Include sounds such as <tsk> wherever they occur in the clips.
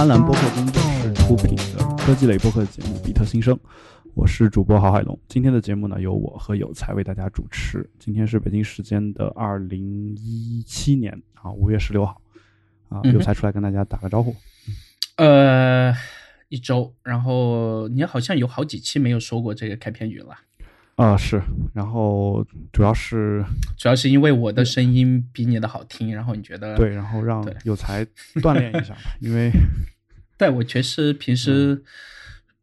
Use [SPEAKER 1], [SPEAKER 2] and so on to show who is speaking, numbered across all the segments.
[SPEAKER 1] 斑斓播客工作室出品的科技类播客节目《比特新生》，我是主播郝海龙。今天的节目呢，由我和有才为大家主持。今天是北京时间的二零一七年啊五月十六号啊，有才出来跟大家打个招呼。
[SPEAKER 2] 呃，一周，然后你好像有好几期没有说过这个开篇语了。
[SPEAKER 1] 啊，是，然后主要是
[SPEAKER 2] 主要是因为我的声音比你的好听，然后你觉得
[SPEAKER 1] 对，然后让有才锻炼一下吧，因为 <laughs>
[SPEAKER 2] 对我确实平时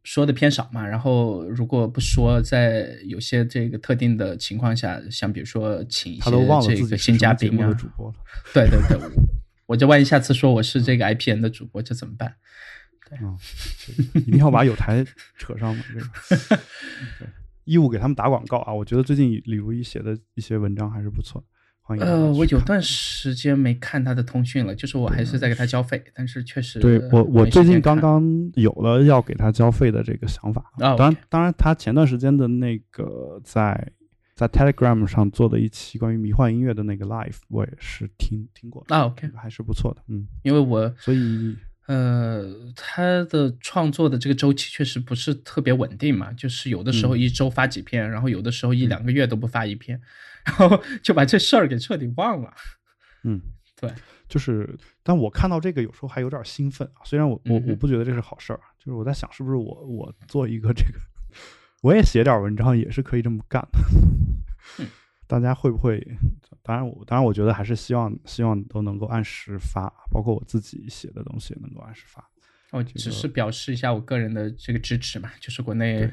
[SPEAKER 2] 说的偏少嘛，然后如果不说，在有些这个特定的情况下，像比如说请一些这个新嘉宾啊，
[SPEAKER 1] 主播了，
[SPEAKER 2] 对对对，我这万一下次说我是这个 IPN 的主播，这怎么办？
[SPEAKER 1] 对啊，一定要把有台 <laughs> 扯上嘛，这个。<laughs> 义务给他们打广告啊！我觉得最近李如一写的一些文章还是不错，欢迎。
[SPEAKER 2] 呃，我有段时间没看他的通讯了，就是我还是在给他交费，但是确实，
[SPEAKER 1] 对我我最近刚刚有了要给他交费的这个想法。
[SPEAKER 2] 啊，
[SPEAKER 1] 当然当然，他前段时间的那个在在 Telegram 上做的一期关于迷幻音乐的那个 Live，我也是听听过
[SPEAKER 2] 啊，OK，
[SPEAKER 1] 还是不错的，嗯，
[SPEAKER 2] 因为我
[SPEAKER 1] 所以。
[SPEAKER 2] 呃，他的创作的这个周期确实不是特别稳定嘛，就是有的时候一周发几篇，然后有的时候一两个月都不发一篇，然后 <laughs> 就把这事儿给彻底忘了。
[SPEAKER 1] 嗯，<laughs>
[SPEAKER 2] 对，
[SPEAKER 1] 就是，但我看到这个有时候还有点兴奋啊，虽然我我我不觉得这是好事儿，就是我在想是不是我我做一个这个，<laughs> 我也写点文章也是可以这么干的。大家会不会？当然，我当然，我觉得还是希望希望都能够按时发，包括我自己写的东西也能够按时发。
[SPEAKER 2] 我，只是表示一下我个人的这个支持嘛，就是国内，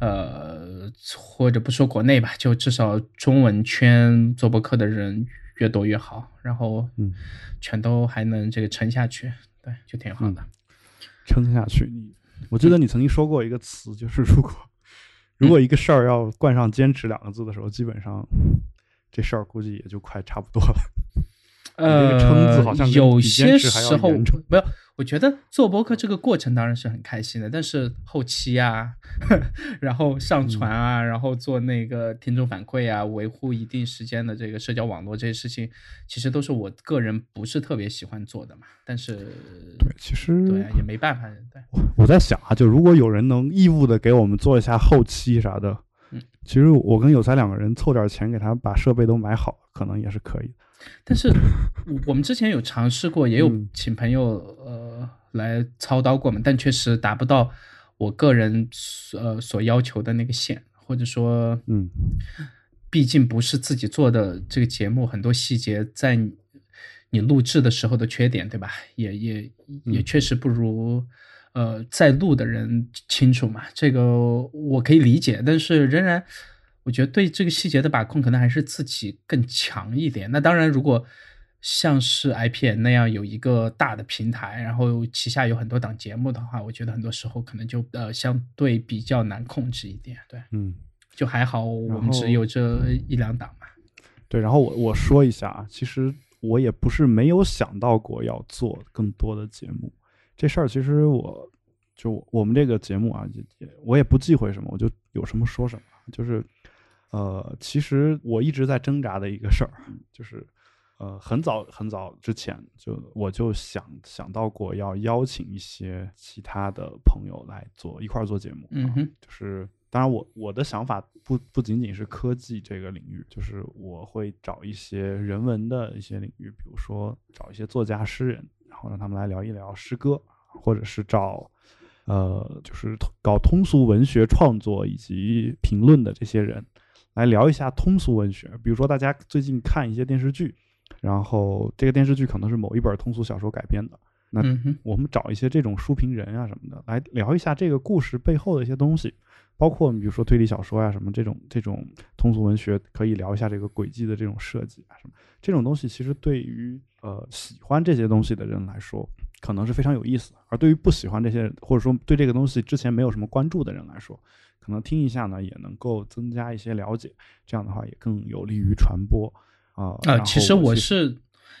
[SPEAKER 2] 呃，或者不说国内吧，就至少中文圈做博客的人越多越好，然后
[SPEAKER 1] 嗯，
[SPEAKER 2] 全都还能这个撑下去，对，就挺好的。
[SPEAKER 1] 撑下去，你我记得你曾经说过一个词，就是如果。如果一个事儿要冠上“坚持”两个字的时候，基本上这事儿估计也就快差不多了。
[SPEAKER 2] 呃，
[SPEAKER 1] 撑字好像
[SPEAKER 2] 有些时候没有。我觉得做播客这个过程当然是很开心的，但是后期啊，<laughs> 然后上传啊，然后做那个听众反馈啊，维护一定时间的这个社交网络这些事情，其实都是我个人不是特别喜欢做的嘛。但是
[SPEAKER 1] 对，其实
[SPEAKER 2] 对也没办法。对，
[SPEAKER 1] 我在想啊，就如果有人能义务的给我们做一下后期啥的，
[SPEAKER 2] 嗯，
[SPEAKER 1] 其实我跟有才两个人凑点钱给他把设备都买好，可能也是可以。
[SPEAKER 2] 但是我们之前有尝试过，也有请朋友呃来操刀过嘛，但确实达不到我个人呃所要求的那个线，或者说，
[SPEAKER 1] 嗯，
[SPEAKER 2] 毕竟不是自己做的这个节目，很多细节在你录制的时候的缺点，对吧？也也也确实不如呃在录的人清楚嘛，这个我可以理解，但是仍然。我觉得对这个细节的把控，可能还是自己更强一点。那当然，如果像是 IPN 那样有一个大的平台，然后旗下有很多档节目的话，我觉得很多时候可能就呃相对比较难控制一点。对，
[SPEAKER 1] 嗯，
[SPEAKER 2] 就还好，我们只有这一两档嘛。
[SPEAKER 1] 对，然后我我说一下啊，其实我也不是没有想到过要做更多的节目，这事儿其实我就我们这个节目啊，也我也不忌讳什么，我就有什么说什么，就是。呃，其实我一直在挣扎的一个事儿，就是，呃，很早很早之前就我就想想到过要邀请一些其他的朋友来做一块儿做节目，
[SPEAKER 2] 嗯哼，
[SPEAKER 1] 就是当然我我的想法不不仅仅是科技这个领域，就是我会找一些人文的一些领域，比如说找一些作家诗人，然后让他们来聊一聊诗歌，或者是找呃就是搞通俗文学创作以及评论的这些人。来聊一下通俗文学，比如说大家最近看一些电视剧，然后这个电视剧可能是某一本通俗小说改编的，那我们找一些这种书评人啊什么的来聊一下这个故事背后的一些东西，包括比如说推理小说啊什么这种这种通俗文学，可以聊一下这个轨迹的这种设计啊什么。这种东西，其实对于呃喜欢这些东西的人来说，可能是非常有意思，而对于不喜欢这些或者说对这个东西之前没有什么关注的人来说。可能听一下呢，也能够增加一些了解，这样的话也更有利于传播啊。啊，
[SPEAKER 2] 其实我是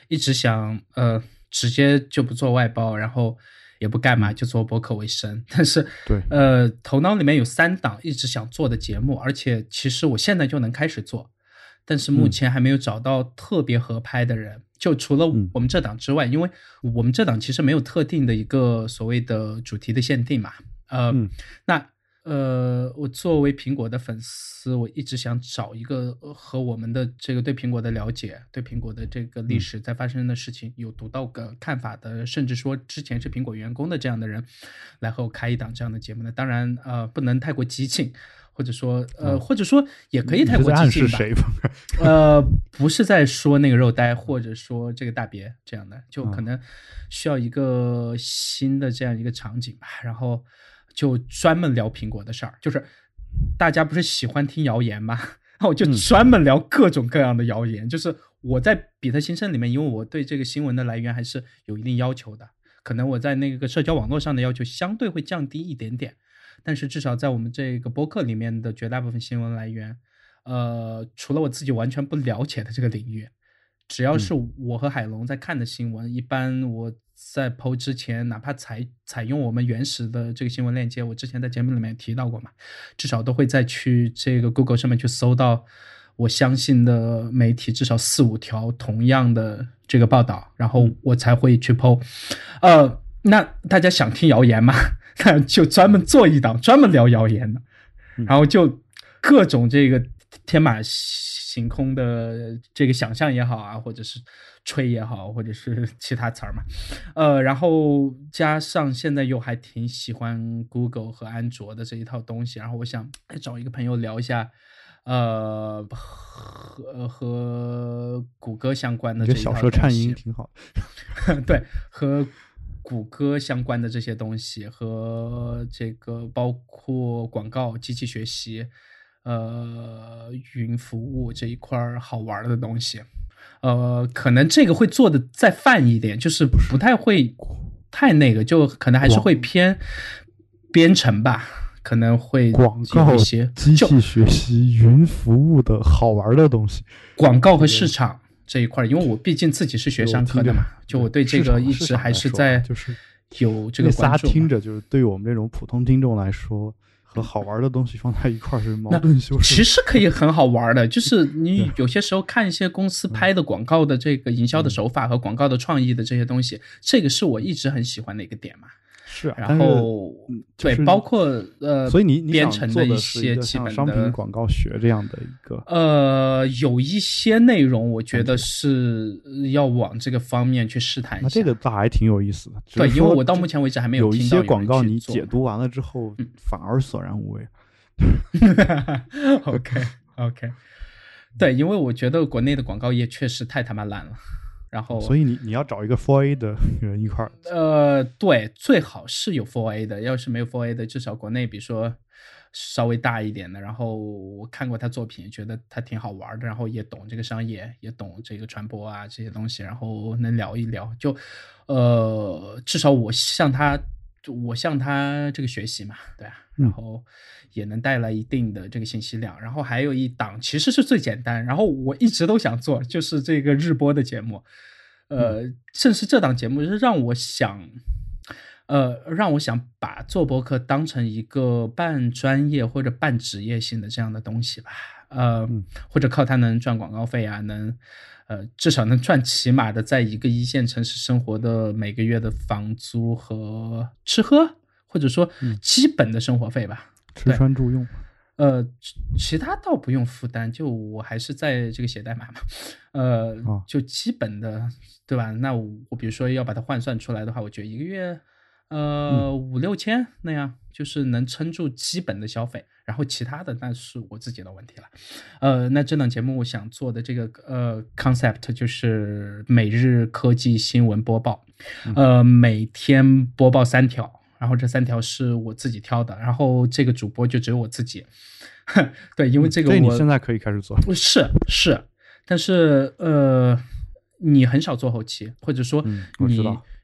[SPEAKER 2] 一直想，呃，直接就不做外包，然后也不干嘛，就做博客为生。但是，
[SPEAKER 1] 对，
[SPEAKER 2] 呃，头脑里面有三档一直想做的节目，而且其实我现在就能开始做，但是目前还没有找到特别合拍的人。就除了我们这档之外，因为我们这档其实没有特定的一个所谓的主题的限定嘛。呃，那。呃，我作为苹果的粉丝，我一直想找一个和我们的这个对苹果的了解、对苹果的这个历史在发生的事情有独到的看法的，甚至说之前是苹果员工的这样的人，来和我开一档这样的节目呢。当然，呃，不能太过激进，或者说，呃，或者说也可以太过激进吧。呃，不是在说那个肉呆，或者说这个大别这样的，就可能需要一个新的这样一个场景吧。然后。就专门聊苹果的事儿，就是大家不是喜欢听谣言吗？那我就专门聊各种各样的谣言。就是我在比特新生里面，因为我对这个新闻的来源还是有一定要求的，可能我在那个社交网络上的要求相对会降低一点点，但是至少在我们这个播客里面的绝大部分新闻来源，呃，除了我自己完全不了解的这个领域，只要是我和海龙在看的新闻，一般我。在剖之前，哪怕采采用我们原始的这个新闻链接，我之前在节目里面提到过嘛，至少都会再去这个 Google 上面去搜到我相信的媒体至少四五条同样的这个报道，然后我才会去剖。呃，那大家想听谣言吗？<laughs> 那就专门做一档专门聊谣言的，然后就各种这个天马行空的这个想象也好啊，或者是。吹也好，或者是其他词儿嘛，呃，然后加上现在又还挺喜欢 Google 和安卓的这一套东西，然后我想找一个朋友聊一下，呃，和和谷歌相关的这
[SPEAKER 1] 小说颤音挺好，<laughs>
[SPEAKER 2] 对，和谷歌相关的这些东西，和这个包括广告、机器学习、呃，云服务这一块好玩的东西。呃，可能这个会做的再泛一点，就是不太会太那个，就可能还是会偏编程吧，可能会
[SPEAKER 1] 广告
[SPEAKER 2] 一些
[SPEAKER 1] 机器学习、云服务的好玩的东西，
[SPEAKER 2] 广告和市场这一块，因为我毕竟自己是学商科的嘛，就我对这个一直还是在
[SPEAKER 1] 就是
[SPEAKER 2] 有这个关注。
[SPEAKER 1] 听着，就是对于我们这种普通听众来说。和好玩的东西放在一块儿是矛盾修饰。
[SPEAKER 2] 其实可以很好玩的，就是你有些时候看一些公司拍的广告的这个营销的手法和广告的创意的这些东西，这个是我一直很喜欢的一个点嘛。
[SPEAKER 1] 是，
[SPEAKER 2] 然后对，包括呃，
[SPEAKER 1] 所以你
[SPEAKER 2] 编程
[SPEAKER 1] 的
[SPEAKER 2] 一些基本的
[SPEAKER 1] 商品广告学这样的一个，
[SPEAKER 2] 呃，有一些内容我觉得是要往这个方面去试探一下。
[SPEAKER 1] 这个倒还挺有意思的，
[SPEAKER 2] 对，因为我到目前为止还没
[SPEAKER 1] 有
[SPEAKER 2] 一
[SPEAKER 1] 些广告你解读完了之后反而索然无味。<laughs>
[SPEAKER 2] OK OK，<laughs> 对，因为我觉得国内的广告业确实太他妈烂了。然后，
[SPEAKER 1] 所以你你要找一个 Four A 的 <laughs> 人一块儿。
[SPEAKER 2] 呃，对，最好是有 Four A 的，要是没有 Four A 的，至少国内比如说稍微大一点的。然后我看过他作品，觉得他挺好玩的，然后也懂这个商业，也懂这个传播啊这些东西，然后能聊一聊。就呃，至少我向他，我向他这个学习嘛，对啊，然后也能带来一定的这个信息量。然后还有一档其实是最简单，然后我一直都想做，就是这个日播的节目。呃，正是这档节目是让我想，呃，让我想把做博客当成一个半专业或者半职业性的这样的东西吧，呃，或者靠它能赚广告费啊，能，呃，至少能赚起码的在一个一线城市生活的每个月的房租和吃喝，或者说基本的生活费吧，
[SPEAKER 1] 吃穿住用。
[SPEAKER 2] 呃，其他倒不用负担，就我还是在这个写代码嘛，呃，就基本的，对吧？那我比如说要把它换算出来的话，我觉得一个月，呃，五六千那样，就是能撑住基本的消费，然后其他的那是我自己的问题了。呃，那这档节目我想做的这个呃 concept 就是每日科技新闻播报，呃，每天播报三条。然后这三条是我自己挑的，然后这个主播就只有我自己，<laughs> 对，因为这个我
[SPEAKER 1] 你现在可以开始做，
[SPEAKER 2] 是是，但是呃，你很少做后期，或者说你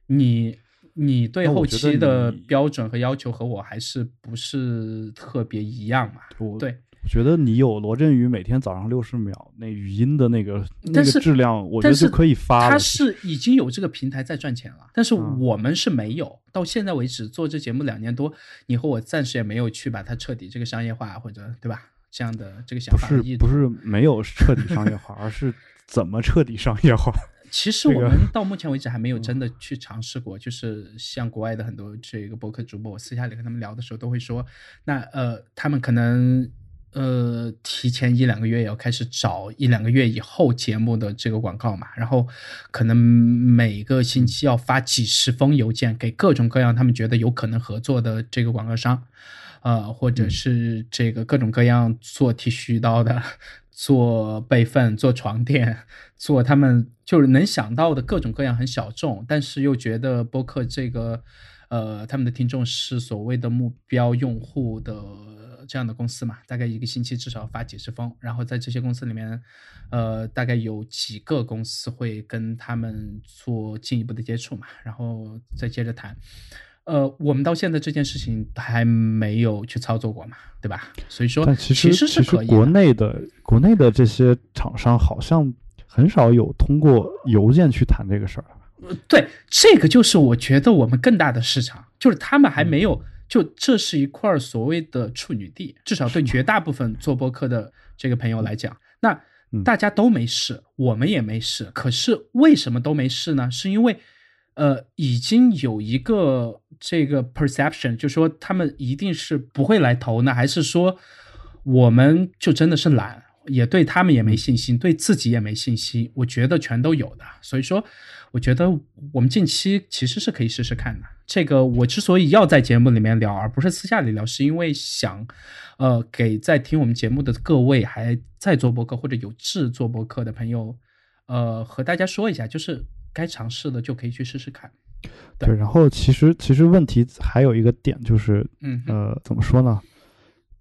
[SPEAKER 2] 你你对后期的标准和要求和我还是不是特别一样嘛？对。
[SPEAKER 1] 我觉得你有罗振宇每天早上六十秒那语音的那个那个质量，我觉得就可以发。
[SPEAKER 2] 他是已经有这个平台在赚钱了，但是我们是没有。到现在为止做这节目两年多，你和我暂时也没有去把它彻底这个商业化或者对吧？这样的这个想法
[SPEAKER 1] 不是不是没有彻底商业化，<laughs> 而是怎么彻底商业化？
[SPEAKER 2] 其实我们到目前为止还没有真的去尝试过，就是像国外的很多这个博客主播，我私下里跟他们聊的时候都会说，那呃，他们可能呃提前一两个月也要开始找一两个月以后节目的这个广告嘛，然后可能每个星期要发几十封邮件给各种各样他们觉得有可能合作的这个广告商，呃，或者是这个各种各样做剃须刀的。做备份、做床垫、<laughs> 做他们就是能想到的各种各样很小众，但是又觉得播客这个，呃，他们的听众是所谓的目标用户的这样的公司嘛，大概一个星期至少发几十封，然后在这些公司里面，呃，大概有几个公司会跟他们做进一步的接触嘛，然后再接着谈。呃，我们到现在这件事情还没有去操作过嘛，对吧？所以说，
[SPEAKER 1] 其
[SPEAKER 2] 实
[SPEAKER 1] 其实
[SPEAKER 2] 可以。
[SPEAKER 1] 国内的国内的这些厂商好像很少有通过邮件去谈这个事儿。
[SPEAKER 2] 呃，对，这个就是我觉得我们更大的市场，就是他们还没有，就这是一块所谓的处女地，至少对绝大部分做播客的这个朋友来讲，那大家都没事，我们也没事。可是为什么都没事呢？是因为。呃，已经有一个这个 perception，就说他们一定是不会来投呢，还是说我们就真的是懒，也对他们也没信心，对自己也没信心？我觉得全都有的。所以说，我觉得我们近期其实是可以试试看的。这个我之所以要在节目里面聊，而不是私下里聊，是因为想，呃，给在听我们节目的各位还在做博客或者有志做博客的朋友，呃，和大家说一下，就是。该尝试的就可以去试试看，
[SPEAKER 1] 对。然后其实其实问题还有一个点就是，
[SPEAKER 2] 嗯
[SPEAKER 1] 呃，怎么说呢？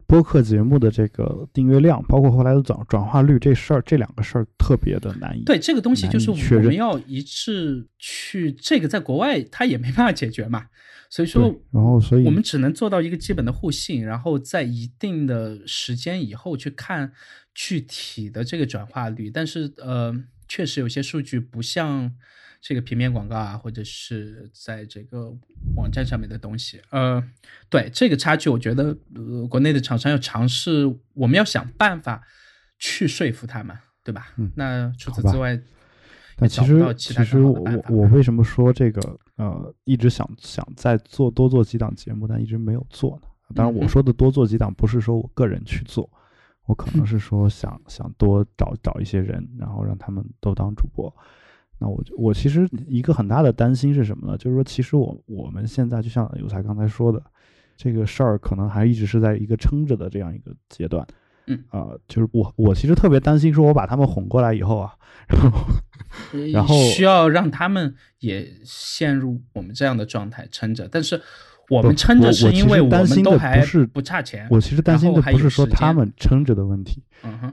[SPEAKER 1] 播客节目的这个订阅量，包括后来的转转化率这事儿，这两个事儿特别的难以。
[SPEAKER 2] 对这个东西，就是我们要一致去，这个在国外他也没办法解决嘛。所以说，
[SPEAKER 1] 然后所以
[SPEAKER 2] 我们只能做到一个基本的互信，然后在一定的时间以后去看具体的这个转化率。但是呃，确实有些数据不像。这个平面广告啊，或者是在这个网站上面的东西，呃，对这个差距，我觉得呃，国内的厂商要尝试，我们要想办法去说服他们，对吧？
[SPEAKER 1] 嗯，
[SPEAKER 2] 那除此之外，
[SPEAKER 1] 但其实其实我我我为什么说这个呃，一直想想再做多做几档节目，但一直没有做呢？当然，我说的多做几档，不是说我个人去做，我可能是说想想多找找一些人，然后让他们都当主播。那我我其实一个很大的担心是什么呢？就是说，其实我我们现在就像有才刚才说的，这个事儿可能还一直是在一个撑着的这样一个阶段。
[SPEAKER 2] 嗯
[SPEAKER 1] 啊，就是我我其实特别担心，说我把他们哄过来以后啊，然后然后
[SPEAKER 2] 需要让他们也陷入我们这样的状态撑着，但是我们撑着是因为我们都还不差钱。
[SPEAKER 1] 我其实担心的不是说他们撑着的问题，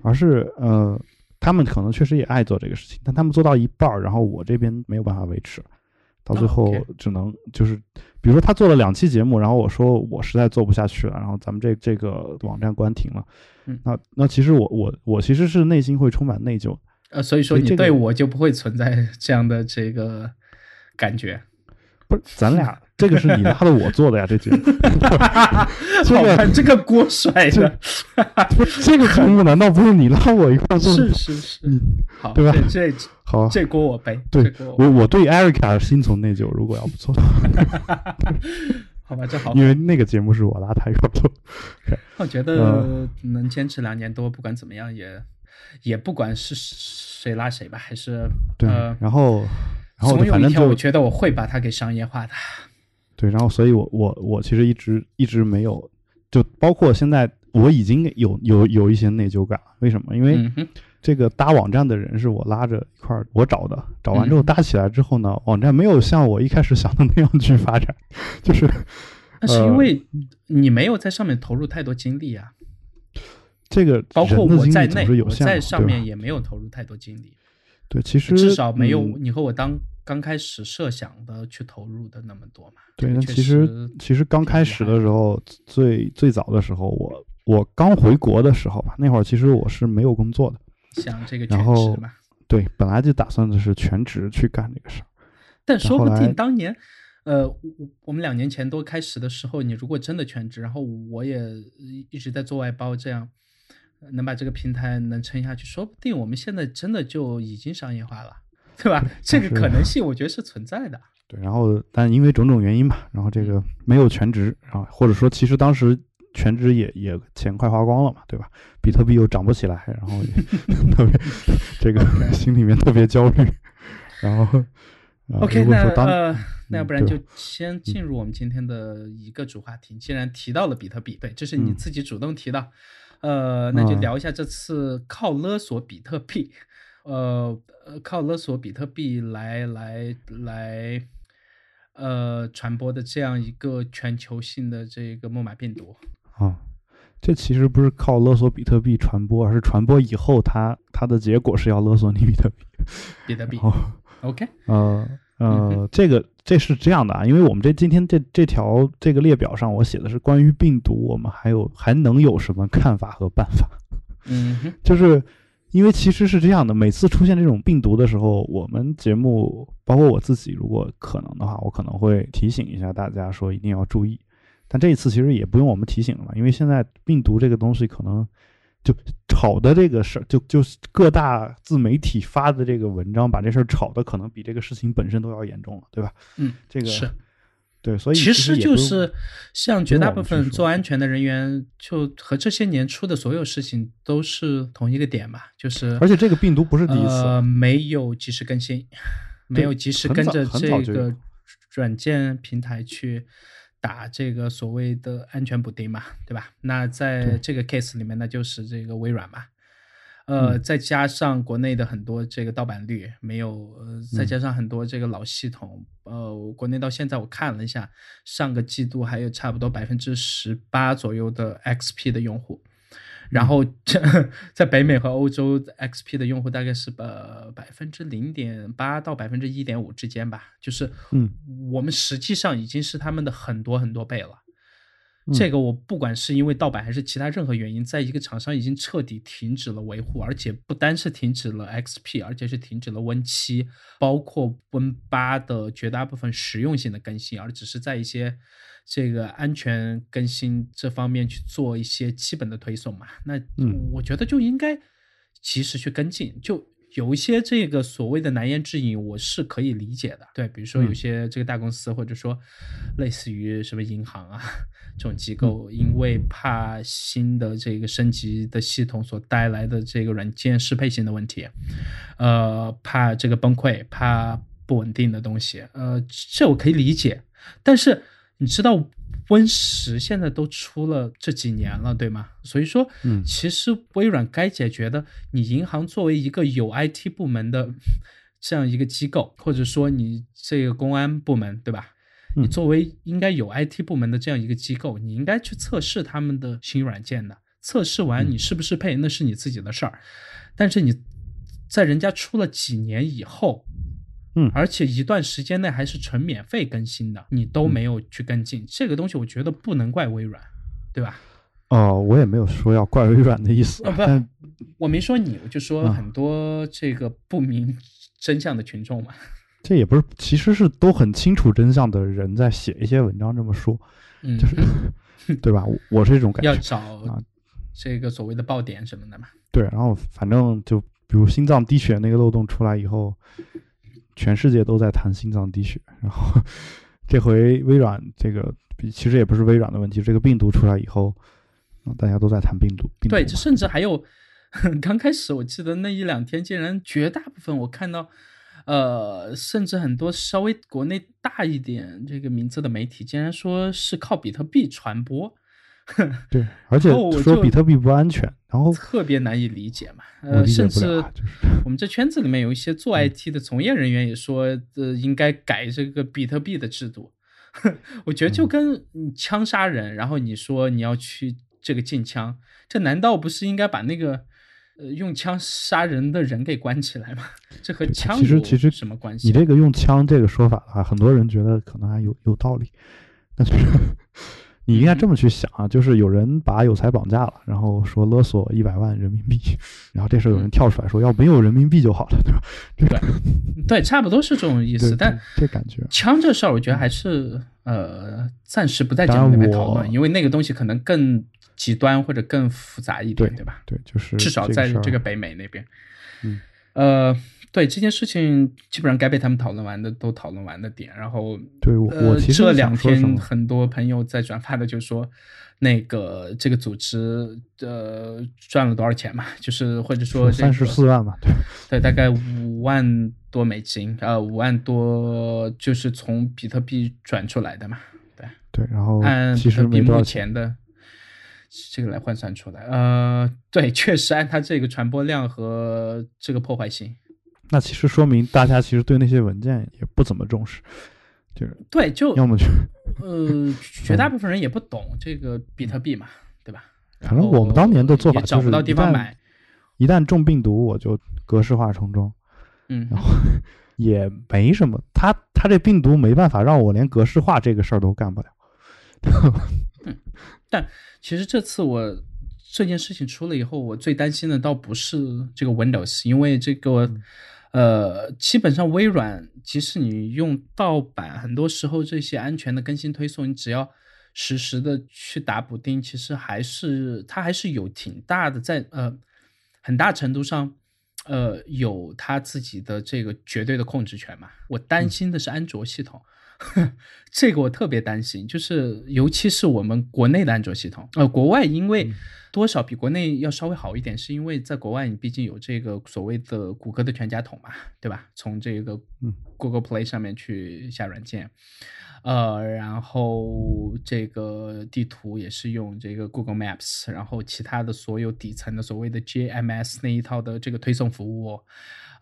[SPEAKER 1] 而是呃。他们可能确实也爱做这个事情，但他们做到一半儿，然后我这边没有办法维持，到最后只能就是，比如说他做了两期节目，然后我说我实在做不下去了，然后咱们这这个网站关停了，那那其实我我我其实是内心会充满内疚，
[SPEAKER 2] 呃，所以说你对我就不会存在这样的这个感觉。
[SPEAKER 1] 不是，咱俩 <laughs> 这个是你拉的，我做的呀，这节目。<laughs>
[SPEAKER 2] 这个这个锅甩的，
[SPEAKER 1] 不是这个节目难道不是你拉我一块做？
[SPEAKER 2] 是是是，好，
[SPEAKER 1] 对吧？
[SPEAKER 2] 这
[SPEAKER 1] 好，
[SPEAKER 2] 这锅我背。
[SPEAKER 1] 对，我我对艾瑞卡心存内疚。如果要不做，<laughs>
[SPEAKER 2] 好吧，这好，
[SPEAKER 1] 因为那个节目是我拉他一块做。
[SPEAKER 2] 我觉得能坚持两年多，不管怎么样，也也不管是谁拉谁吧，还是
[SPEAKER 1] 对，然后。然后反正就
[SPEAKER 2] 我觉得我会把它给商业化的，
[SPEAKER 1] 对，然后所以我我我其实一直一直没有，就包括现在我已经有有有一些内疚感，为什么？因为这个搭网站的人是我拉着一块儿我找的，找完之后搭起来之后呢，网站没有像我一开始想的那样去发展，就是
[SPEAKER 2] 那是因为你没有在上面投入太多精力啊，
[SPEAKER 1] 这个
[SPEAKER 2] 包括我在
[SPEAKER 1] 内，
[SPEAKER 2] 我在上面也没有投入太多精力。
[SPEAKER 1] 对，其实
[SPEAKER 2] 至少没有你和我当刚开始设想的去投入的那么多嘛。
[SPEAKER 1] 对，那其实其实刚开始的时候，最最早的时候，我我刚回国的时候吧，那会儿其实我是没有工作的，
[SPEAKER 2] 想这个
[SPEAKER 1] 全职嘛。对，本来就打算的是全职去干这个事儿。
[SPEAKER 2] 但说不定当年，呃，我我们两年前多开始的时候，你如果真的全职，然后我也一直在做外包，这样，能把这个平台能撑下去，说不定我们现在真的就已经商业化了，对吧？这个可能性我觉得是存在的。<laughs>
[SPEAKER 1] 对，然后但因为种种原因吧，然后这个没有全职，啊或者说其实当时全职也也钱快花光了嘛，对吧？比特币又涨不起来，然后 <laughs> 特别这个 <laughs> 心里面特别焦虑，然后
[SPEAKER 2] OK，那呃，那
[SPEAKER 1] 嗯
[SPEAKER 2] 要不然就先进入我们今天的一个主话题。既然提到了比特币，对，这是你
[SPEAKER 1] 嗯
[SPEAKER 2] 自己主动提到，呃，那就
[SPEAKER 1] 嗯
[SPEAKER 2] 聊一下这次靠勒索比特币，呃呃，靠勒索比特币来来来，呃，传播的这样一个全球性的这个木马病毒。
[SPEAKER 1] 啊，这其实不是靠勒索比特币传播，而是传播以后它它的结果是要勒索你比特币。
[SPEAKER 2] 比特币，OK，
[SPEAKER 1] 呃
[SPEAKER 2] 嗯
[SPEAKER 1] 呃，这个这是这样的啊，因为我们这今天这这条这个列表上，我写的是关于病毒，我们还有还能有什么看法和办法？<laughs>
[SPEAKER 2] 嗯，
[SPEAKER 1] 就是因为其实是这样的，每次出现这种病毒的时候，我们节目包括我自己，如果可能的话，我可能会提醒一下大家说一定要注意。但这一次其实也不用我们提醒了嘛，因为现在病毒这个东西可能就炒的这个事儿，就就是各大自媒体发的这个文章，把这事儿炒的可能比这个事情本身都要严重了，对吧？
[SPEAKER 2] 嗯，
[SPEAKER 1] 这个
[SPEAKER 2] 是。
[SPEAKER 1] 对，所以
[SPEAKER 2] 其
[SPEAKER 1] 实
[SPEAKER 2] 就是像绝大部分做安全的人员，就和这些年出的所有事情都是同一个点吧，就是
[SPEAKER 1] 而且这个病毒不是第一次
[SPEAKER 2] 呃，没有及时更新，没有及时跟着这个软件平台去打这个所谓的安全补丁嘛，对吧？那在这个 case 里面，那就是这个微软嘛。呃，
[SPEAKER 1] 嗯
[SPEAKER 2] 再加上国内的很多这个盗版率没有，呃，再
[SPEAKER 1] 嗯
[SPEAKER 2] 加上很多这个老系统，呃，国内到现在我看了一下，上个季度还有差不多百分之十八左右的 XP 的用户，然后这在北美和欧洲 XP 的用户大概是呃百分之零点八到百分之一点五之间吧，就是
[SPEAKER 1] 嗯。
[SPEAKER 2] 我们实际上已经是他们的很多很多倍了。
[SPEAKER 1] 嗯。
[SPEAKER 2] 这个我不管是因为盗版还是其他任何原因，在一个厂商已经彻底停止了维护，而且不单是停止了 XP，而且是停止了 Win 七，包括 Win 八的绝大部分实用性的更新，而只是在一些这个安全更新这方面去做一些基本的推送嘛。那
[SPEAKER 1] 嗯
[SPEAKER 2] 我觉得就应该及时去跟进，就。有一些这个所谓的难言之隐，我是可以理解的。对，比如说有
[SPEAKER 1] 嗯
[SPEAKER 2] 些这个大公司，或者说类似于什么银行啊 <laughs> 这种机构，因为怕新的这个升级的系统所带来的这个软件适配性的问题，呃，怕这个崩溃，怕不稳定的东西，呃，这我可以理解。但是你知道 Win 十现在都出了这几年了，对吗？所以说，
[SPEAKER 1] 嗯
[SPEAKER 2] 其实微软该解决的，你银行作为一个有 IT 部门的这样一个机构，或者说你这个公安部门，对吧？
[SPEAKER 1] 嗯
[SPEAKER 2] 你作为应该有 IT 部门的这样一个机构，你应该去测试他们的新软件的。测试完
[SPEAKER 1] 嗯
[SPEAKER 2] 你是不是配，那是你自己的事儿。但是你在人家出了几年以后，
[SPEAKER 1] 嗯
[SPEAKER 2] 而且一段时间内还是纯免费更新的，你都没有去跟进，这个东西我觉得不能怪微软，对吧？
[SPEAKER 1] 哦，我也没有说要怪微软的意思
[SPEAKER 2] 啊，不我没说你，我就说
[SPEAKER 1] 嗯
[SPEAKER 2] 很多这个不明真相的群众嘛。<laughs>
[SPEAKER 1] 这也不是，其实是都很清楚真相的人在写一些文章这么说，
[SPEAKER 2] 嗯，
[SPEAKER 1] 就是 <laughs> 对吧？我我是这种感觉。
[SPEAKER 2] 要找
[SPEAKER 1] 啊
[SPEAKER 2] 这个所谓的爆点什么的嘛。
[SPEAKER 1] 对，然后反正就比如心脏滴血那个漏洞出来以后，全世界都在谈心脏滴血，<laughs> 然后这回微软这个其实也不是微软的问题，这个病毒出来以后，啊大家都在谈病毒。病毒
[SPEAKER 2] 对，
[SPEAKER 1] 嘛
[SPEAKER 2] 这甚至还有，<laughs> 刚开始我记得那一两天，竟然绝大部分我看到，呃，甚至很多稍微国内大一点这个名字的媒体，竟然说是靠比特币传播，<laughs>
[SPEAKER 1] 对，而且说比特币不安全，然后
[SPEAKER 2] 特别难以理解嘛。呃，甚至我们这圈子里面有一些做 IT 的从业人员也说，呃，应该改这个比特币的制度。<laughs> 我觉得就跟你枪杀人，然后你说你要去这个禁枪，这难道不是应该把那个呃用枪杀人的人给关起来吗？这和枪
[SPEAKER 1] 其实其实
[SPEAKER 2] 什么关系？
[SPEAKER 1] 你这个用枪这个说法的话，很多人觉得可能还有有道理，但是你应该这么去想啊，就是有人把有才绑架了，然后说勒索一百万人民币，<laughs> 然后这时候有人跳出来说要没有人民币就好了，对吧？<laughs> 这个
[SPEAKER 2] 对，差不多是这种意思。但
[SPEAKER 1] 这这感觉，
[SPEAKER 2] 枪这事儿，我觉得还是呃，暂时不在节目里面讨论，因为那个东西可能更极端或者更复杂一点，对吧？
[SPEAKER 1] 对，就是
[SPEAKER 2] 至少在这个北美那边，嗯，呃。对这件事情，基本上该被他们讨论完的都讨论完的点。然后，
[SPEAKER 1] 对我其实
[SPEAKER 2] 这两天很多朋友在转发的，就说那个这个组织呃赚了多少钱嘛？就是或者说
[SPEAKER 1] 三十四万嘛？对
[SPEAKER 2] 对，大概五万多美金，呃，五万多就是从比特币转出来的嘛？对
[SPEAKER 1] 对，然后
[SPEAKER 2] 按
[SPEAKER 1] 比特币
[SPEAKER 2] 目前的这个来换算出来，呃，对，确实按它这个传播量和这个破坏性。
[SPEAKER 1] 那其实说明大家其实对那些文件也不怎么重视，就是
[SPEAKER 2] 对，就
[SPEAKER 1] 要么就
[SPEAKER 2] 呃，绝大部分人也不懂这个比特币嘛，对吧？
[SPEAKER 1] 反正我们当年的做法
[SPEAKER 2] 找不到地方买，
[SPEAKER 1] 一旦中病毒我就格式化重装，
[SPEAKER 2] 嗯，
[SPEAKER 1] 然后也没什么，他他这病毒没办法让我连格式化这个事儿都干不了。<laughs>
[SPEAKER 2] 嗯，但其实这次我。这件事情出了以后，我最担心的倒不是这个 Windows，因为这个，呃，基本上微软即使你用盗版，很多时候这些安全的更新推送，你只要实时的去打补丁，其实还是它还是有挺大的在呃很大程度上，呃有它自己的这个绝对的控制权嘛。我担心的是安卓系统。<laughs> 这个我特别担心，就是尤其是我们国内的安卓系统，呃，国外因为多少比国内要稍微好一点，是因为在国外你毕竟有这个所谓的谷歌的全家桶嘛，对吧？从这个 Google Play 上面去下软件，呃，然后这个地图也是用这个 Google Maps，然后其他的所有底层的所谓的 JMS 那一套的这个推送服务，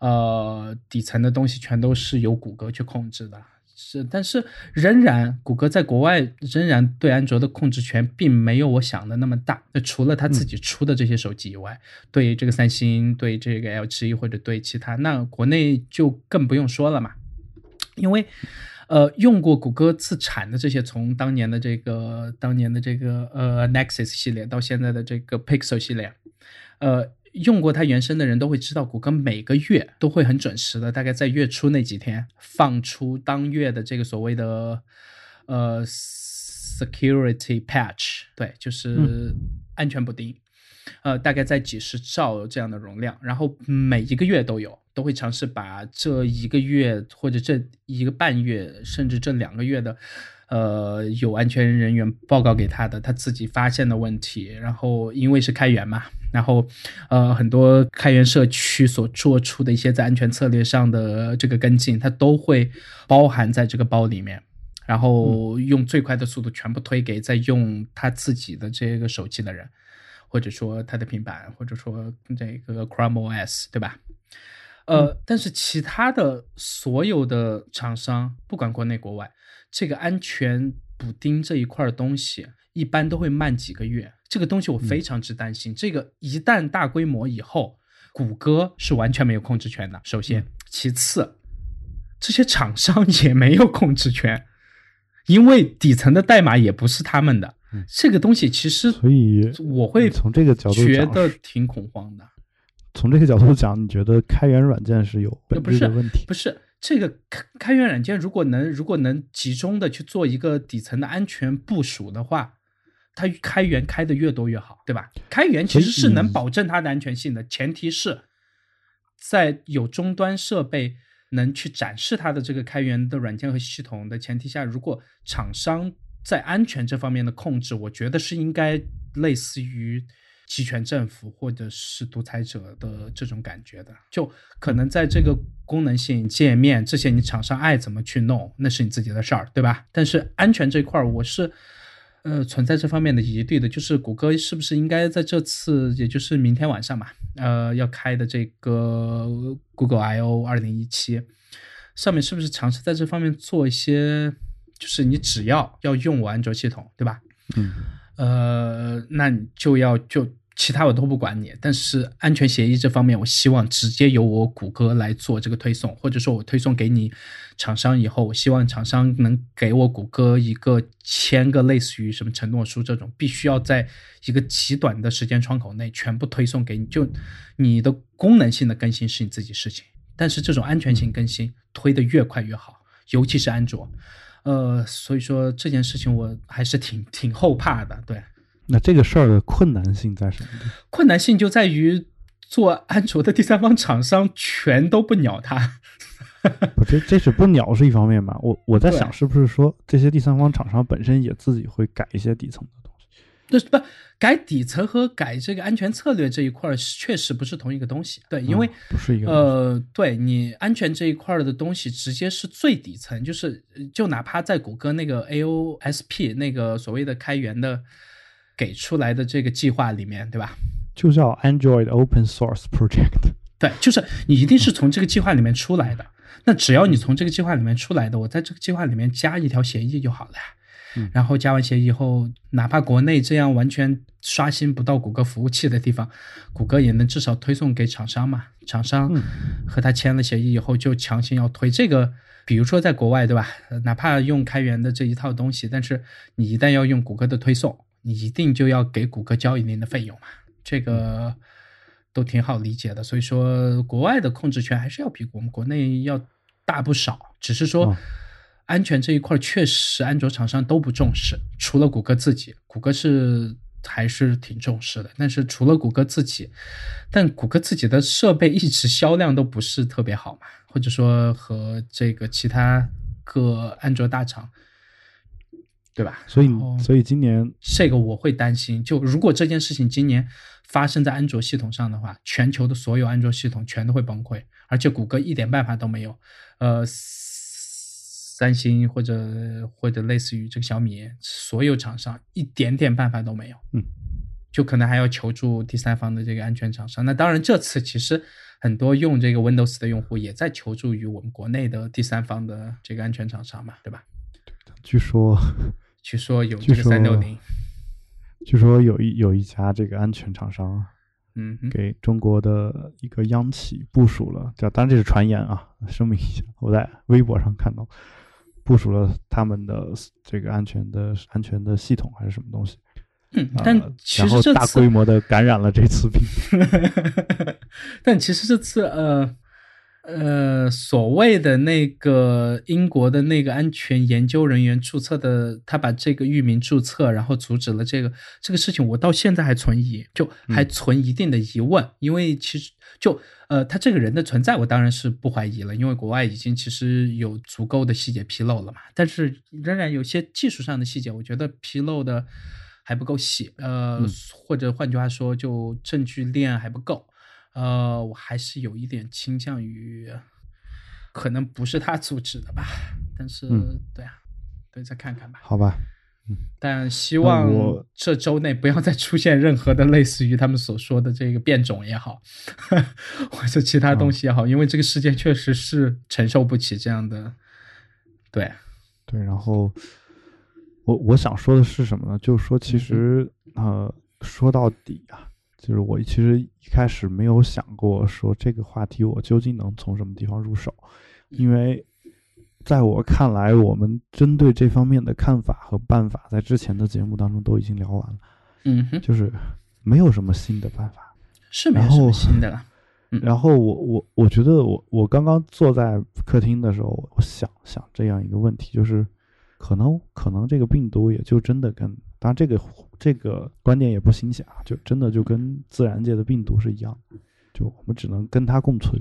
[SPEAKER 2] 呃，底层的东西全都是由谷歌去控制的。是，但是仍然，谷歌在国外仍然对安卓的控制权并没有我想的那么大。那除了他自己出的这些手机以外，对这个三星、对这个 LG 或者对其他，那国内就更不用说了嘛。因为，呃，用过谷歌自产的这些，从当年的这个、当年的这个呃 Nexus 系列到现在的这个 Pixel 系列，呃。用过它原声的人都会知道，谷歌每个月都会很准时的，大概在月初那几天放出当月的这个所谓的呃 security patch，对，就是安全补丁，呃，大概在几十兆这样的容量，然后每一个月都有，都会尝试把这一个月或者这一个半月，甚至这两个月的。呃，有安全人员报告给他的，他自己发现的问题，然后因为是开源嘛，然后呃，很多开源社区所做出的一些在安全策略上的这个跟进，它都会包含在这个包里面，然后用最快的速度全部推给在用他自己的这个手机的人，或者说他的平板，或者说这个 Chrome OS，对吧？呃，但是其他的所有的厂商，不管国内国外。这个安全补丁这一块的东西，一般都会慢几个月。这个东西我非常之担心。这个一旦大规模以后，谷歌是完全没有控制权的。首先，其次，这些厂商 <laughs> 也没有控制权，因为底层的代码也不是他们的。这个东西其实，
[SPEAKER 1] 所以
[SPEAKER 2] 我会
[SPEAKER 1] 从这个角度
[SPEAKER 2] 觉得挺恐慌的。
[SPEAKER 1] 从这个角度讲，你觉得开源软件是有本质的问题？
[SPEAKER 2] 不是。这个开开源软件如果能如果能集中的去做一个底层的安全部署的话，它开源开的越多越好，对吧？开源其实是能保证它的安全性的，前提是在有终端设备能去展示它的这个开源的软件和系统的前提下，如果厂商在安全这方面的控制，我觉得是应该类似于。集权政府或者是独裁者的这种感觉的，就可能在这个功能性界面这些，你厂商爱怎么去弄，那是你自己的事儿，对吧？但是安全这块儿，我是呃存在这方面的疑虑的，就是谷歌是不是应该在这次，也就是明天晚上嘛，呃，要开的这个 Google I O 二零一七上面，是不是尝试在这方面做一些，就是你只要要用我安卓系统，对吧？
[SPEAKER 1] 嗯。
[SPEAKER 2] 呃，那就要就其他我都不管你，但是安全协议这方面，我希望直接由我谷歌来做这个推送，或者说我推送给你厂商以后，我希望厂商能给我谷歌一个签个类似于什么承诺书这种，必须要在一个极短的时间窗口内全部推送给你。就你的功能性的更新是你自己事情，但是这种安全性更新推的越快越好，尤其是安卓。呃，所以说这件事情我还是挺挺后怕的。对，
[SPEAKER 1] 那这个事儿的困难性在什么？
[SPEAKER 2] 困难性就在于做安卓的第三方厂商全都不鸟它。<laughs>
[SPEAKER 1] 不，这这是不鸟是一方面吧？我我在想，是不是说这些第三方厂商本身也自己会改一些底层的东西？
[SPEAKER 2] 那不改底层和改这个安全策略这一块儿，确实不是同一个东西。对，因为
[SPEAKER 1] 不是一个
[SPEAKER 2] 呃，对你安全这一块的东西，直接是最底层，就是就哪怕在谷歌那个 AOSP 那个所谓的开源的给出来的这个计划里面，对吧？
[SPEAKER 1] 就叫 Android Open Source Project。<laughs>
[SPEAKER 2] 对，就是你一定是从这个计划里面出来的。那只要你从这个计划里面出来的，我在这个计划里面加一条协议就好了呀。
[SPEAKER 1] 嗯，
[SPEAKER 2] 然后加完协议以后，哪怕国内这样完全刷新不到谷歌服务器的地方，谷歌也能至少推送给厂商嘛。厂商和他签了协议以后，就强行要推这个。比如说在国外，对吧？哪怕用开源的这一套东西，但是你一旦要用谷歌的推送，你一定就要给谷歌交一定的费用嘛。这个都挺好理解的。所以说，国外的控制权还是要比我们国内要。大不少，只是说安全这一块确实安卓厂商都不重视，除了谷歌自己，谷歌是还是挺重视的。但是除了谷歌自己，但谷歌自己的设备一直销量都不是特别好嘛，或者说和这个其他各安卓大厂，对吧？
[SPEAKER 1] 所以所以今年
[SPEAKER 2] 这个我会担心，就如果这件事情今年发生在安卓系统上的话，全球的所有安卓系统全都会崩溃，而且谷歌一点办法都没有。呃，三星或者或者类似于这个小米，所有厂商一点点办法都没有，
[SPEAKER 1] 嗯，
[SPEAKER 2] 就可能还要求助第三方的这个安全厂商。那当然，这次其实很多用这个 Windows 的用户也在求助于我们国内的第三方的这个安全厂商嘛，对吧？
[SPEAKER 1] 据说，<laughs>
[SPEAKER 2] 据说有这个三六零，
[SPEAKER 1] 据说有一有一家这个安全厂商。
[SPEAKER 2] 嗯，
[SPEAKER 1] 给中国的一个央企部署了，叫当然这是传言啊，声明一下，我在微博上看到部署了他们的这个安全的安全的系统还是什么东西，
[SPEAKER 2] 嗯，但其实
[SPEAKER 1] 大规模的感染了这次病，<laughs>
[SPEAKER 2] 但其实这次呃。呃，所谓的那个英国的那个安全研究人员注册的，他把这个域名注册，然后阻止了这个这个事情，我到现在还存疑，就还存一定的疑问。因为其实就呃，他这个人的存在，我当然是不怀疑了，因为国外已经其实有足够的细节披露了嘛。但是仍然有些技术上的细节，我觉得披露的还不够细，呃，或者换句话说，就证据链还不够。呃，我还是有一点倾向于，可能不是他组织的吧，但是对啊，对，再看看吧。
[SPEAKER 1] 好吧，嗯，
[SPEAKER 2] 但希望这周内不要再出现任何的类似于他们所说的这个变种也好，<laughs> 或者其他东西也好，因为这个世界确实是承受不起这样的。对，
[SPEAKER 1] 对，然后我我想说的是什么呢？就是说，其实呃，说到底啊。就是我其实一开始没有想过说这个话题我究竟能从什么地方入手，因为在我看来，我们针对这方面的看法和办法，在之前的节目当中都已经聊完了。
[SPEAKER 2] 嗯，
[SPEAKER 1] 就是没有什么新的办法，
[SPEAKER 2] 是没有什么新的了。<laughs>
[SPEAKER 1] 然后我我我觉得我我刚刚坐在客厅的时候，我想想这样一个问题，就是可能可能这个病毒也就真的跟当然这个。这个观点也不新鲜啊，就真的就跟自然界的病毒是一样，就我们只能跟它共存，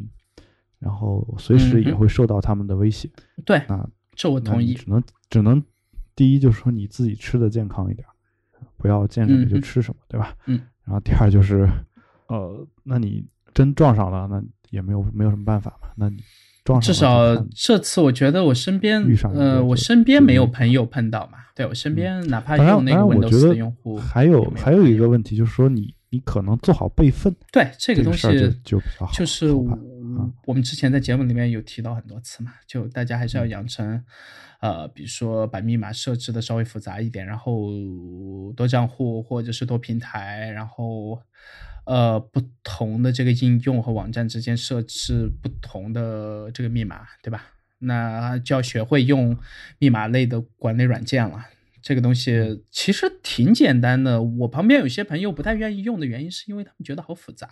[SPEAKER 1] 然后随时也会受到他们的威胁。
[SPEAKER 2] 对，
[SPEAKER 1] 啊，
[SPEAKER 2] 这我同意。
[SPEAKER 1] 只能只能，第一就是说你自己吃的健康一点，不要见什么就吃什么，对吧？
[SPEAKER 2] 嗯。
[SPEAKER 1] 然后第二就是，呃，那你真撞上了，那也没有没有什么办法嘛，那你。
[SPEAKER 2] 至少这次我觉得我身边，呃，我身边没有朋友碰到嘛。对我身边哪怕用那个 Windows 的用户，
[SPEAKER 1] 还有还有一个问题就是说，你你可能做好备份。
[SPEAKER 2] 对这个东西
[SPEAKER 1] 就比较好。
[SPEAKER 2] 就是我们之前在节目里面有提到很多次嘛，就大家还是要养成，呃，比如说把密码设置的稍微复杂一点，然后多账户或者是多平台，然后。呃，不同的这个应用和网站之间设置不同的这个密码，对吧？那就要学会用密码类的管理软件了。这个东西其实挺简单的。我旁边有些朋友不太愿意用的原因，是因为他们觉得好复杂。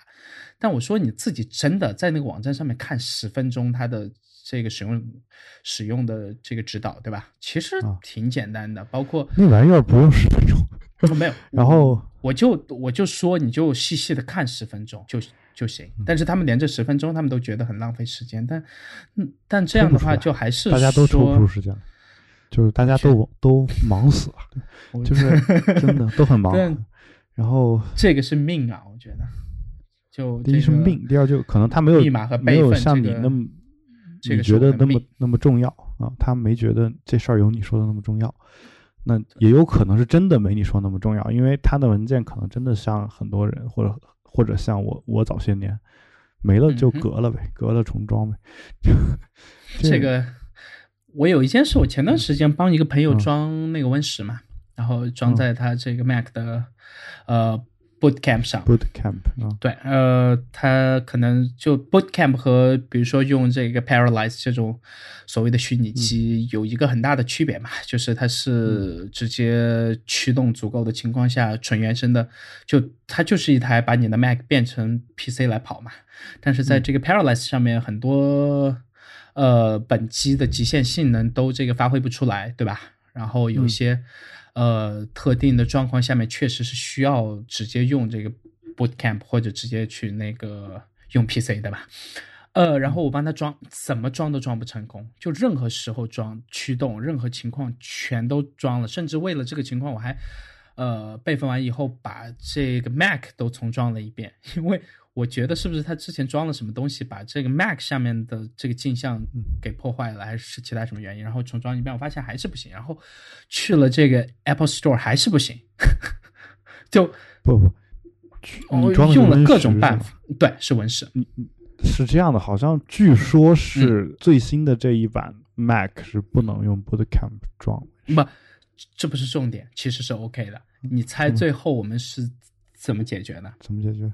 [SPEAKER 2] 但我说你自己真的在那个网站上面看十分钟，它的这个使用使用的这个指导，对吧？其实
[SPEAKER 1] 啊
[SPEAKER 2] 挺简单的，包括
[SPEAKER 1] 那玩意儿不用十分钟，<laughs>
[SPEAKER 2] 没有，
[SPEAKER 1] 然后
[SPEAKER 2] 我就我就说你就细细的看十分钟就就行。
[SPEAKER 1] 嗯
[SPEAKER 2] 但是他们连这十分钟他们都觉得很浪费时间，但嗯，但这样的话就还是
[SPEAKER 1] 大家都抽不出时间来，就是大家都都忙死了，就是真的都很忙。<laughs> 然后
[SPEAKER 2] 这个是命啊，我觉得。就
[SPEAKER 1] 第一是命，第二就可能他没有
[SPEAKER 2] 密码和
[SPEAKER 1] 没有像你那么，你觉得那么
[SPEAKER 2] 命
[SPEAKER 1] 那么重要啊，他没觉得这事儿有你说的那么重要。那也有可能是真的没你说那么重要，因为他的文件可能真的像很多人，或者或者像我，我早些年没了就隔了呗，隔了重装呗。<laughs>
[SPEAKER 2] 这个，我有一件事，我前段时间帮一个朋友
[SPEAKER 1] 嗯。
[SPEAKER 2] 装那个 Win 十嘛，然后装
[SPEAKER 1] 嗯。
[SPEAKER 2] 在他这个 Mac 的呃 Bootcamp 上。
[SPEAKER 1] Boot Camp 啊，
[SPEAKER 2] 对，呃，它可能就 Bootcamp 和比如说用这个 Paralyze 这种所谓的虚拟机有一个很大的区别嘛，就是它是直接驱动足够的情况下纯原生的，就它就是一台把你的 Mac 变成 PC 来跑嘛。但是在这个 Paralyze 上面，很多呃本机的极限性能都这个发挥不出来，对吧？然后有
[SPEAKER 1] 一
[SPEAKER 2] 些、呃特定的状况下面，确实是需要直接用这个 Bootcamp 或者直接去那个用 PC 对吧？呃，然后我帮他装，怎么装都装不成功，就任何时候装驱动，任何情况全都装了，甚至为了这个情况，我还呃备份完以后把这个 Mac 都重装了一遍，因为我觉得是不是他之前装了什么东西，把这个 Mac 下面的这个镜像给破坏了，还是其他什么原因？然后重装一遍，我发现还是不行，然后去了这个 Apple Store 还是不行，<laughs> 就
[SPEAKER 1] 不不，
[SPEAKER 2] 我
[SPEAKER 1] 你装
[SPEAKER 2] 用了各种办法，对，是文氏。
[SPEAKER 1] 是这样的，好像据说是最新的这一版 Mac 是不能用 Boot Camp 装的。
[SPEAKER 2] 不，这不是重点，其实是 OK 的。你猜最后我们是怎么解决的？
[SPEAKER 1] 怎么解决？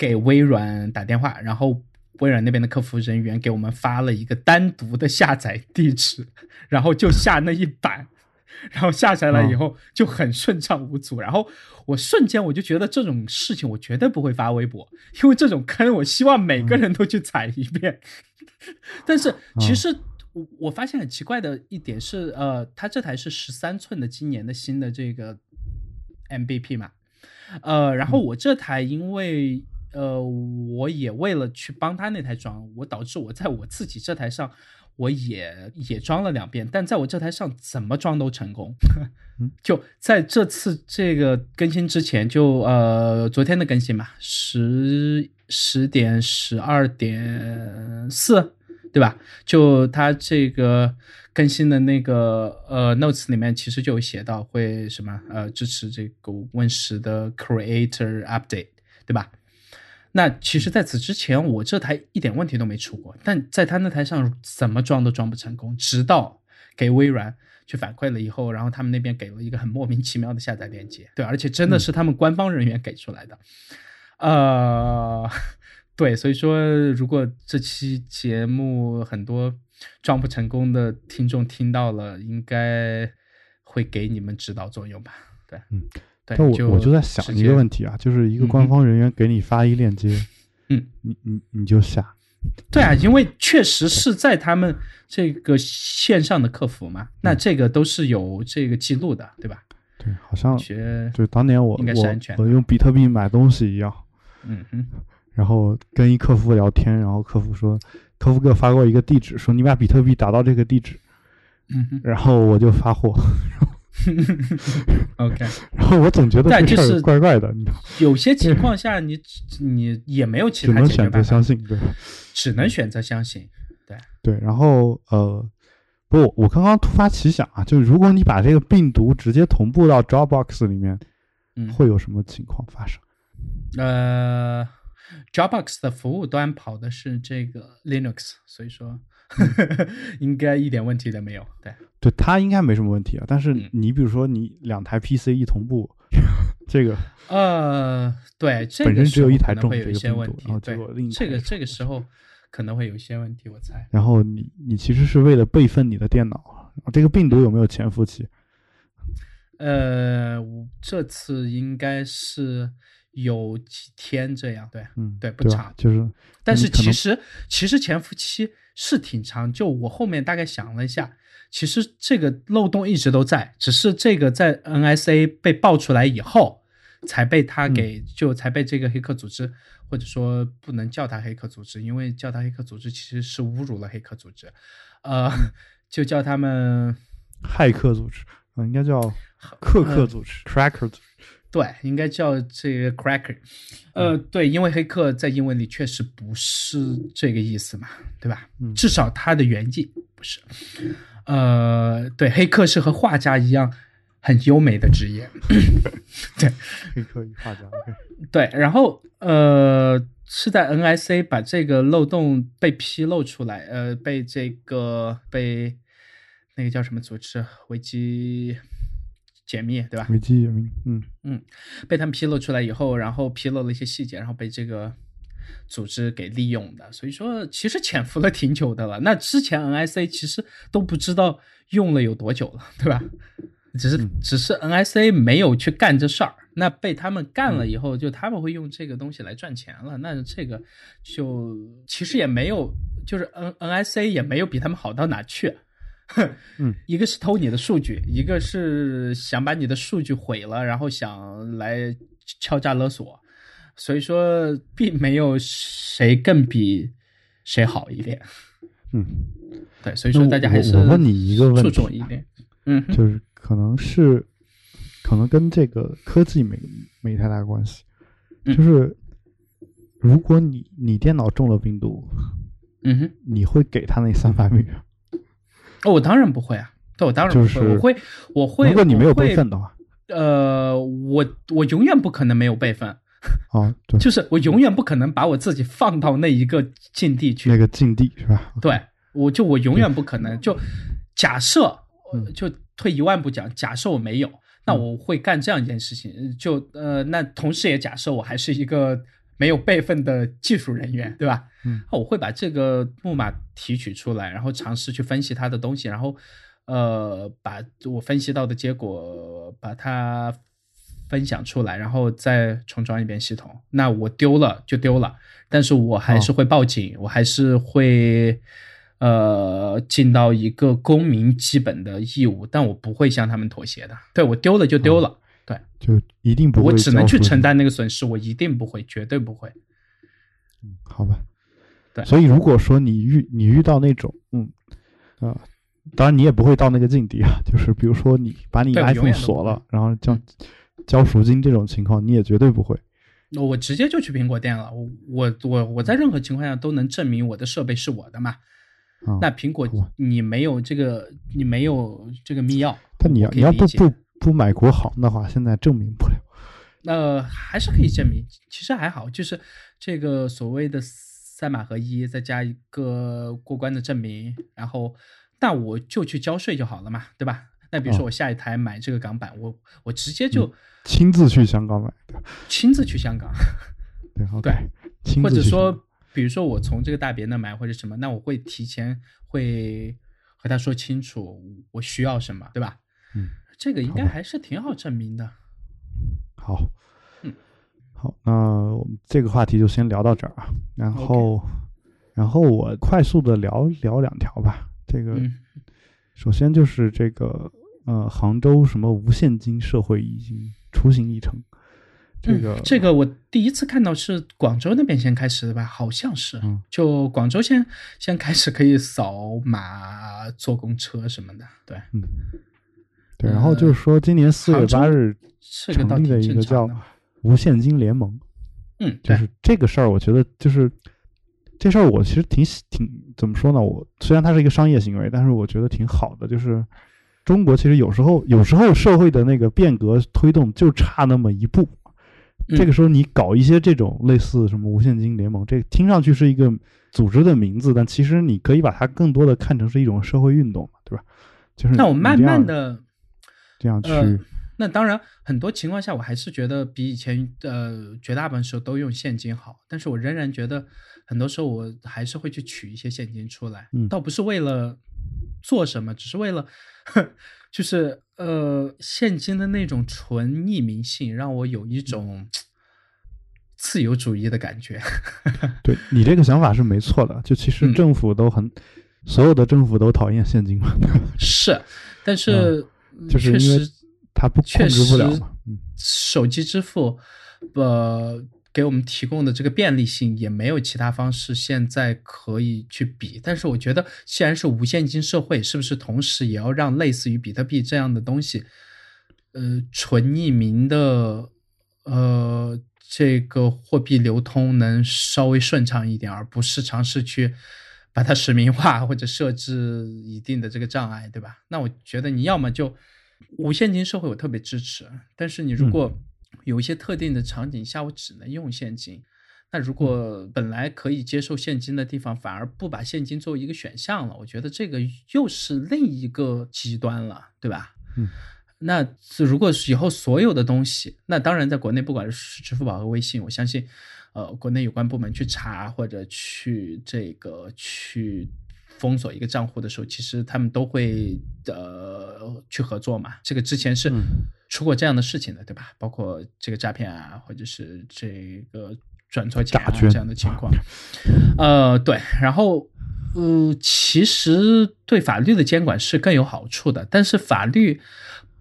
[SPEAKER 2] 给微软打电话，然后微软那边的客服人员给我们发了一个单独的下载地址，然后就下那一版，然后下下来以后就很顺畅无阻。然后我瞬间我就觉得这种事情我绝对不会发微博，因为这种坑我希望每个人都去踩一遍。<laughs> 但是其实我我发现很奇怪的一点是，呃，它这台是十三寸的今年的新的这个 MBP 嘛，呃，然后我这台因为呃，我也为了去帮他那台装，我导致我在我自己这台上我也也装了两遍，但在我这台上怎么装都成功。<laughs> 就在这次这个更新之前，就呃昨天的更新嘛，十十点十二点四，对吧？就它这个更新的那个呃 notes 里面，其实就有写到会什么呃支持这个 Win 十的 Creator Update，对吧？那其实在此之前，我这台一点问题都没出过，但在他那台上怎么装都装不成功，直到给微软去反馈了以后，然后他们那边给了一个很莫名其妙的下载链接，对，而且真的是他们官方人员给出来的，呃，<laughs> 对，所以说如果这期节目很多装不成功的听众听到了，应该会给你们指导作用吧？对，
[SPEAKER 1] 嗯。
[SPEAKER 2] 对，
[SPEAKER 1] 但我
[SPEAKER 2] 就
[SPEAKER 1] 我就在想一个问题啊，就是一个官方人员给你发一链接，
[SPEAKER 2] 嗯，
[SPEAKER 1] 你你你就下，
[SPEAKER 2] 对啊，因为确实是在他们这个线上的客服嘛，那这个都是有这个记录的，对吧？
[SPEAKER 1] 对，好像
[SPEAKER 2] 学，
[SPEAKER 1] 就当年我我我用比特币买东西一样，
[SPEAKER 2] 嗯哼，
[SPEAKER 1] 然后跟一客服聊天，然后客服说，客服给我发过一个地址，说你把比特币打到这个地址，
[SPEAKER 2] 嗯哼。
[SPEAKER 1] 然后我就发货，<laughs> <laughs>
[SPEAKER 2] OK。
[SPEAKER 1] 然后我总觉得
[SPEAKER 2] 但
[SPEAKER 1] 这事儿
[SPEAKER 2] 就是
[SPEAKER 1] 怪怪的，你知道，
[SPEAKER 2] 有些情况下你，你也没有其
[SPEAKER 1] 只能选择
[SPEAKER 2] 他解决办法，
[SPEAKER 1] 相信，对
[SPEAKER 2] 只能选择相信。对，
[SPEAKER 1] 对，然后呃。不，我刚刚突发奇想啊，就是如果你把这个病毒直接同步到 Dropbox 里面，
[SPEAKER 2] 嗯，
[SPEAKER 1] 会有什么情况发生？
[SPEAKER 2] 呃，Dropbox 的服务端跑的是这个 Linux，所以说 <laughs> 应该一点问题都没有。对，
[SPEAKER 1] 对，它应该没什么问题啊。但是
[SPEAKER 2] 嗯
[SPEAKER 1] 你比如说你两台 PC 一同步，<laughs> 这个
[SPEAKER 2] 呃，对，这
[SPEAKER 1] 本身只有一台中
[SPEAKER 2] 会有一些问题
[SPEAKER 1] 然后。结
[SPEAKER 2] 对
[SPEAKER 1] 果另一，
[SPEAKER 2] 这个这个时候可能会有一些问题，我猜。
[SPEAKER 1] 然后你你其实是为了备份你的电脑，这个病毒有没有潜伏期？
[SPEAKER 2] 呃，我这次应该是有几天这样，对，
[SPEAKER 1] 嗯，
[SPEAKER 2] 对，不
[SPEAKER 1] 吧
[SPEAKER 2] 长。
[SPEAKER 1] 就是，
[SPEAKER 2] 但是其实其实潜伏期是挺长，就我后面大概想了一下，其实这个漏洞一直都在，只是这个在 NSA 被爆出来以后，才被他
[SPEAKER 1] 嗯
[SPEAKER 2] 给、就才被这个黑客组织，或者说不能叫他黑客组织，因为叫他黑客组织其实是侮辱了黑客组织，呃，
[SPEAKER 1] 嗯
[SPEAKER 2] 就叫他们
[SPEAKER 1] 骇客组织，啊，应该叫克克
[SPEAKER 2] 呃
[SPEAKER 1] 组织 （cracker 组织）。
[SPEAKER 2] 对，应该叫这个 cracker，呃，
[SPEAKER 1] 嗯
[SPEAKER 2] 对，因为黑客在英文里确实不是这个意思嘛，对吧？
[SPEAKER 1] 嗯
[SPEAKER 2] 至少它的原意不是。呃，对，黑客是和画家一样很优美的职业，<laughs> 对
[SPEAKER 1] 黑客与画家 <laughs>
[SPEAKER 2] 对。然后呃，是在 NSA 把这个漏洞被披露出来，呃，被这个被那个叫什么组织维基解密，对吧？
[SPEAKER 1] 维基解密，嗯
[SPEAKER 2] 被他们披露出来以后，然后披露了一些细节，然后被这个组织给利用的。所以说，其实潜伏了挺久的了。那之前 NSA 其实都不知道用了有多久了，对吧？只是
[SPEAKER 1] 嗯
[SPEAKER 2] 只是 NSA 没有去干这事儿，那被他们干了以后，就他们会用这个东西来赚钱了。那这个就其实也没有，就是 N NSA 也没有比他们好到哪去。<laughs>
[SPEAKER 1] 嗯，
[SPEAKER 2] 一个是偷你的数据，一个是想把你的数据毁了，然后想来敲诈勒索，所以说并没有谁更比谁好一点。
[SPEAKER 1] 嗯，
[SPEAKER 2] 对，所以说大家还是
[SPEAKER 1] 我我问你一个问
[SPEAKER 2] 注
[SPEAKER 1] 题
[SPEAKER 2] 重一点。嗯，
[SPEAKER 1] 就是可能是可能跟这个科技没没太大关系，
[SPEAKER 2] 嗯。
[SPEAKER 1] 就是如果你你电脑中了病毒，
[SPEAKER 2] 嗯哼，
[SPEAKER 1] 你会给他那三百美元？
[SPEAKER 2] 哦，我当然不会啊，对，我当然不会，
[SPEAKER 1] 就是
[SPEAKER 2] 我会，我会，
[SPEAKER 1] 如果你没有备份的话，
[SPEAKER 2] 呃，我我永远不可能没有备份，
[SPEAKER 1] 啊，对，<laughs>
[SPEAKER 2] 就是我永远不可能把我自己放到那一个境地去。
[SPEAKER 1] 那个境地是吧？
[SPEAKER 2] 对，我就我永远不可能。就假设，
[SPEAKER 1] 嗯
[SPEAKER 2] 就退一万步讲，假设我没有，那我会干这样一件事情。就呃，那同时也假设我还是一个没有备份的技术人员，对吧？
[SPEAKER 1] 嗯，
[SPEAKER 2] 我会把这个木马提取出来，然后尝试去分析它的东西，然后呃，把我分析到的结果把它分享出来，然后再重装一遍系统。那我丢了就丢了，但是我还是会报警，我还是会呃尽到一个公民基本的义务，但我不会向他们妥协的。对我丢了就丢了，对
[SPEAKER 1] 就一定不会
[SPEAKER 2] 我只能去承担那个损失，我一定不会，绝对不会。
[SPEAKER 1] 好吧？
[SPEAKER 2] 对
[SPEAKER 1] 所以如果说你遇你遇到那种，嗯啊、当然你也不会到那个境地啊，就是比如说你把你 iPhone 锁了，然后交
[SPEAKER 2] 嗯
[SPEAKER 1] 交赎金这种情况，你也绝对不会。
[SPEAKER 2] 那我直接就去苹果店了，我我我我在任何情况下都能证明我的设备是我的嘛。
[SPEAKER 1] 啊、
[SPEAKER 2] 那苹果你没有这个，你没有这个密钥，
[SPEAKER 1] 但你要你要不不不买国行的话，现在证明不了。
[SPEAKER 2] 那还是可以证明，其实还好，就是这个所谓的三码合一，再加一个过关的证明，然后那我就去交税就好了嘛，对吧？那比如说
[SPEAKER 1] 哦
[SPEAKER 2] 我下一台买这个港版，我我直接就
[SPEAKER 1] 亲自去香港买的，
[SPEAKER 2] 亲自去香港，
[SPEAKER 1] 对
[SPEAKER 2] 或者说，比如说我从这个大别那买或者什么，那我会提前会和他说清楚我需要什么，对吧？
[SPEAKER 1] 嗯，
[SPEAKER 2] 这个应该还是挺好证明的。
[SPEAKER 1] 好，
[SPEAKER 2] 嗯，
[SPEAKER 1] 好，那我们这个话题就先聊到这儿啊。然后然后我快速的聊聊两条吧。这个、
[SPEAKER 2] 嗯
[SPEAKER 1] 首先就是这个呃，杭州什么无现金社会已经雏形已成。这个、
[SPEAKER 2] 嗯、这个我第一次看到是广州那边先开始的吧，好像是，
[SPEAKER 1] 嗯
[SPEAKER 2] 就广州先先开始可以扫码坐公车什么的，对，
[SPEAKER 1] 嗯，对，然后就是说今年四月八日成立
[SPEAKER 2] 的
[SPEAKER 1] 一个叫。无现金联盟。
[SPEAKER 2] 嗯，
[SPEAKER 1] 就是这个事儿，我觉得就是这事儿，我其实挺喜挺怎么说呢？我虽然它是一个商业行为，但是我觉得挺好的。就是中国其实有时候有时候社会的那个变革推动就差那么一步，
[SPEAKER 2] 嗯
[SPEAKER 1] 这个时候你搞一些这种类似什么无现金联盟，这个听上去是一个组织的名字，但其实你可以把它更多的看成是一种社会运动嘛，对吧？就是
[SPEAKER 2] 那我慢慢的，
[SPEAKER 1] 这样去，
[SPEAKER 2] 呃那当然很多情况下我还是觉得比以前呃绝大部分时候都用现金好，但是我仍然觉得很多时候我还是会去取一些现金出来，
[SPEAKER 1] 嗯。
[SPEAKER 2] 倒不是为了做什么，只是为了 <laughs> 就是呃现金的那种纯匿名性，让我有一种自由主义的感觉。<laughs>
[SPEAKER 1] 对你这个想法是没错的，就其实政府都很，所有的政府都讨厌现金嘛。<laughs>
[SPEAKER 2] 是，但是
[SPEAKER 1] 就是因为它不控制不了嘛。嗯，
[SPEAKER 2] 手机支付，呃。给我们提供的这个便利性也没有其他方式现在可以去比，但是我觉得既然是无现金社会，是不是同时也要让类似于比特币这样的东西，呃，纯匿名的，呃，这个货币流通能稍微顺畅一点，而不是尝试去把它实名化或者设置一定的这个障碍，对吧？那我觉得你要么就无现金社会，我特别支持，但是你如果。有一些特定的场景下，我只能用现金。那如果本来可以接受现金的地方，反而不把现金作为一个选项了，我觉得这个又是另一个极端了，对吧？
[SPEAKER 1] 嗯。
[SPEAKER 2] 那如果是以后所有的东西，那当然在国内，不管是支付宝和微信，我相信，呃，国内有关部门去查或者去这个去封锁一个账户的时候，其实他们都会呃去合作嘛。这个之前是。出过这样的事情的，对吧？包括这个诈骗啊，或者是这个转错钱啊这样的情况。呃，对。然后，呃，其实对法律的监管是更有好处的，但是法律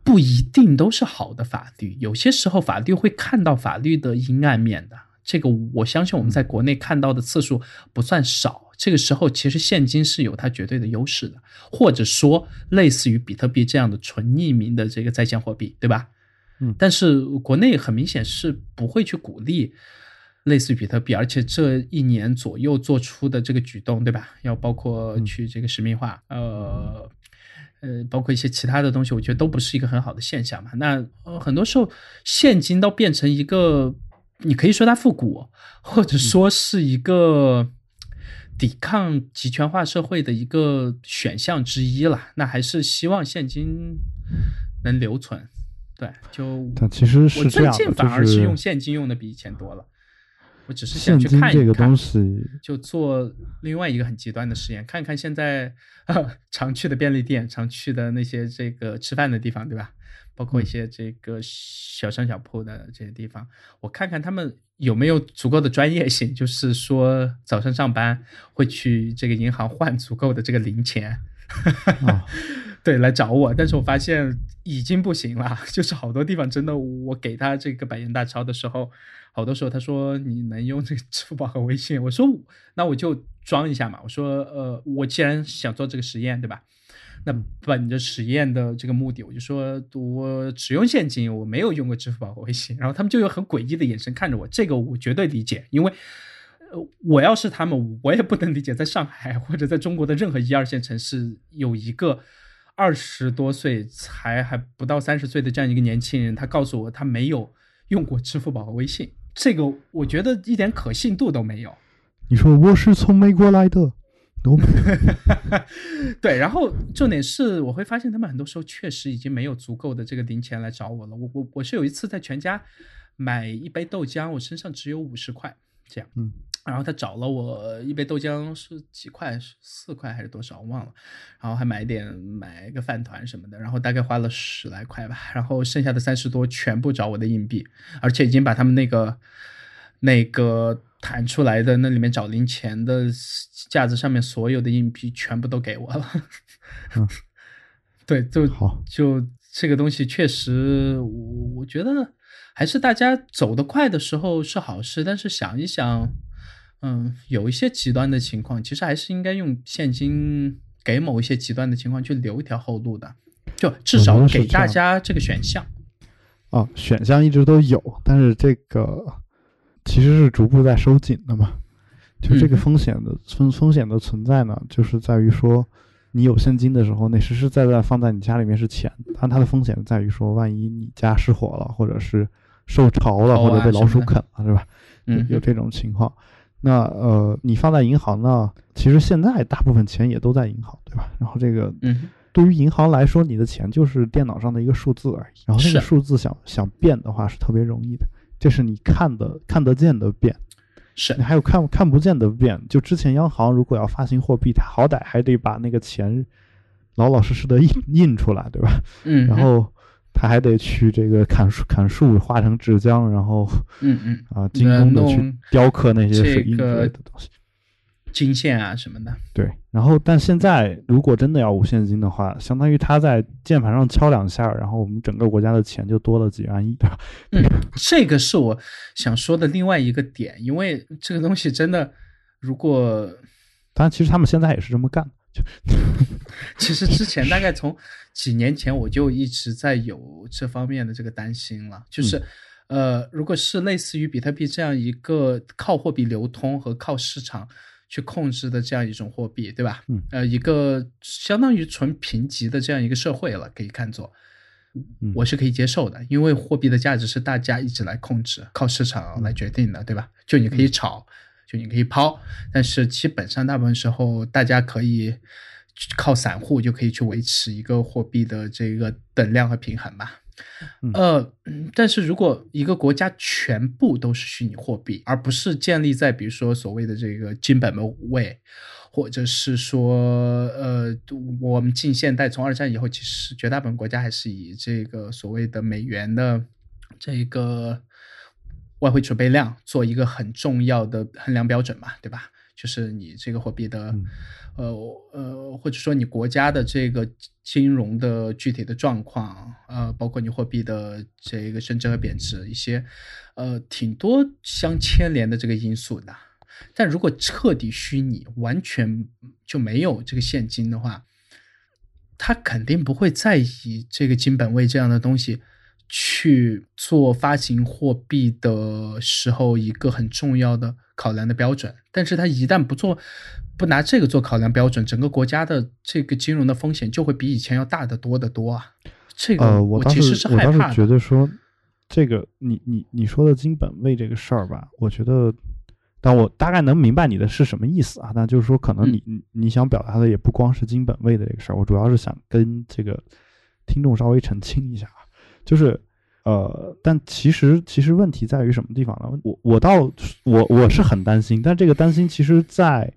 [SPEAKER 2] 不一定都是好的法律，有些时候法律会看到法律的阴暗面的。这个我相信我们在国内看到的次数不算少。这个时候，其实现金是有它绝对的优势的，或者说类似于比特币这样的纯匿名的这个在线货币，对吧？
[SPEAKER 1] 嗯，
[SPEAKER 2] 但是国内很明显是不会去鼓励类似于比特币，而且这一年左右做出的这个举动，对吧？要包括去这个实名化，呃呃，包括一些其他的东西，我觉得都不是一个很好的现象嘛。那呃，很多时候现金都变成一个，你可以说它复古，或者说是一个。抵抗集权化社会的一个选项之一了，那还是希望现金能留存。对，就
[SPEAKER 1] 但其实是
[SPEAKER 2] 这样的，反而
[SPEAKER 1] 是
[SPEAKER 2] 用现金用的比以前多了。我只是想去看
[SPEAKER 1] 一看，
[SPEAKER 2] 就做另外一个很极端的实验，看看现在常去的便利店、常去的那些这个吃饭的地方，对吧？包括一些这个小商小铺的这些地方，我看看他们。有没有足够的专业性？就是说，早上上班会去这个银行换足够的这个零钱，对，来找我。但是我发现已经不行了，<laughs> 就是好多地方真的，我给他这个百元大钞的时候，好多时候他说你能用这个支付宝和微信，我说那我就装一下嘛。我说呃，我既然想做这个实验，对吧？那本着实验的这个目的，我就说我只用现金，我没有用过支付宝和微信。然后他们就有很诡异的眼神看着我，这个我绝对理解，因为呃，我要是他们，我也不能理解，在上海或者在中国的任何一二线城市，有一个二十多岁才还不到三十岁的这样一个年轻人，他告诉我他没有用过支付宝和微信，这个我觉得一点可信度都没有。
[SPEAKER 1] 你说我是从美国来的。都没 <laughs>
[SPEAKER 2] 对，然后重点是，我会发现他们很多时候确实已经没有足够的这个零钱来找我了。我我我是有一次在全家买一杯豆浆，我身上只有五十块，这样，
[SPEAKER 1] 嗯，
[SPEAKER 2] 然后他找了我一杯豆浆是几块，是四块还是多少，我忘了，然后还买点买个饭团什么的，然后大概花了十来块吧，然后剩下的三十多全部找我的硬币，而且已经把他们那个那个。弹出来的那里面找零钱的架子上面所有的硬币全部都给我了，<laughs> 对，就
[SPEAKER 1] 好，
[SPEAKER 2] 就这个东西确实，我我觉得还是大家走得快的时候是好事，但是想一想，嗯，有一些极端的情况，其实还是应该用现金给某一些极端的情况去留一条后路的，就至少给大家这个选项。
[SPEAKER 1] 啊，选项一直都有，但是这个。其实是逐步在收紧的嘛，就这个风险的风风险的存在呢，就是在于说，你有现金的时候，那实实在在放在你家里面是钱，但它的风险在于说，万一你家失火了，或者是受潮了，或者被老鼠啃了，是吧？
[SPEAKER 2] 嗯，
[SPEAKER 1] 有这种情况。那呃，你放在银行呢，其实现在大部分钱也都在银行，对吧？然后这个，对于银行来说，你的钱就是电脑上的一个数字而已，然后那个数字想想变的话是特别容易的。这是你看的看得见的变，
[SPEAKER 2] 是
[SPEAKER 1] 你还有看看不见的变。就之前央行如果要发行货币，它好歹还得把那个钱老老实实的印印出来，对吧？
[SPEAKER 2] 嗯。
[SPEAKER 1] 然后他还得去这个砍树砍树化成纸浆，然后
[SPEAKER 2] 嗯嗯 <laughs>
[SPEAKER 1] 啊精工的去雕刻那些水印之类的东西。
[SPEAKER 2] 金线啊什么的。
[SPEAKER 1] 对，然后但现在如果真的要无现金的话，相当于他在键盘上敲两下，然后我们整个国家的钱就多了几万亿，对吧？
[SPEAKER 2] 嗯，这个是我想说的另外一个点，因为这个东西真的，如果
[SPEAKER 1] 当然，其实他们现在也是这么干 <laughs>
[SPEAKER 2] 其实之前大概从几年前我就一直在有这方面的这个担心了，就是，呃，如果是类似于比特币这样一个靠货币流通和靠市场去控制的这样一种货币，对吧？
[SPEAKER 1] 嗯，
[SPEAKER 2] 呃，一个相当于纯评级的这样一个社会了，可以看作。
[SPEAKER 1] 嗯
[SPEAKER 2] 我是可以接受的，因为货币的价值是大家一直来控制，靠市场来决定的，对吧？就你可以炒，就你可以抛，但是基本上大部分时候大家可以靠散户就可以去维持一个货币的这个等量和平衡吧。
[SPEAKER 1] 嗯
[SPEAKER 2] 呃，嗯但是如果一个国家全部都是虚拟货币，而不是建立在比如说所谓的这个金本位，或者是说，呃，我们近现代从二战以后，其实绝大部分国家还是以这个所谓的美元的这个外汇储备量做一个很重要的衡量标准嘛，对吧？就是你这个货币的，
[SPEAKER 1] 嗯
[SPEAKER 2] 呃呃，或者说你国家的这个金融的具体的状况，呃，包括你货币的这个升值和贬值，一些呃挺多相牵连的这个因素的。但如果彻底虚拟，完全就没有这个现金的话，他肯定不会在意这个金本位这样的东西去做发行货币的时候一个很重要的考量的标准。但是他一旦不做，不拿这个做考量标准，整个国家的这个金融的风险就会比以前要大得多得多啊。这个
[SPEAKER 1] 呃，
[SPEAKER 2] 我其实是害怕的。
[SPEAKER 1] 觉得说，这个你你你说的金本位这个事儿吧，我觉得，但我大概能明白你的是什么意思啊。那就是说，可能
[SPEAKER 2] 嗯
[SPEAKER 1] 你你你想表达的也不光是金本位的这个事儿，我主要是想跟这个听众稍微澄清一下啊，就是。呃，但其实其实问题在于什么地方呢？我我倒我我是很担心，但这个担心其实在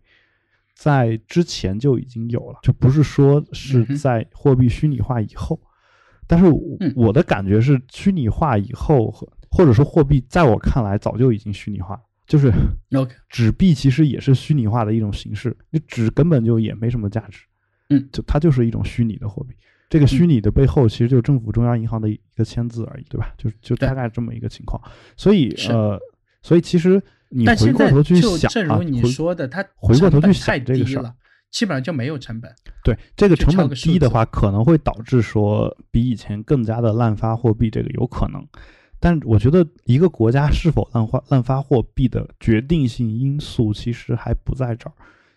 [SPEAKER 1] 在之前就已经有了，就不是说是在货币虚拟化以后。但是我的感觉是，虚拟化以后和或者说货币，在我看来早就已经虚拟化了，就是纸币其实也是虚拟化的一种形式，你纸根本就也没什么价值，
[SPEAKER 2] 嗯，
[SPEAKER 1] 就它就是一种虚拟的货币。这个虚拟的背后，其实就是政府中央银行的一个签字而已，对吧？就就大概这么一个情况。所以呃，所以其实你回过头去想啊，
[SPEAKER 2] 如你
[SPEAKER 1] 回
[SPEAKER 2] 说的，它
[SPEAKER 1] 回过头去想这个事儿
[SPEAKER 2] 了，基本上就没有成本。
[SPEAKER 1] 对这个成本低的话，可能会导致说比以前更加的滥发货币，这个有可能。但我觉得一个国家是否滥发滥发货币的决定性因素，其实还不在这儿，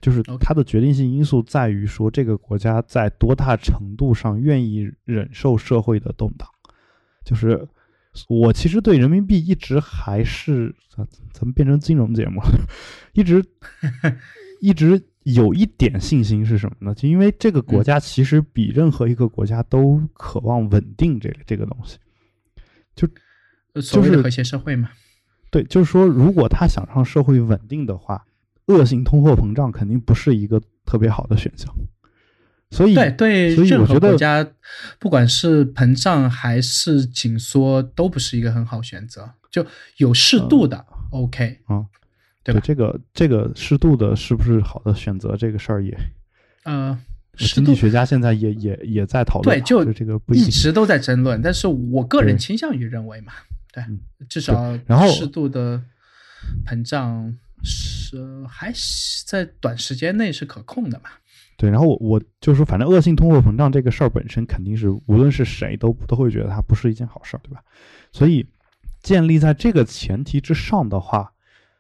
[SPEAKER 1] 就是它的决定性因素在于说这个国家在多大程度上愿意忍受社会的动荡。就是我其实对人民币一直还是咱咱们变成金融节目了，一直 <laughs> 一直有一点信心是什么呢？就因为这个国家其实比任何一个国家都渴望稳定这个这个东西。
[SPEAKER 2] 就
[SPEAKER 1] 就是
[SPEAKER 2] 和谐社会嘛，
[SPEAKER 1] 对，就是说，如果他想让社会稳定的话，恶性通货膨胀肯定不是一个特别好的选项。所以，
[SPEAKER 2] 对对，
[SPEAKER 1] 所以我觉得
[SPEAKER 2] 国家，不管是膨胀还是紧缩，都不是一个很好选择。就有适度的、OK，
[SPEAKER 1] 啊，
[SPEAKER 2] 对吧？
[SPEAKER 1] 这个这个适度的是不是好的选择这个事儿也，
[SPEAKER 2] 呃，
[SPEAKER 1] 经济学家现在也也也在讨论啊，
[SPEAKER 2] 对就
[SPEAKER 1] 这个不一。
[SPEAKER 2] 一直都在争论，但是我个人倾向于认为嘛，对，
[SPEAKER 1] 嗯
[SPEAKER 2] 至少
[SPEAKER 1] 然后
[SPEAKER 2] 适度的膨胀是还是在短时间内是可控的嘛。
[SPEAKER 1] 对，然后我我就是说，反正恶性通货膨胀这个事儿本身肯定是无论是谁都都会觉得它不是一件好事儿，对吧？所以建立在这个前提之上的话，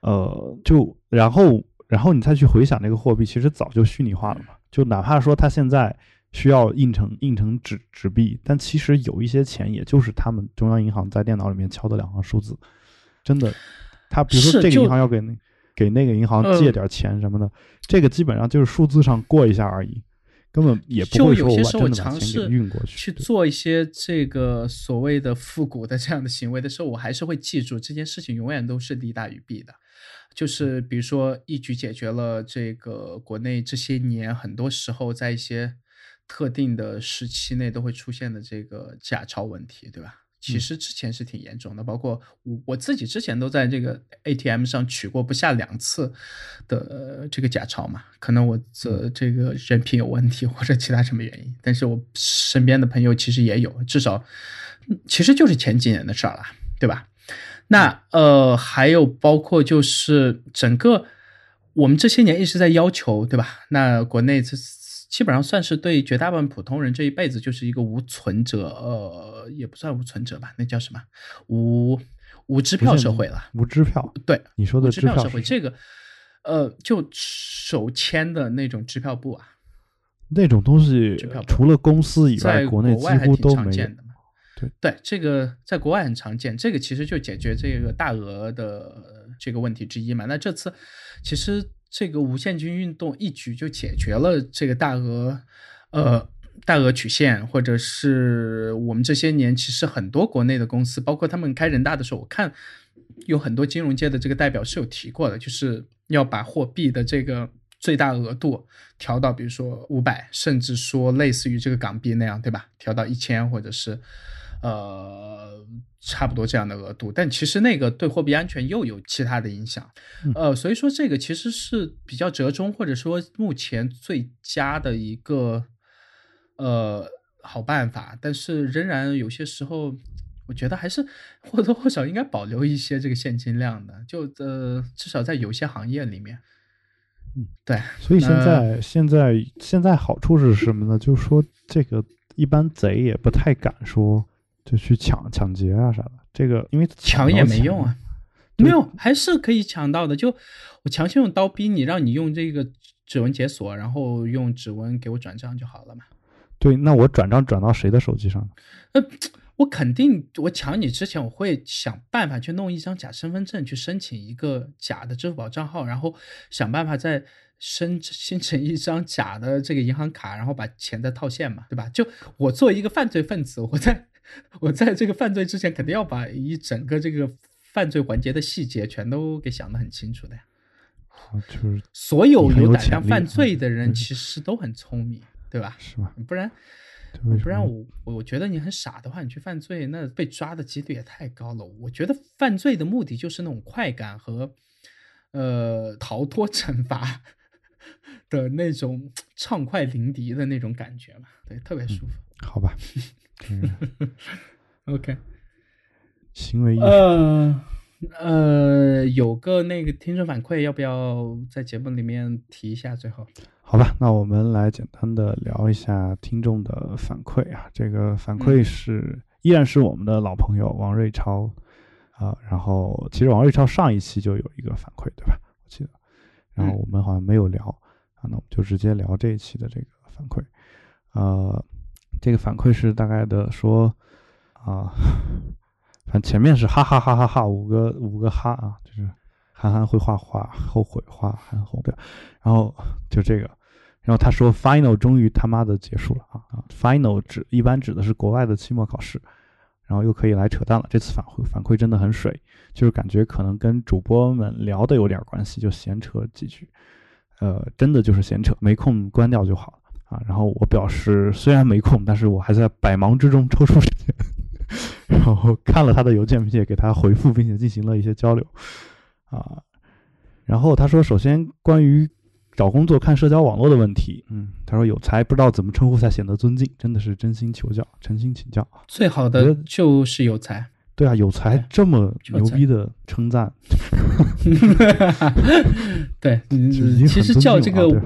[SPEAKER 1] 呃，就然后然后你再去回想这个货币，其实早就虚拟化了嘛。就哪怕说它现在需要印成印成纸纸币，但其实有一些钱也就是他们中央银行在电脑里面敲的两行数字，真的，他比如说这个银行要给那给那个银行
[SPEAKER 2] 呃
[SPEAKER 1] 借点钱什么的，这个基本上就是数字上过一下而已，根本也不
[SPEAKER 2] 就
[SPEAKER 1] 会说我
[SPEAKER 2] 有些时候
[SPEAKER 1] 真的把钱
[SPEAKER 2] 尝试
[SPEAKER 1] 给运过去。
[SPEAKER 2] 去做一些这个所谓的复古的这样的行为的时候，我还是会记住这件事情永远都是利大于弊的。就是比如说一举解决了这个国内这些年很多时候在一些特定的时期内都会出现的这个假钞问题，对吧？其实之前是挺严重的，包括我我自己之前都在这个 ATM 上取过不下两次的这个假钞嘛。可能我这这个人品有问题或者其他什么原因，但是我身边的朋友其实也有，至少其实就是前几年的事儿了，对吧？那呃，还有包括就是整个我们这些年一直在要求，对吧？那国内这。基本上算是对绝大部分普通人这一辈子就是一个无存折，呃，也不算无存折吧，那叫什么？无无支票社会了。
[SPEAKER 1] 无支票。
[SPEAKER 2] 对，
[SPEAKER 1] 你说的
[SPEAKER 2] 支票社会，这个，呃，就手签的那种支票簿啊。
[SPEAKER 1] 那种东西，除了公司以外，
[SPEAKER 2] 国
[SPEAKER 1] 内几乎都没
[SPEAKER 2] 有。
[SPEAKER 1] 对
[SPEAKER 2] 对，这个在国外很常见，这个其实就解决这个大额的这个问题之一嘛。那这次其实。这个无限金运动一举就解决了这个大额，呃，大额取现，或者是我们这些年其实很多国内的公司，包括他们开人大的时候，我看有很多金融界的这个代表是有提过的，就是要把货币的这个最大额度调到，比如说五百，甚至说类似于这个港币那样，对吧？调到一千，或者是呃。差不多这样的额度，但其实那个对货币安全又有其他的影响，呃，所以说这个其实是比较折中，或者说目前最佳的一个呃好办法，但是仍然有些时候，我觉得还是或多或少应该保留一些这个现金量的，就呃至少在有些行业里面，
[SPEAKER 1] 嗯，
[SPEAKER 2] 对，
[SPEAKER 1] 所以现在现在现在好处是什么呢？就是说这个一般贼也不太敢说。就去抢抢劫啊啥的，这个因为
[SPEAKER 2] 抢也没用啊，没有还是可以抢到的。就我强行用刀逼你，让你用这个指纹解锁，然后用指纹给我转账就好了嘛。
[SPEAKER 1] 对，那我转账转到谁的手机上？
[SPEAKER 2] 呃，<tsk> 我肯定我抢你之前，我会想办法去弄一张假身份证，去申请一个假的支付宝账号，然后想办法再申 <laughs> 申请一张假的这个银行卡，然后把钱再套现嘛，对吧？就我作为一个犯罪分子，我在。<laughs> 我在这个犯罪之前，肯定要把一整个这个犯罪环节的细节全都给想得很清楚的呀。
[SPEAKER 1] 就是
[SPEAKER 2] 所有有胆量犯罪的人，其实都很聪明，对吧？
[SPEAKER 1] 是吧？
[SPEAKER 2] 不然，不然我我觉得你很傻的话，你去犯罪，那被抓的几率也太高了。我觉得犯罪的目的就是那种快感和呃逃脱惩罚的那种 <tsk> 畅快淋漓的那种感觉嘛，对，特别舒服。
[SPEAKER 1] 好吧。<laughs>
[SPEAKER 2] 嗯，<laughs> OK，
[SPEAKER 1] 行为艺术。
[SPEAKER 2] 呃呃，有个那个听众反馈，要不要在节目里面提一下？最后，
[SPEAKER 1] 好吧，那我们来简单的聊一下听众的反馈啊。这个反馈是依然是我们的老朋友王瑞超啊。然后，其实王瑞超上一期就有一个反馈，对吧？我记得。然后我们好像没有聊啊，那我们就直接聊这一期的这个反馈，呃。这个反馈是大概的说，啊，反正前面是哈哈哈哈哈五个五个哈啊，就是韩寒会画画，后悔画韩红对，然后就这个，然后他说 final 终于他妈的结束了啊啊，final 指一般指的是国外的期末考试，然后又可以来扯淡了。这次反馈反馈真的很水，就是感觉可能跟主播们聊的有点关系，就闲扯几句，呃，真的就是闲扯，没空关掉就好了。啊，然后我表示虽然没空，但是我还在百忙之中抽出时间，然后看了他的邮件，并且给他回复，并且进行了一些交流。啊，然后他说，首先关于找工作看社交网络的问题，嗯，他说有才不知道怎么称呼才显得尊敬，真的是真心求教，诚心请教。
[SPEAKER 2] 最好的就是有才，
[SPEAKER 1] 对啊，有才这么牛逼的称赞，<laughs>
[SPEAKER 2] 对，<laughs> 其实叫这个。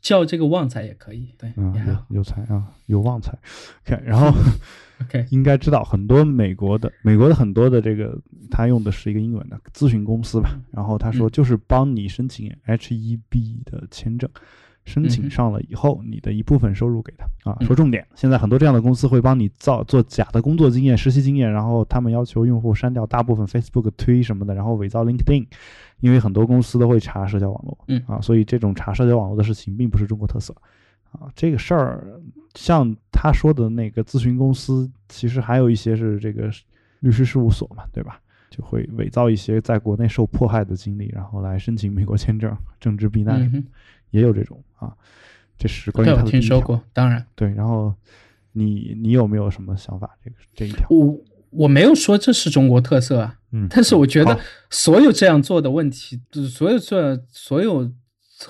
[SPEAKER 2] 叫这个旺财也可以，对，
[SPEAKER 1] 有有才啊，有旺财。OK，然后 <laughs>
[SPEAKER 2] OK，
[SPEAKER 1] 应该知道很多美国的美国的很多的这个，他用的是一个英文的咨询公司吧。然后他说就是帮你申请 H-1B 的签证，申请上了以后，你的一部分收入给他啊。说重点，现在很多这样的公司会帮你造做假的工作经验、实习经验，然后他们要求用户删掉大部分 Facebook 推什么的，然后伪造 LinkedIn。因为很多公司都会查社交网络，
[SPEAKER 2] 嗯
[SPEAKER 1] 啊，所以这种查社交网络的事情并不是中国特色，啊，这个事儿像他说的那个咨询公司，其实还有一些是这个律师事务所嘛，对吧？就会伪造一些在国内受迫害的经历，然后来申请美国签证、政治避难什么，也有这种啊。这是关于
[SPEAKER 2] 对，我
[SPEAKER 1] 它的
[SPEAKER 2] 听说过，当然，
[SPEAKER 1] 对，然后你你有没有什么想法？这个这一条，
[SPEAKER 2] 我我没有说这是中国特色啊，
[SPEAKER 1] 嗯，
[SPEAKER 2] 但是我觉得所有这样做的问题，就是所有这所有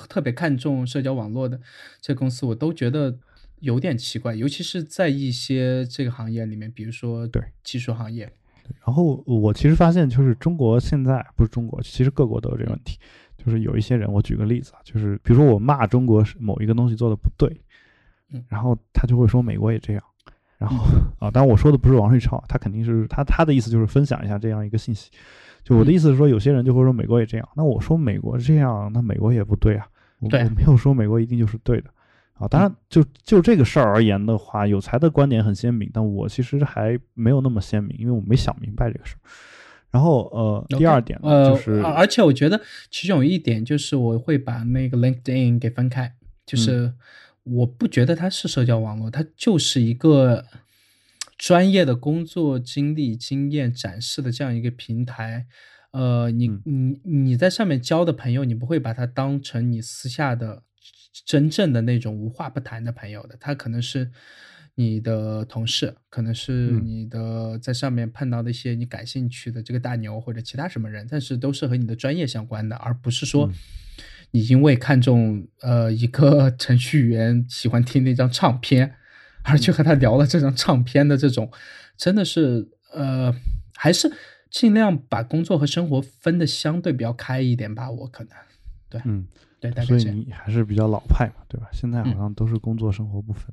[SPEAKER 2] 特别看重社交网络的这公司，我都觉得有点奇怪，尤其是在一些这个行业里面，比如说
[SPEAKER 1] 对。
[SPEAKER 2] 技术行业，
[SPEAKER 1] 然后我其实发现，就是中国现在不是中国，其实各国都有这个问题。就是有一些人，我举个例子啊，就是比如说我骂中国是某一个东西做的不对
[SPEAKER 2] 嗯，
[SPEAKER 1] 然后他就会说美国也这样，然后啊，当然我说的不是王瑞超，他肯定是他他的意思就是分享一下这样一个信息。就我的意思是说，有些人就会说美国也这样，那我说美国这样，那美国也不对啊，我没有说美国一定就是对的。啊，当然，就就这个事儿而言的话，有才的观点很鲜明，但我其实还没有那么鲜明，因为我没想明白这个事儿。然后呃，第二点呢，
[SPEAKER 2] 呃，
[SPEAKER 1] 就是
[SPEAKER 2] 而而且我觉得其中有一点就是我会把那个 LinkedIn 给分开，
[SPEAKER 1] 嗯
[SPEAKER 2] 就是我不觉得它是社交网络，它就是一个专业的工作经历经验展示的这样一个平台。呃，你
[SPEAKER 1] 嗯。
[SPEAKER 2] 你你在上面交的朋友，你不会把它当成你私下的真正的那种无话不谈的朋友的，他可能是你的同事，可能是
[SPEAKER 1] 嗯。
[SPEAKER 2] 你的在上面碰到的一些你感兴趣的这个大牛或者其他什么人，但是都是和你的专业相关的，而不是说
[SPEAKER 1] 嗯
[SPEAKER 2] 你因为看中呃一个 <laughs> 程序员喜欢听那张唱片，而去和他聊了这张唱片的这种，真的是呃还是尽量把工作和生活分的相对比较开一点吧，我可能对
[SPEAKER 1] 嗯，
[SPEAKER 2] 对大
[SPEAKER 1] 所以。你还是比较老派嘛，对吧？现在好
[SPEAKER 2] 嗯
[SPEAKER 1] 像都是工作生活不分。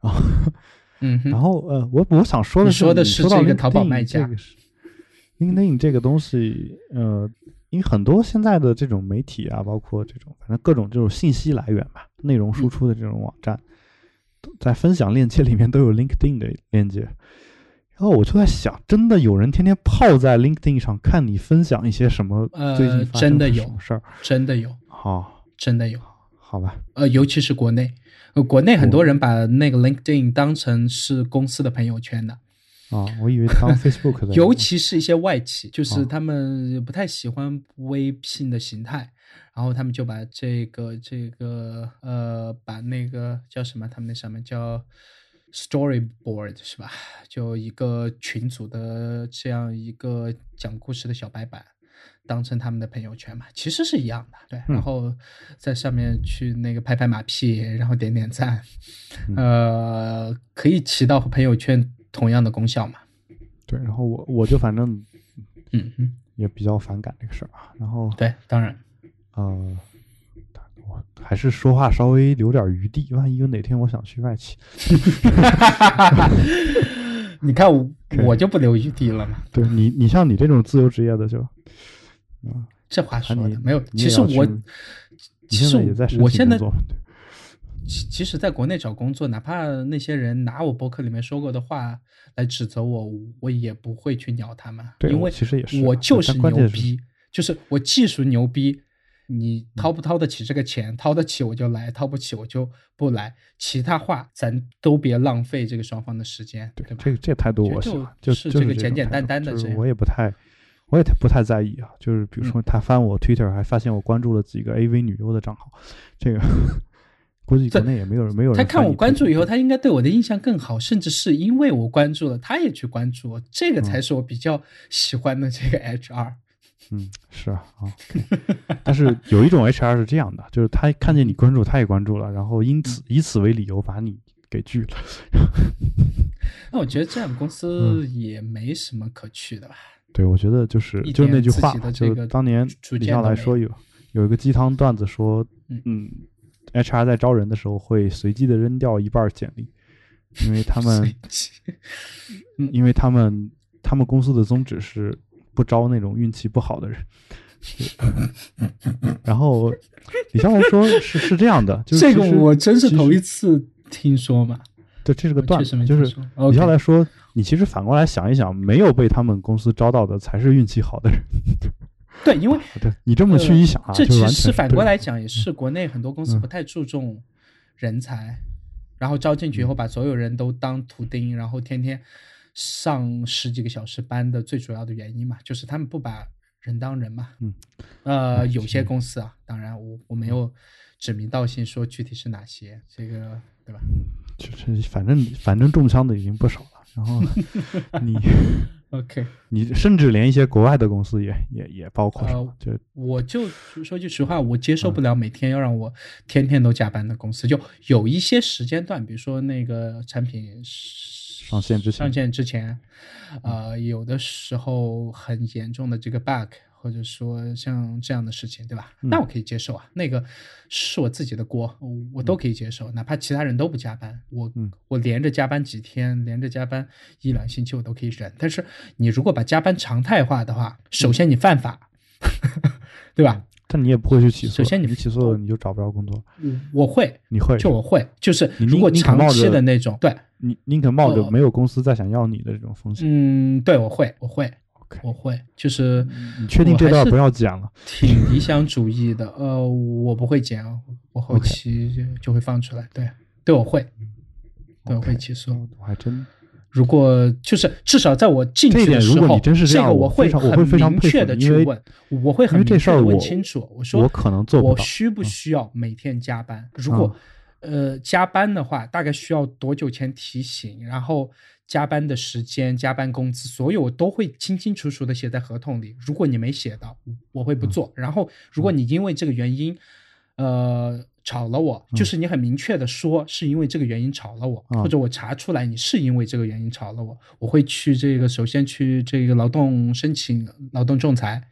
[SPEAKER 1] 然后 <laughs>
[SPEAKER 2] 嗯哼，
[SPEAKER 1] 然后呃，我我想说的是，
[SPEAKER 2] 你说的是这个淘宝卖家
[SPEAKER 1] 这个是 LinkedIn 这个东西，呃，因为很多现在的这种媒体啊，包括这种反正各种这种信息来源吧，内容输出的这种网站，都在分享链接里面都有 LinkedIn 的链接。然后我就在想，真的有人天天泡在 LinkedIn 上看你分享一些什么
[SPEAKER 2] 呃
[SPEAKER 1] 最近发生
[SPEAKER 2] 真的有
[SPEAKER 1] 什么事儿？
[SPEAKER 2] 真的有，
[SPEAKER 1] 好，
[SPEAKER 2] 真的有。
[SPEAKER 1] 好吧，
[SPEAKER 2] 呃，尤其是国内，呃，国内很多人把那个 LinkedIn 当成是公司的朋友圈的，
[SPEAKER 1] 啊，我以为当 Facebook 的，
[SPEAKER 2] 尤其是一些外企，就是
[SPEAKER 1] 哦
[SPEAKER 2] 他们不太喜欢微信的形态，然后他们就把这个这个呃，把那个叫什么，他们那上面叫 Storyboard 是吧？就一个群组的这样一个讲故事的小白板。当成他们的朋友圈嘛，其实是一样的，对。
[SPEAKER 1] 嗯
[SPEAKER 2] 然后在上面去那个拍拍马屁，然后点点赞，
[SPEAKER 1] 嗯
[SPEAKER 2] 呃，可以起到和朋友圈同样的功效嘛。
[SPEAKER 1] 对，然后我我就反正
[SPEAKER 2] 嗯嗯，
[SPEAKER 1] 也比较反感这个事儿啊，然后
[SPEAKER 2] 对，当然，
[SPEAKER 1] 呃，我还是说话稍微留点余地，万一有哪天我想去外企，<laughs>
[SPEAKER 2] 你看我我就不留余地了嘛。
[SPEAKER 1] 对你，你像你这种自由职业的就，啊，
[SPEAKER 2] 这话说的没有，其实我其实
[SPEAKER 1] 现在也在申
[SPEAKER 2] 我现在其其实，在国内找工作，哪怕那些人拿我博客里面说过的话来指责我，我也不会去鸟他们，
[SPEAKER 1] 对
[SPEAKER 2] 因为
[SPEAKER 1] 其实也是啊
[SPEAKER 2] 我就是牛逼，就是我技术牛逼，你掏不掏得起这个钱，掏得起我就来，掏不起我就不来，其他话咱都别浪费这个双方的时间，对吧？
[SPEAKER 1] 这个这个态度我喜欢，就是就是
[SPEAKER 2] 这个简简单单的这样嗯
[SPEAKER 1] 我也不太，我也不太在意啊。就是比如说他翻我 Twitter，还发现我关注了几个 AV 女优的账号，这个估计国内也没有人没有人
[SPEAKER 2] 他看我关注以后，他应该对我的印象更好，甚至是因为我关注了，他也去关注我，这个
[SPEAKER 1] 嗯
[SPEAKER 2] 才是我比较喜欢的这个 HR。
[SPEAKER 1] 嗯，是啊啊，但是有一种 HR 是这样的，就是他看见你关注，他也关注了，然后因
[SPEAKER 2] 嗯
[SPEAKER 1] 此以此为理由把你给拒了。<laughs>
[SPEAKER 2] 那我觉得这样公
[SPEAKER 1] 嗯
[SPEAKER 2] 司也没什么可去的吧。
[SPEAKER 1] 对，我觉得就是就是那句话，就当年
[SPEAKER 2] 主
[SPEAKER 1] 李
[SPEAKER 2] 见都没有
[SPEAKER 1] 笑来说有有一个鸡汤段子说，
[SPEAKER 2] 嗯
[SPEAKER 1] 嗯，HR 在招人的时候会随机的扔掉一半简历，因为他们 <laughs> 因为他们他们公司的宗旨是不招那种运气不好的人。<laughs> 然后李笑来说是是这样的，<laughs> 就是
[SPEAKER 2] 这个我真是头一次听说嘛。
[SPEAKER 1] 对，这是个段就是李笑来说，你其实反过来想一想，没有被他们公司招到的才是运气好的人。<laughs>
[SPEAKER 2] 对，因为
[SPEAKER 1] 对你这么去一想啊，
[SPEAKER 2] 这其实反过来讲，也是国内很多公司
[SPEAKER 1] 嗯
[SPEAKER 2] 不太注重人才，然后招进去以
[SPEAKER 1] 嗯
[SPEAKER 2] 后把所有人都当图钉，然后天天上十几个小时班的最主要的原因嘛，就是他们不把人当人嘛。
[SPEAKER 1] 嗯，
[SPEAKER 2] 呃，
[SPEAKER 1] 哎
[SPEAKER 2] 有些公司啊，当然我我没有指名道姓说具体是哪些，这个对吧？
[SPEAKER 1] 就是反正反正中枪的已经不少了，然后 <laughs> 你
[SPEAKER 2] OK，
[SPEAKER 1] 你甚至连一些国外的公司也也也包括
[SPEAKER 2] 呃
[SPEAKER 1] 就
[SPEAKER 2] 我就说句实话，我接受不了每天要让我天天都加班的公司。就有一些时间段，比如说那个产品上
[SPEAKER 1] 上线之前
[SPEAKER 2] 上线之前，呃，有的时候很严重的这个 bug，或者说像这样的事情，对吧？
[SPEAKER 1] 嗯
[SPEAKER 2] 那我可以接受啊，那个是我自己的锅，我我都可以接受，哪怕其他人都不加班，我、
[SPEAKER 1] 嗯
[SPEAKER 2] 我连着加班几天，连着加班一两星期我都可以忍。但是你如果把加班常态化的话，首先你犯法，<laughs> 对吧？
[SPEAKER 1] 但你也不会去起诉。
[SPEAKER 2] 首先你
[SPEAKER 1] 你起诉了，你就找不着工作。
[SPEAKER 2] 我会，
[SPEAKER 1] 你会
[SPEAKER 2] 就我会，就是
[SPEAKER 1] 你
[SPEAKER 2] 如果长期的那种，对，
[SPEAKER 1] 你宁可冒着
[SPEAKER 2] 呃
[SPEAKER 1] 没有公司再想要你的这种风险。
[SPEAKER 2] 嗯，对我会，我会，
[SPEAKER 1] OK，
[SPEAKER 2] 我会，就是
[SPEAKER 1] 你确定这段不要剪了？
[SPEAKER 2] 挺理想主义的。呃，我不会剪，我后期就就会放出来。对，对我会，对我会起诉。
[SPEAKER 1] 我还真
[SPEAKER 2] 如果就是至少在我进去的时候，
[SPEAKER 1] 如果你真是这样
[SPEAKER 2] 个
[SPEAKER 1] 我
[SPEAKER 2] 会很明确的去问，我会很明确的问清楚。我说
[SPEAKER 1] 我可能做不到。
[SPEAKER 2] 我需不需要每天加班？如果、呃加班的话，大概需要多久前提醒？然后加班的时间、加班工资，所有我都会清清楚楚的写在合同里。如果你没写到，我会不做。然后如果你因为这个原因，呃。炒了我，就是你很明确的说是因为这个原因吵了我，
[SPEAKER 1] 嗯
[SPEAKER 2] 或者我查出来你是因为这个原因吵了我，我会去这个首先去这个劳动申请劳动仲裁，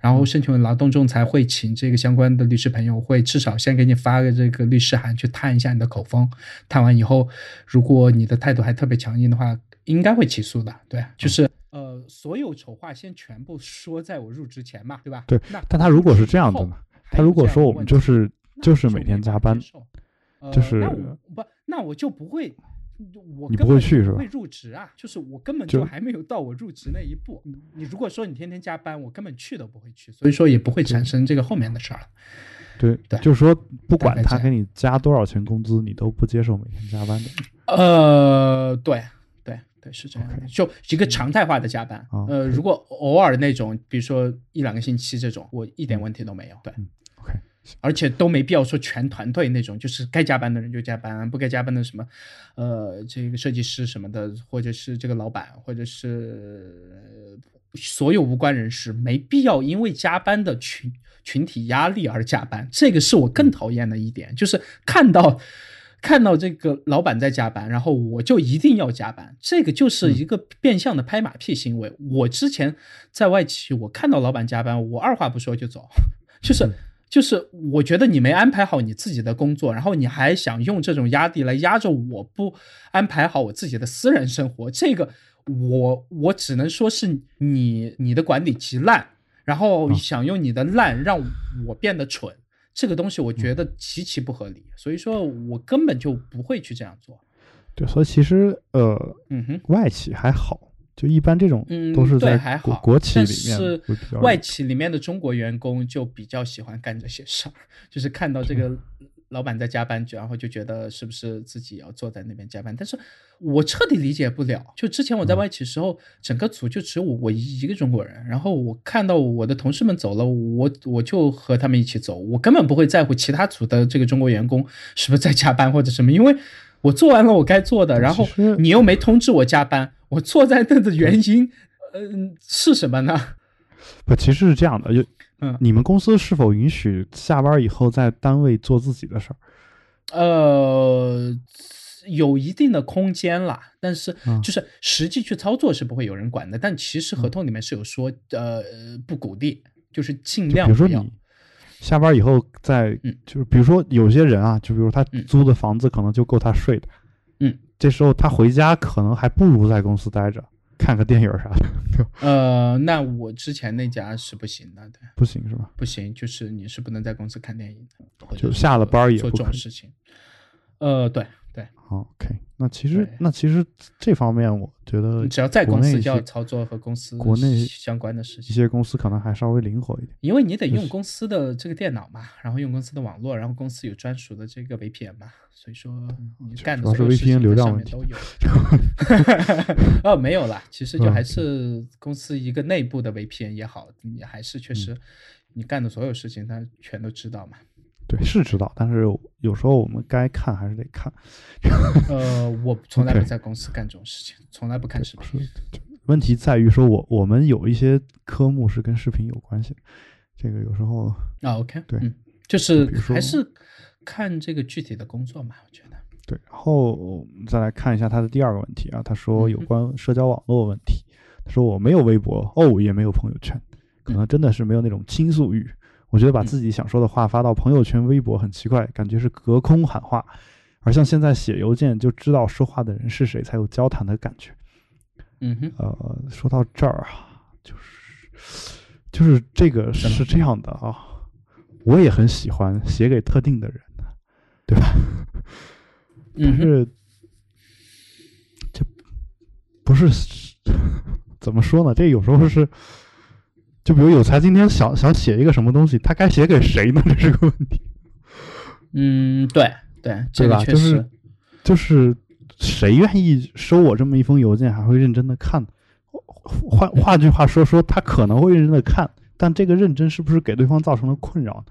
[SPEAKER 2] 然后申请劳动仲裁会请这个相关的律师朋友，会至少先给你发个这个律师函去探一下你的口风，探完以后，如果你的态度还特别强硬的话，应该会起诉的。对，就是、呃，所有丑话先全部说在我入职前嘛，对吧？
[SPEAKER 1] 对
[SPEAKER 2] 那
[SPEAKER 1] 但他如果是这样的呢？他如果说我们就是
[SPEAKER 2] 那
[SPEAKER 1] 就是每天加班就是
[SPEAKER 2] 那我不，那我就不会，我
[SPEAKER 1] 你不会去是吧
[SPEAKER 2] 不会入职啊，就是我根本
[SPEAKER 1] 就
[SPEAKER 2] 就还没有到我入职那一步。你你如果说你天天加班，我根本去都不会去，所以说也不会产生这个后面的事儿了。
[SPEAKER 1] 对
[SPEAKER 2] 对
[SPEAKER 1] 就是说不管他给你加多少钱工资，你都不接受每天加班的。<laughs>
[SPEAKER 2] 呃，对对对，是这样的就一个常态化的加班。
[SPEAKER 1] 啊
[SPEAKER 2] 呃，如果偶尔那种，比如说一两个星期这种，我一点问题都没有。对。而且都没必要说全团队那种，就是该加班的人就加班，不该加班的什么，呃，这个设计师什么的，或者是这个老板，或者是所有无关人士，没必要因为加班的群群体压力而加班。这个是我更讨厌的一点，就是看到看到这个老板在加班，然后我就一定要加班，这个就是一个变相的拍马屁行为。我之前在外企，我看到老板加班，我二话不说就走，<laughs> 就是。就是我觉得你没安排好你自己的工作，然后你还想用这种压力来压着我不安排好我自己的私人生活，这个我我只能说是你你的管理极烂，然后想用你的烂让我变得蠢，这个东西我觉得极其不合理，所以说我根本就不会去这样做。
[SPEAKER 1] 对，所以其实呃，
[SPEAKER 2] 嗯哼。
[SPEAKER 1] 外企还好，就一般这种
[SPEAKER 2] 嗯
[SPEAKER 1] 都是在
[SPEAKER 2] 对还好。
[SPEAKER 1] 国国企
[SPEAKER 2] 但
[SPEAKER 1] 里面
[SPEAKER 2] 是外企里面的中国员工就比较喜欢干这些事儿，就是看到这个老板在加班，然后就觉得是不是自己要坐在那边加班。但是我彻底理解不了，就之前我在外企时候，整个组就只有我我一个中国人，然后我看到我的同事们走了，我我就和他们一起走，我根本不会在乎其他组的这个中国员工是不是在加班或者什么，因为。我做完了我该做的，然后你又没通知我加班，我坐在那的原因，嗯、是什么呢？
[SPEAKER 1] 不，其实是这样的，就
[SPEAKER 2] 嗯
[SPEAKER 1] 你们公司是否允许下班以后在单位做自己的事儿？
[SPEAKER 2] 呃，有一定的空间啦，但是
[SPEAKER 1] 嗯
[SPEAKER 2] 就是实际去操作是不会有人管的。但其实合同里面是有说，呃，不鼓励，就是尽量不要
[SPEAKER 1] 比如说你。下班以后再，
[SPEAKER 2] 嗯
[SPEAKER 1] 就是比如说有些人啊，就比如他
[SPEAKER 2] 嗯
[SPEAKER 1] 租的房子可能就够他睡的，
[SPEAKER 2] 嗯，
[SPEAKER 1] 这时候他回家可能还不如在公司待着，看个电影啥的，
[SPEAKER 2] 呃，那我之前那家是不行的，对，
[SPEAKER 1] 不行是吧？
[SPEAKER 2] 不行，就是你是不能在公司看电影的，
[SPEAKER 1] 就下了班儿也
[SPEAKER 2] 做
[SPEAKER 1] 不可以
[SPEAKER 2] 这种事情。呃，对对，
[SPEAKER 1] 好，OK，那其实那其实这方面我觉得
[SPEAKER 2] 你只要在公司就要操作和公司
[SPEAKER 1] 国内
[SPEAKER 2] 相关的事情一。
[SPEAKER 1] 些公司可能还稍微灵活一点。
[SPEAKER 2] 因为你得用公司的这个电脑嘛，然后用公司的网络，然后公司有专属的这个 VPN 嘛，所以说你干的所有事情
[SPEAKER 1] VPN 流量
[SPEAKER 2] 上面都有。<laughs> 哦，没有啦，其实就
[SPEAKER 1] 嗯
[SPEAKER 2] 还是公司一个内部的 VPN 也好，你还是确实你干的所有事情他全都知道嘛。
[SPEAKER 1] 对，是知道，但是有时候我们该看还是得看。
[SPEAKER 2] 呃，我 <laughs> 从来不在公司干这种事情，从来不看视频。
[SPEAKER 1] 问题在于说我我们有一些科目是跟视频有关系，这个有时候
[SPEAKER 2] 啊，OK，
[SPEAKER 1] 对
[SPEAKER 2] 嗯，就是还是看这个具体的工作嘛，我觉得。
[SPEAKER 1] 对，然后我们再来看一下他的第二个问题啊，他说有关社交网络问题，他说我没有微博，哦，也没有朋友圈，可能真的是没有那种倾诉欲。我觉得把
[SPEAKER 2] 嗯
[SPEAKER 1] 自己想说的话发到朋友圈、微博很奇怪，感觉是隔空喊话，而像现在写邮件就知道说话的人是谁，才有交谈的感觉。
[SPEAKER 2] 嗯哼，
[SPEAKER 1] 呃，说到这儿啊，就是就是这个是这样的啊，我也很喜欢写给特定的人，对吧？但是这不是 <laughs> 怎么说呢？这有时候是，就比如有才今天想想写一个什么东西，他该写给谁呢？<laughs> 这是个问题，
[SPEAKER 2] 嗯，对对，这个确实，
[SPEAKER 1] 就是谁愿意收我这么一封邮件，还会认真的看？换换句话说，说他可能会认真的看，但这个认真是不是给对方造成了困扰？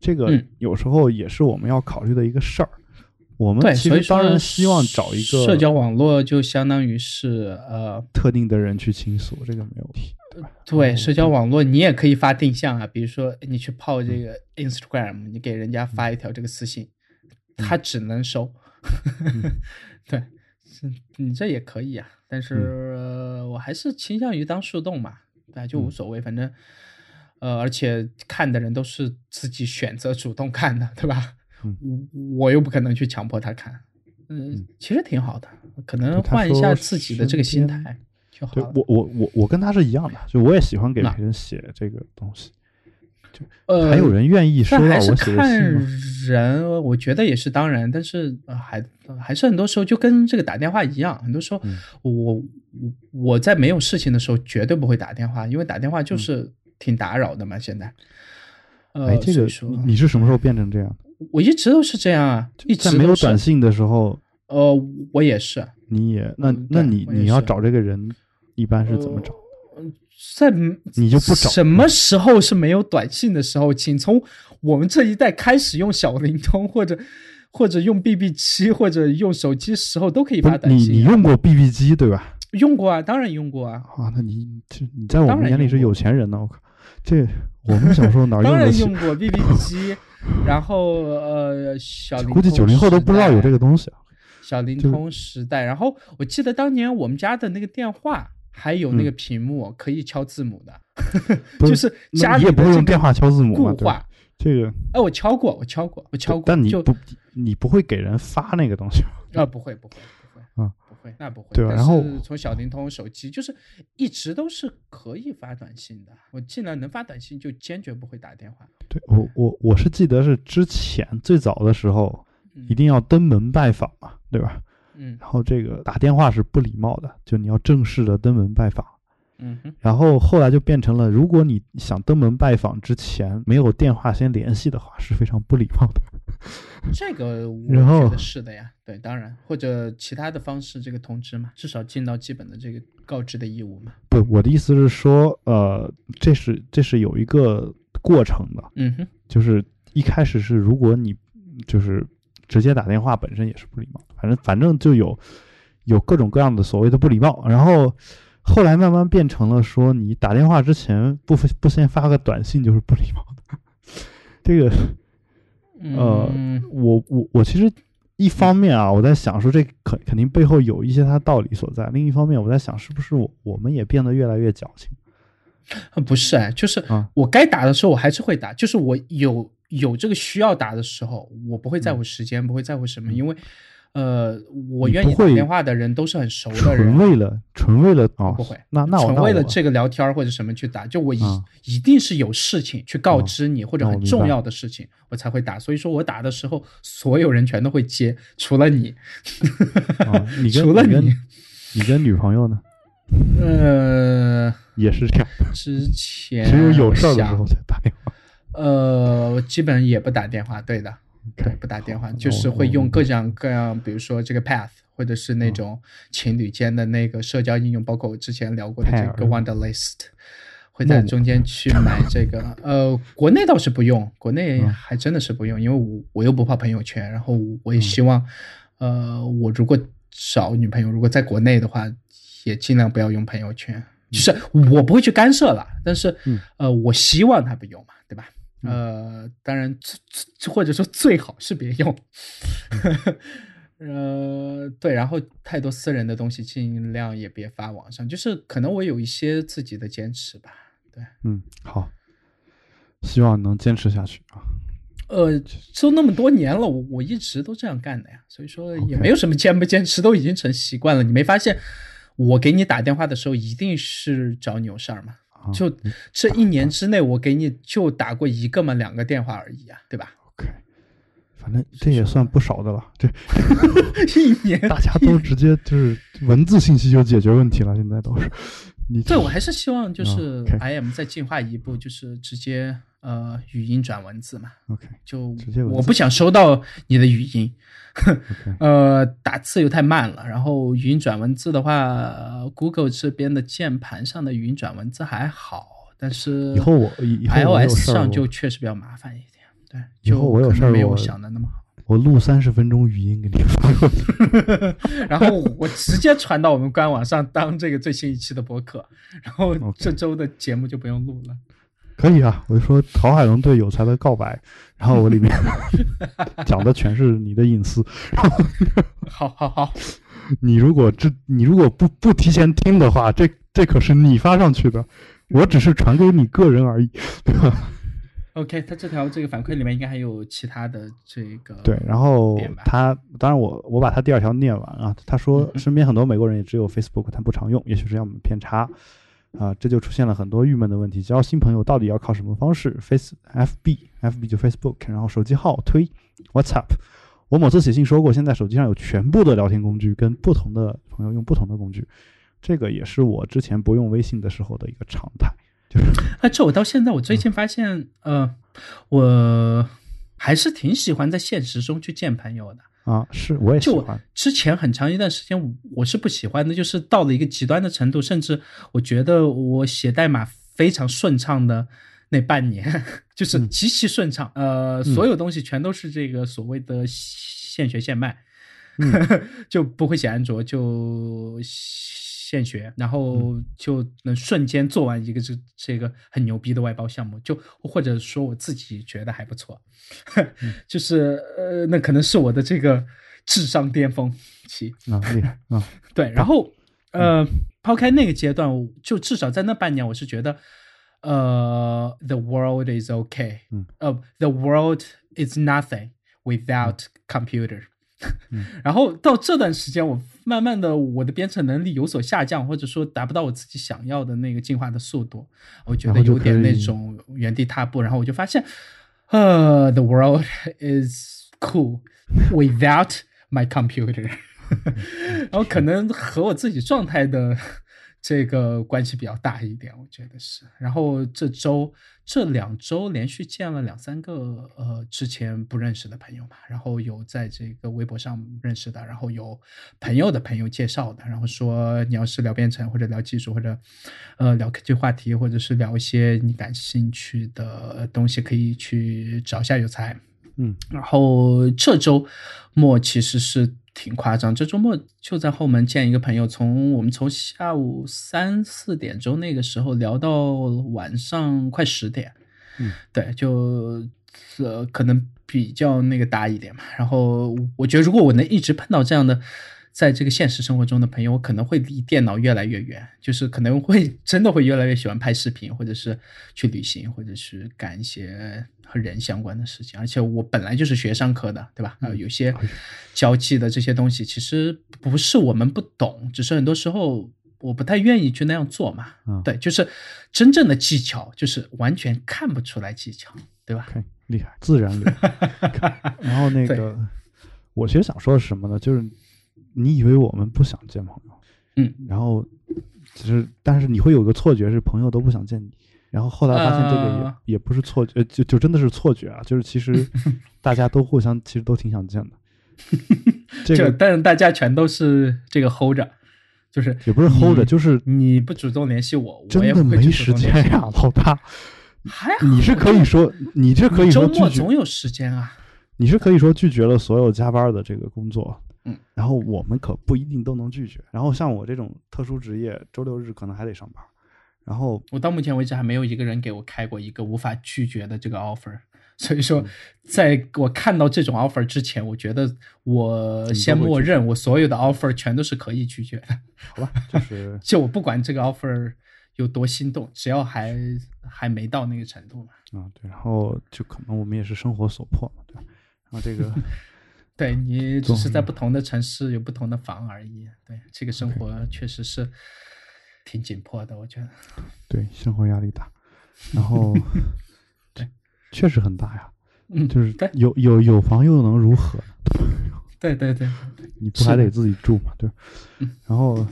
[SPEAKER 1] 这个
[SPEAKER 2] 嗯
[SPEAKER 1] 有时候也是我们要考虑的一个事儿。我们，其实当然希望找一个
[SPEAKER 2] 社交网络，就相当于是呃，
[SPEAKER 1] 特定的人去倾诉，这个没有问题，对
[SPEAKER 2] 社交网络你也可以发定向啊，比如说你去泡这个 Instagram，你给人家发一条这个私信，他只能收，<laughs> 对，是你这也可以啊，但是、呃我还是倾向于当树洞嘛，对，就无所谓，反正呃，而且看的人都是自己选择主动看的，对吧？
[SPEAKER 1] 嗯。
[SPEAKER 2] 我我又不可能去强迫他看，嗯，其实挺好的，可能换一下自己的这个心态
[SPEAKER 1] 对我我我我跟他是一样的，就我也喜欢给别人写这个东西，
[SPEAKER 2] 呃，
[SPEAKER 1] 还有人愿意收到我写信吗？
[SPEAKER 2] 人，我觉得也是当然，但是、呃、还还是很多时候就跟这个打电话一样，很多时候
[SPEAKER 1] 嗯
[SPEAKER 2] 我我我在没有事情的时候绝对不会打电话，因为打电话
[SPEAKER 1] 嗯
[SPEAKER 2] 就是挺打扰的嘛。现在，呃，
[SPEAKER 1] 哎，这个你你是什么时候变成这样？
[SPEAKER 2] 我一直都是这样啊，一直
[SPEAKER 1] 在没有短信的时候，
[SPEAKER 2] 呃，我也是，
[SPEAKER 1] 你也那
[SPEAKER 2] 嗯
[SPEAKER 1] 那你你要找这个人，一般是怎么找？
[SPEAKER 2] 在
[SPEAKER 1] 你就不找
[SPEAKER 2] 什么时候是没有短信的时候？请从我们这一代开始用小灵通，或者或者用 BB 机，或者用手机时候都可以发短信啊。
[SPEAKER 1] 你用过 BB 机对吧？
[SPEAKER 2] 用过啊？当然用过啊，
[SPEAKER 1] 啊，那你这你在我们眼里是有钱人呢，我靠，这我们小时候哪儿
[SPEAKER 2] 当然用？过 BB <laughs> 机，然后呃小
[SPEAKER 1] 估计九零后都不知道有这
[SPEAKER 2] 个
[SPEAKER 1] 个东西啊。
[SPEAKER 2] 小灵通时代。然后我记得当年我们家的那个电话还有那个屏幕可以敲字母的，<laughs> 就是
[SPEAKER 1] 你也不会用电话敲字母嘛？
[SPEAKER 2] 固
[SPEAKER 1] 对吧
[SPEAKER 2] 话。
[SPEAKER 1] 这个，
[SPEAKER 2] 哎，我敲过，我敲过，我敲过，
[SPEAKER 1] 但你不你不会给人发那个东西吗。
[SPEAKER 2] 啊，不会，不会，不会，
[SPEAKER 1] 啊，
[SPEAKER 2] 不会，那不会。
[SPEAKER 1] 对吧然后
[SPEAKER 2] 从小灵通手机，就是一直都是可以发短信的。我既然能发短信，就坚决不会打电话。
[SPEAKER 1] 对我我我是记得是之前最早的时候
[SPEAKER 2] 嗯
[SPEAKER 1] 一定要登门拜访嘛，对吧？
[SPEAKER 2] 嗯
[SPEAKER 1] 然后这个打电话是不礼貌的，就你要正式的登门拜访。
[SPEAKER 2] 嗯哼，
[SPEAKER 1] 然后后来就变成了，如果你想登门拜访之前没有电话先联系的话，是非常不礼貌的。<laughs>
[SPEAKER 2] 这个我觉得是的呀。对，当然或者其他的方式这个通知嘛，至少尽到基本的这个告知的义务嘛。
[SPEAKER 1] 不，我的意思是说，呃，这是这是有一个过程的，
[SPEAKER 2] 嗯哼，
[SPEAKER 1] 就是一开始是如果你就是直接打电话本身也是不礼貌的，反正反正就有有各种各样的所谓的不礼貌，然后后来慢慢变成了说你打电话之前不不先发个短信就是不礼貌的，<laughs> 这个呃
[SPEAKER 2] 嗯，
[SPEAKER 1] 我我我其实一方面啊，我在想说这肯肯定背后有一些它道理所在，另一方面我在想是不是我我们也变得越来越矫情。
[SPEAKER 2] 呃 <laughs> 不是哎，就是
[SPEAKER 1] 啊。
[SPEAKER 2] 我该打的时候我还是会打，就是我有有这个需要打的时候，我不会在乎时间，不会在乎什么，因为呃，我愿意打电话的人都是很熟的人
[SPEAKER 1] 纯，为了纯为了啊、
[SPEAKER 2] 不会
[SPEAKER 1] 那那我
[SPEAKER 2] 纯为了这个聊天儿或者什么去打，就我一、
[SPEAKER 1] 啊
[SPEAKER 2] 一定是有事情去告知你、或者很重要的事情，我才会打。所以说我打的时候，所有人全都会接，除了你。
[SPEAKER 1] 啊，你 <laughs> 跟
[SPEAKER 2] 除了
[SPEAKER 1] 你跟
[SPEAKER 2] 你
[SPEAKER 1] 你跟女朋友呢
[SPEAKER 2] 呃，
[SPEAKER 1] 也是这样，
[SPEAKER 2] 之前
[SPEAKER 1] 只有有事儿的时候才打电话。
[SPEAKER 2] 呃，我基本也不打电话，对的，对，不打电话，就是会用各种各样，比如说这个 Path，或者是那种情侣间的那个社交应用，包括我之前聊过的这个
[SPEAKER 1] Pair
[SPEAKER 2] Wonderlist，会在中间去买这个。呃，国内倒是不用，国内还真的是不用，因为我我又不发朋友圈，然后我也希望，呃，我如果找女朋友，如果在国内的话，也尽量不要用朋友圈。就是我不会去干涉了，但是呃，我希望他不用嘛，对吧？呃，当然，或者说最好是别用。<laughs> 呃，对，然后太多私人的东西尽量也别发网上，就是可能我有一些自己的坚持吧。对，
[SPEAKER 1] 嗯，好，希望能坚持下去啊。
[SPEAKER 2] 呃，都那么多年了，我我一直都这样干的呀，所以说也没有什么坚不坚持，都已经成习惯了。你没发现我给你打电话的时候一定是找你有事儿吗？就这一年之内，我给你就打过一个嘛，两个电话而已啊，对吧
[SPEAKER 1] ？OK，反正这也算不少的了。这 <laughs>
[SPEAKER 2] 一年
[SPEAKER 1] 大家都直接就是文字信息就解决问题了，现在都是。你
[SPEAKER 2] 对我还是希望就是 I M 再进化一步，就是直接呃语音转文字嘛。
[SPEAKER 1] OK，
[SPEAKER 2] 就我不想收到你的语音。<laughs> 呃，打字又太慢了，然后语音转文字的话，Google 这边的键盘上的语音转文字还好，但是
[SPEAKER 1] 以后我
[SPEAKER 2] iOS 上就确实比较麻烦一点。对，
[SPEAKER 1] 以后我有事儿
[SPEAKER 2] 没有想的那么好。
[SPEAKER 1] 我录三十分钟语音给你发过去，<laughs>
[SPEAKER 2] 然后我直接传到我们官网上当这个最新一期的播客，然后这周的节目就不用录了。
[SPEAKER 1] 可以啊，我就说陶海龙对有才的告白，然后我里面 <laughs> 讲的全是你的隐私。
[SPEAKER 2] 好好好，
[SPEAKER 1] 你如果这你如果不不提前听的话，这这可是你发上去的，我只是传给你个人而已，对吧
[SPEAKER 2] ？OK，他这条这个反馈里面应该还有其他的这个
[SPEAKER 1] 对，然后他当然我我把他第二条念完啊，他说身边很多美国人也只有 Facebook，他不常用，也许是我们偏差。啊，这就出现了很多郁闷的问题。交新朋友到底要靠什么方式？Face F B F B 就 Facebook，然后手机号推 WhatsApp。我某次写信说过，现在手机上有全部的聊天工具，跟不同的朋友用不同的工具。这个也是我之前不用微信的时候的一个常态。就是，<laughs>
[SPEAKER 2] 啊，这我到现在我最近发现，呃，我还是挺喜欢在现实中去见朋友的。
[SPEAKER 1] 啊，是我也喜欢。
[SPEAKER 2] 之前很长一段时间，我是不喜欢的，就是到了一个极端的程度，甚至我觉得我写代码非常顺畅的那半年，<laughs> 就是极其顺畅，呃，所有东西全都是这个所谓的现学现卖，<laughs> 就不会写安卓，就现学，然后就能瞬间做完一个这这个很牛逼的外包项目，就或者说我自己觉得还不错。<laughs> 就是呃，那可能是我的这个智商巅峰期
[SPEAKER 1] 啊，厉害啊！<laughs>
[SPEAKER 2] 对，然后呃，抛开那个阶段，就至少在那半年，我是觉得呃，the world is okay，嗯，呃，the world is nothing without computer。<laughs> 然后到这段时间，我慢慢的我的编程能力有所下降，或者说达不到我自己想要的那个进化的速度，我觉得有点那种原地踏步，然后我就发现。呃，the world is cool without my computer，<laughs> 然后可能和我自己状态的这个关系比较大一点，我觉得是。然后这周这两周连续见了两三个呃之前不认识的朋友嘛，然后有在这个微博上认识的，然后有朋友的朋友介绍的，然后说你要是聊编程或者聊技术或者呃聊科技话题，或者是聊一些你感兴趣的东西，可以去找一下有才。
[SPEAKER 1] 嗯，
[SPEAKER 2] 然后这周末其实是。挺夸张，这周末就在后门见一个朋友，从我们从下午三四点钟那个时候聊到晚上快十点，
[SPEAKER 1] 嗯，
[SPEAKER 2] 对，就呃可能比较那个大一点嘛。然后我觉得如果我能一直碰到这样的。在这个现实生活中的朋友，我可能会离电脑越来越远，就是可能会真的会越来越喜欢拍视频，或者是去旅行，或者是干一些和人相关的事情。而且我本来就是学商科的，对吧？啊，有些交际的这些东西，其实不是我们不懂，只是很多时候我不太愿意去那样做嘛。对，就是真正的技巧，就是完全看不出来技巧，对吧？
[SPEAKER 1] 厉害，自然厉害。<laughs> 然后那个，我其实想说的是什么呢？就是。你以为我们不想见朋友，
[SPEAKER 2] 嗯，
[SPEAKER 1] 然后其实，但是你会有个错觉是朋友都不想见你，然后后来发现这个也也不是错觉，就就真的是错觉啊，就是其实 <laughs> 大家都互相其实都挺想见的，<laughs> 这个
[SPEAKER 2] 但是大家全都是这个 hold 着，就是
[SPEAKER 1] 也不是 hold 着，就是
[SPEAKER 2] 你不主动联系我，我
[SPEAKER 1] 真的没时间呀，老大。
[SPEAKER 2] 还好，
[SPEAKER 1] 你是可以说，你这可以说周
[SPEAKER 2] 末总，有时间啊。
[SPEAKER 1] 你是可以说拒绝了所有加班的这个工作，
[SPEAKER 2] 嗯，
[SPEAKER 1] 然后我们可不一定都能拒绝。然后像我这种特殊职业，周六日可能还得上班，然后
[SPEAKER 2] 我到目前为止还没有一个人给我开过一个无法拒绝的这个 offer，所以
[SPEAKER 1] 嗯
[SPEAKER 2] 说，在我看到这种 offer 之前，我觉得我先默认我所有的 offer 全都是可以拒绝的。
[SPEAKER 1] 好吧，就是 <laughs>
[SPEAKER 2] 就我不管这个 offer 有多心动，只要还还没到那个程度嘛。
[SPEAKER 1] 啊对，然后就可能我们也是生活所迫嘛，对吧？然后这个
[SPEAKER 2] 对你只是在不同的城市有不同的房而已。对，这个生活确实是挺紧迫的，我觉得。
[SPEAKER 1] 对生活压力大，然后 <laughs>
[SPEAKER 2] 对
[SPEAKER 1] 确实很大呀，
[SPEAKER 2] 嗯，
[SPEAKER 1] 就是有有有房又能如何？
[SPEAKER 2] 对对对，<laughs>
[SPEAKER 1] 你不还得自己住嘛，对？然后，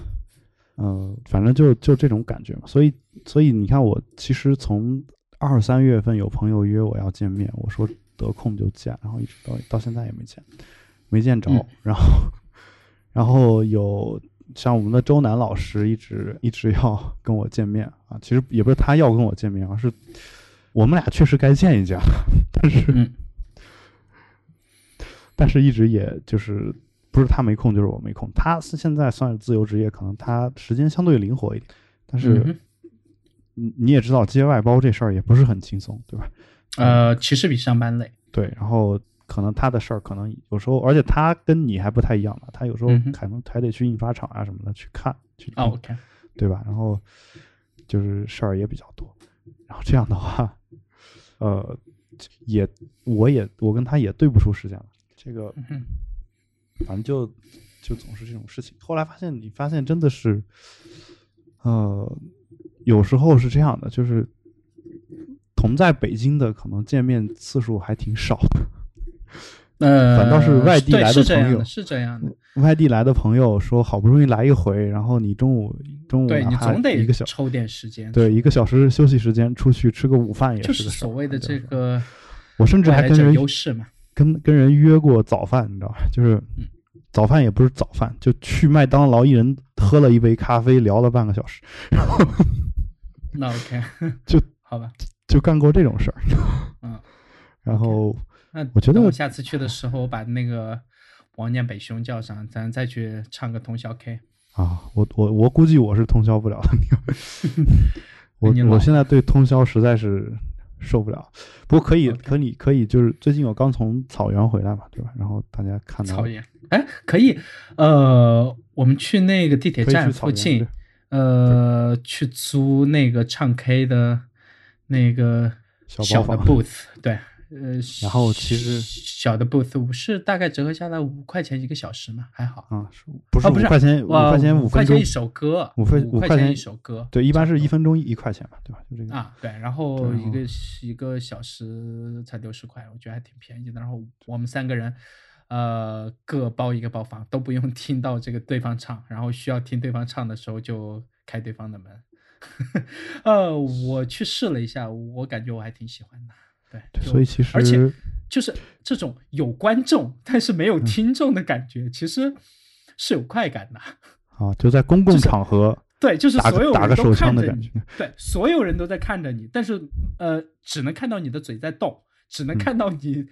[SPEAKER 1] 呃，反正就就这种感觉嘛。所以，所以你看，我其实从二三月份有朋友约我要见面，我说得空就见，然后一直到到现在也没见，没见着。
[SPEAKER 2] 嗯
[SPEAKER 1] 然后，<laughs> 然后有像我们的周南老师一直一直要跟我见面啊，其实也不是他要跟我见面，而是我们俩确实该见一见了，<laughs> 但是。
[SPEAKER 2] 嗯 <laughs>
[SPEAKER 1] 但是一直也就是不是他没空，就是我没空。他是现在算是自由职业，可能他时间相对灵活一点。但
[SPEAKER 2] 嗯
[SPEAKER 1] 是
[SPEAKER 2] 哼
[SPEAKER 1] 你你也知道，接外包这事儿也不是很轻松，对吧？
[SPEAKER 2] 呃，其实比上班累。
[SPEAKER 1] 对，然后可能他的事儿可能有时候，而且他跟你还不太一样嘛，他有时候可能还得去印刷厂啊什么的去看去对吧？然后就是事儿也比较多，然后这样的话，呃，也我也我跟他也对不出时间了。这个反正就就总是这种事情。后来发现，你发现真的是，呃，有时候是这样的，就是同在北京的可能见面次数还挺少的，<laughs>
[SPEAKER 2] 呃，
[SPEAKER 1] 反倒是外地来的朋友
[SPEAKER 2] 是这样的。
[SPEAKER 1] 外地来的朋友说好不容易来一回，然后你中午中午
[SPEAKER 2] 对你总得
[SPEAKER 1] 一个小
[SPEAKER 2] 抽点时间，
[SPEAKER 1] 对一个小时休息时间出去吃个午饭也
[SPEAKER 2] 就是所谓的这个
[SPEAKER 1] 我甚至还跟人
[SPEAKER 2] 优势嘛。
[SPEAKER 1] 跟跟人约过早饭，你知道吧？就是
[SPEAKER 2] 嗯
[SPEAKER 1] 早饭也不是早饭，就去麦当劳，一人喝了一杯咖啡，聊了半个小时，
[SPEAKER 2] 那 OK，<laughs>
[SPEAKER 1] 就
[SPEAKER 2] 好吧，
[SPEAKER 1] 就干过这种事儿。
[SPEAKER 2] 嗯，<laughs>
[SPEAKER 1] 然后
[SPEAKER 2] 那
[SPEAKER 1] 我觉得我
[SPEAKER 2] 下次去的时候，我把那个王念北兄叫上，咱再去唱个通宵 K。
[SPEAKER 1] 啊，我我我估计我是通宵不了的。<laughs> 我我现在对通宵实在是受不了。不过可以可以可以，就是最近我刚从草原回来嘛，对吧？然后大家看到
[SPEAKER 2] 草原，哎，可以，呃，我们去那个地铁站附近，呃，去租那个唱 K 的那个
[SPEAKER 1] 小
[SPEAKER 2] 小的 <laughs> booth，对，呃，
[SPEAKER 1] 然后其实
[SPEAKER 2] 小的 booth 是大概折合下来五块钱一个小时嘛，还好。
[SPEAKER 1] 啊，是不是五块钱五
[SPEAKER 2] 哇
[SPEAKER 1] 块钱五
[SPEAKER 2] 块钱一？首歌，
[SPEAKER 1] 五分五块钱
[SPEAKER 2] 五块钱一首歌，
[SPEAKER 1] 对，一般是一分钟一块钱嘛，对吧？就这个
[SPEAKER 2] 啊，对，然后一个一个小时才六十块，我觉得还挺便宜的。然后我们三个人，呃，各包一个包房，都不用 <laughs> 听到这个对方唱，然后需要听对方唱的时候就开对方的门。<laughs> 呃，我去试了一下，我感觉我还挺喜欢的。对，
[SPEAKER 1] 所以其实
[SPEAKER 2] 而且就是这种有观众但是没有听众的感觉，其实是有快感的。
[SPEAKER 1] 啊，就在公共
[SPEAKER 2] 就是
[SPEAKER 1] 场合
[SPEAKER 2] 对，就是所有人都
[SPEAKER 1] 打个手枪
[SPEAKER 2] 看着你
[SPEAKER 1] 的感觉，
[SPEAKER 2] 对，所有人都在看着你，但是呃，只能看到你的嘴在动，只能
[SPEAKER 1] 嗯。
[SPEAKER 2] 看到你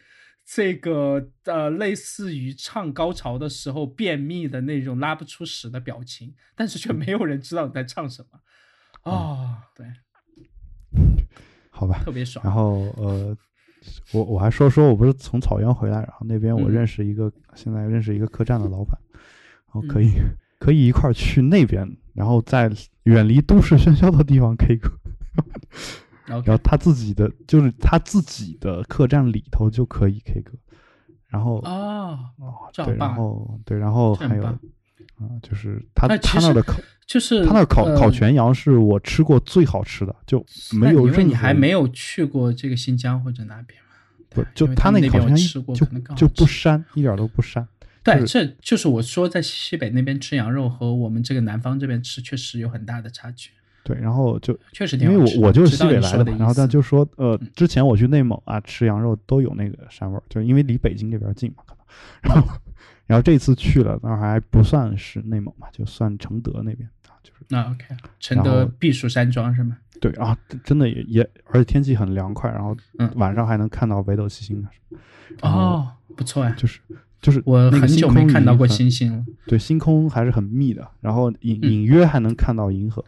[SPEAKER 2] 这个、呃，类似于唱高潮的时候便秘的那种拉不出屎的表情，但是却没有人知道你在唱什么。
[SPEAKER 1] 嗯
[SPEAKER 2] 哦，对，
[SPEAKER 1] 好吧？
[SPEAKER 2] 特别爽。
[SPEAKER 1] 然后呃，我我还说说我不是从草原回来，然后那边我
[SPEAKER 2] 嗯
[SPEAKER 1] 认识一个、现在认识一个客栈的老板，然后
[SPEAKER 2] 嗯
[SPEAKER 1] 可以、<laughs> 可以一块儿去那边，然后在远离都市喧嚣的地方 K 歌，然后他自己的就是他自己的客栈里头就可以 K 歌，然后
[SPEAKER 2] 哦，
[SPEAKER 1] 哦对，然后对，然后还有啊、就是他他那的烤
[SPEAKER 2] 就是
[SPEAKER 1] 他那烤、
[SPEAKER 2] 呃
[SPEAKER 1] 烤全羊是我吃过最好吃的，就没有任何
[SPEAKER 2] 因为你还没有去过这个新疆或者哪边嘛？
[SPEAKER 1] 不
[SPEAKER 2] 对
[SPEAKER 1] 就他
[SPEAKER 2] 那
[SPEAKER 1] 烤全羊就
[SPEAKER 2] 吃过可能好吃
[SPEAKER 1] 不膻，一点都不膻。
[SPEAKER 2] 对，
[SPEAKER 1] 就
[SPEAKER 2] 这就是我说在西北那边吃羊肉和我们这个南方这边吃确实有很大的差距，
[SPEAKER 1] 对，然后就
[SPEAKER 2] 确实挺
[SPEAKER 1] 因为我我就是西北来的嘛，然后他就说，呃
[SPEAKER 2] 嗯，
[SPEAKER 1] 之前我去内蒙啊吃羊肉都有那个膻味儿，就是因为离北京这边近嘛，可能。然后然后这次去了，那还不算是内蒙嘛，就算承德那边啊，就是
[SPEAKER 2] 那 OK，承德避暑山庄是吗？
[SPEAKER 1] 对啊，真的也也，而且天气很凉快，然后
[SPEAKER 2] 嗯
[SPEAKER 1] 晚上还能看到北斗七星啊，
[SPEAKER 2] 哦，不错呀，
[SPEAKER 1] 就是就是
[SPEAKER 2] 我很久没看到过星星了。
[SPEAKER 1] 对，星空还是很密的，然后隐
[SPEAKER 2] 嗯
[SPEAKER 1] 隐约还能看到银河。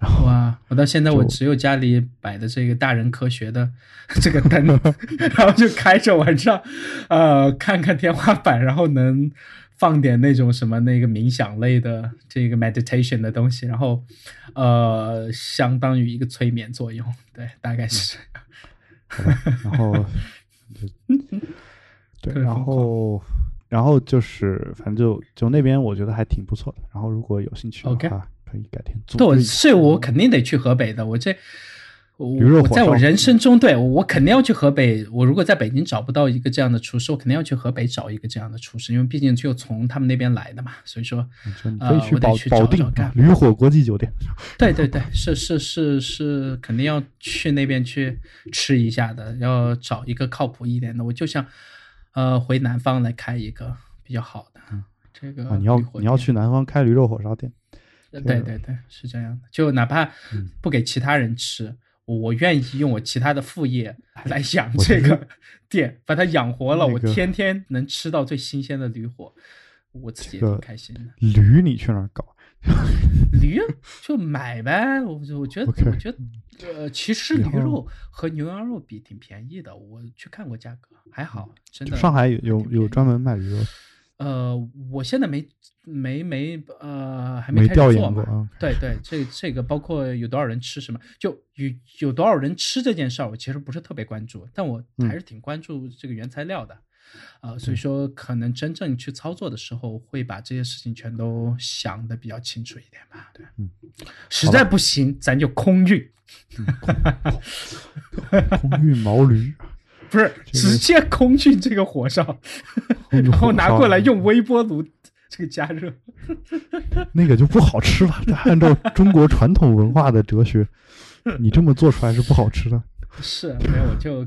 [SPEAKER 2] 哇！我到现在我只有家里摆的这个大人科学的 <laughs> 这个灯，<laughs> 然后就开着晚上，呃，看看天花板，然后能放点那种什么那个冥想类的这个 meditation 的东西，然后呃，相当于一个催眠作用，对，大概是这样。
[SPEAKER 1] 然后 <laughs> 对，然后然后就是反正就就那边我觉得还挺不错的。然后如果有兴趣的话，可以改天做
[SPEAKER 2] 对，我
[SPEAKER 1] 织一下
[SPEAKER 2] 是我肯定得去河北的。我这我在我人生中，对我肯定要去河北。我如果在北京找不到一个这样的厨师，我肯定要去河北找一个这样的厨师，因为毕竟就从他们那边来的嘛。所以说，
[SPEAKER 1] 就你
[SPEAKER 2] 呃
[SPEAKER 1] 可以去保
[SPEAKER 2] 我得去
[SPEAKER 1] 保定啊
[SPEAKER 2] 找找看
[SPEAKER 1] 驴火国际酒店。
[SPEAKER 2] 对对对，是是是是，肯定要去那边去吃一下的，要找一个靠谱一点的。我就想，呃，回南方来开一个比较好的。这个
[SPEAKER 1] 啊，你要你要去南方开驴肉火烧店，
[SPEAKER 2] 对对对，是这样的。就哪怕
[SPEAKER 1] 嗯
[SPEAKER 2] 不给其他人吃，我我愿意用我其他的副业 <laughs> 来养这个 <laughs> 店，把它养活了，我
[SPEAKER 1] 那个
[SPEAKER 2] 天天能吃到最新鲜的驴火，我自己也挺开心的。
[SPEAKER 1] 驴你去哪儿搞？<laughs>
[SPEAKER 2] 驴就买呗，我我觉得我觉得呃，其实驴肉和牛羊肉比挺便宜的，我去看过价格，还好，真的。
[SPEAKER 1] 上海有有有专门卖驴肉，
[SPEAKER 2] 呃，我现在没没没呃还
[SPEAKER 1] 没
[SPEAKER 2] 开始做。对对，这这个包括有多少人吃什么，就有有多少人吃这件事儿，我其实不是特别关注，但我
[SPEAKER 1] 嗯。
[SPEAKER 2] 还是挺关注这个原材料的，呃，所以说可能真正去操作的时候，会把这些事情全都想的比较清楚一点吧。对，
[SPEAKER 1] 嗯，
[SPEAKER 2] 实在不行，咱就空运，<laughs>
[SPEAKER 1] 空运毛驴，
[SPEAKER 2] 不是直接空运这个火烧，然后拿过来用微波炉这个加热。<laughs>
[SPEAKER 1] 那个就不好吃了。按照中国传统文化的哲学，你这么做出来是不好吃的，
[SPEAKER 2] 是没有就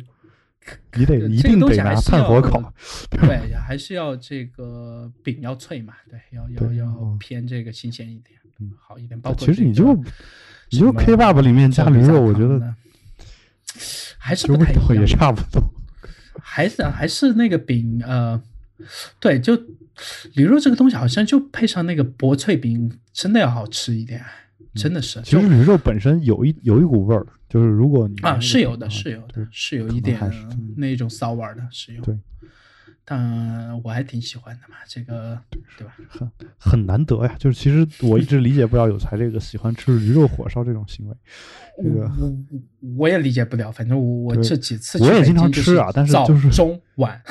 [SPEAKER 1] 你得一定得拿炭火烤。
[SPEAKER 2] 对，还是要这个饼要脆嘛，对，要要要偏这个新鲜一点，
[SPEAKER 1] 嗯
[SPEAKER 2] 好一点。包括
[SPEAKER 1] 其实你就你就 Kebab 里面加驴肉，我觉得
[SPEAKER 2] 的还是
[SPEAKER 1] 味道也
[SPEAKER 2] 不太一样，
[SPEAKER 1] 差不多。<laughs>
[SPEAKER 2] 还是还是那个饼，呃，对，就驴肉这个东西好像就配上那个薄脆饼，真的要好吃一点，真的是。
[SPEAKER 1] 其实驴肉本身有一有一股味儿，就是如果你
[SPEAKER 2] 啊，是有的，是有的，是有一点那种骚味儿的，是有。
[SPEAKER 1] 对，
[SPEAKER 2] 但我还挺喜欢的嘛，这个对吧？
[SPEAKER 1] 很很难得呀。就是其实我一直理解不了有才这个喜欢吃驴肉火烧这种行为。这个
[SPEAKER 2] 我也理解不了，反正我我这几次去北
[SPEAKER 1] 我也经常
[SPEAKER 2] 京
[SPEAKER 1] 吃啊但是
[SPEAKER 2] 早
[SPEAKER 1] 就是
[SPEAKER 2] 中晚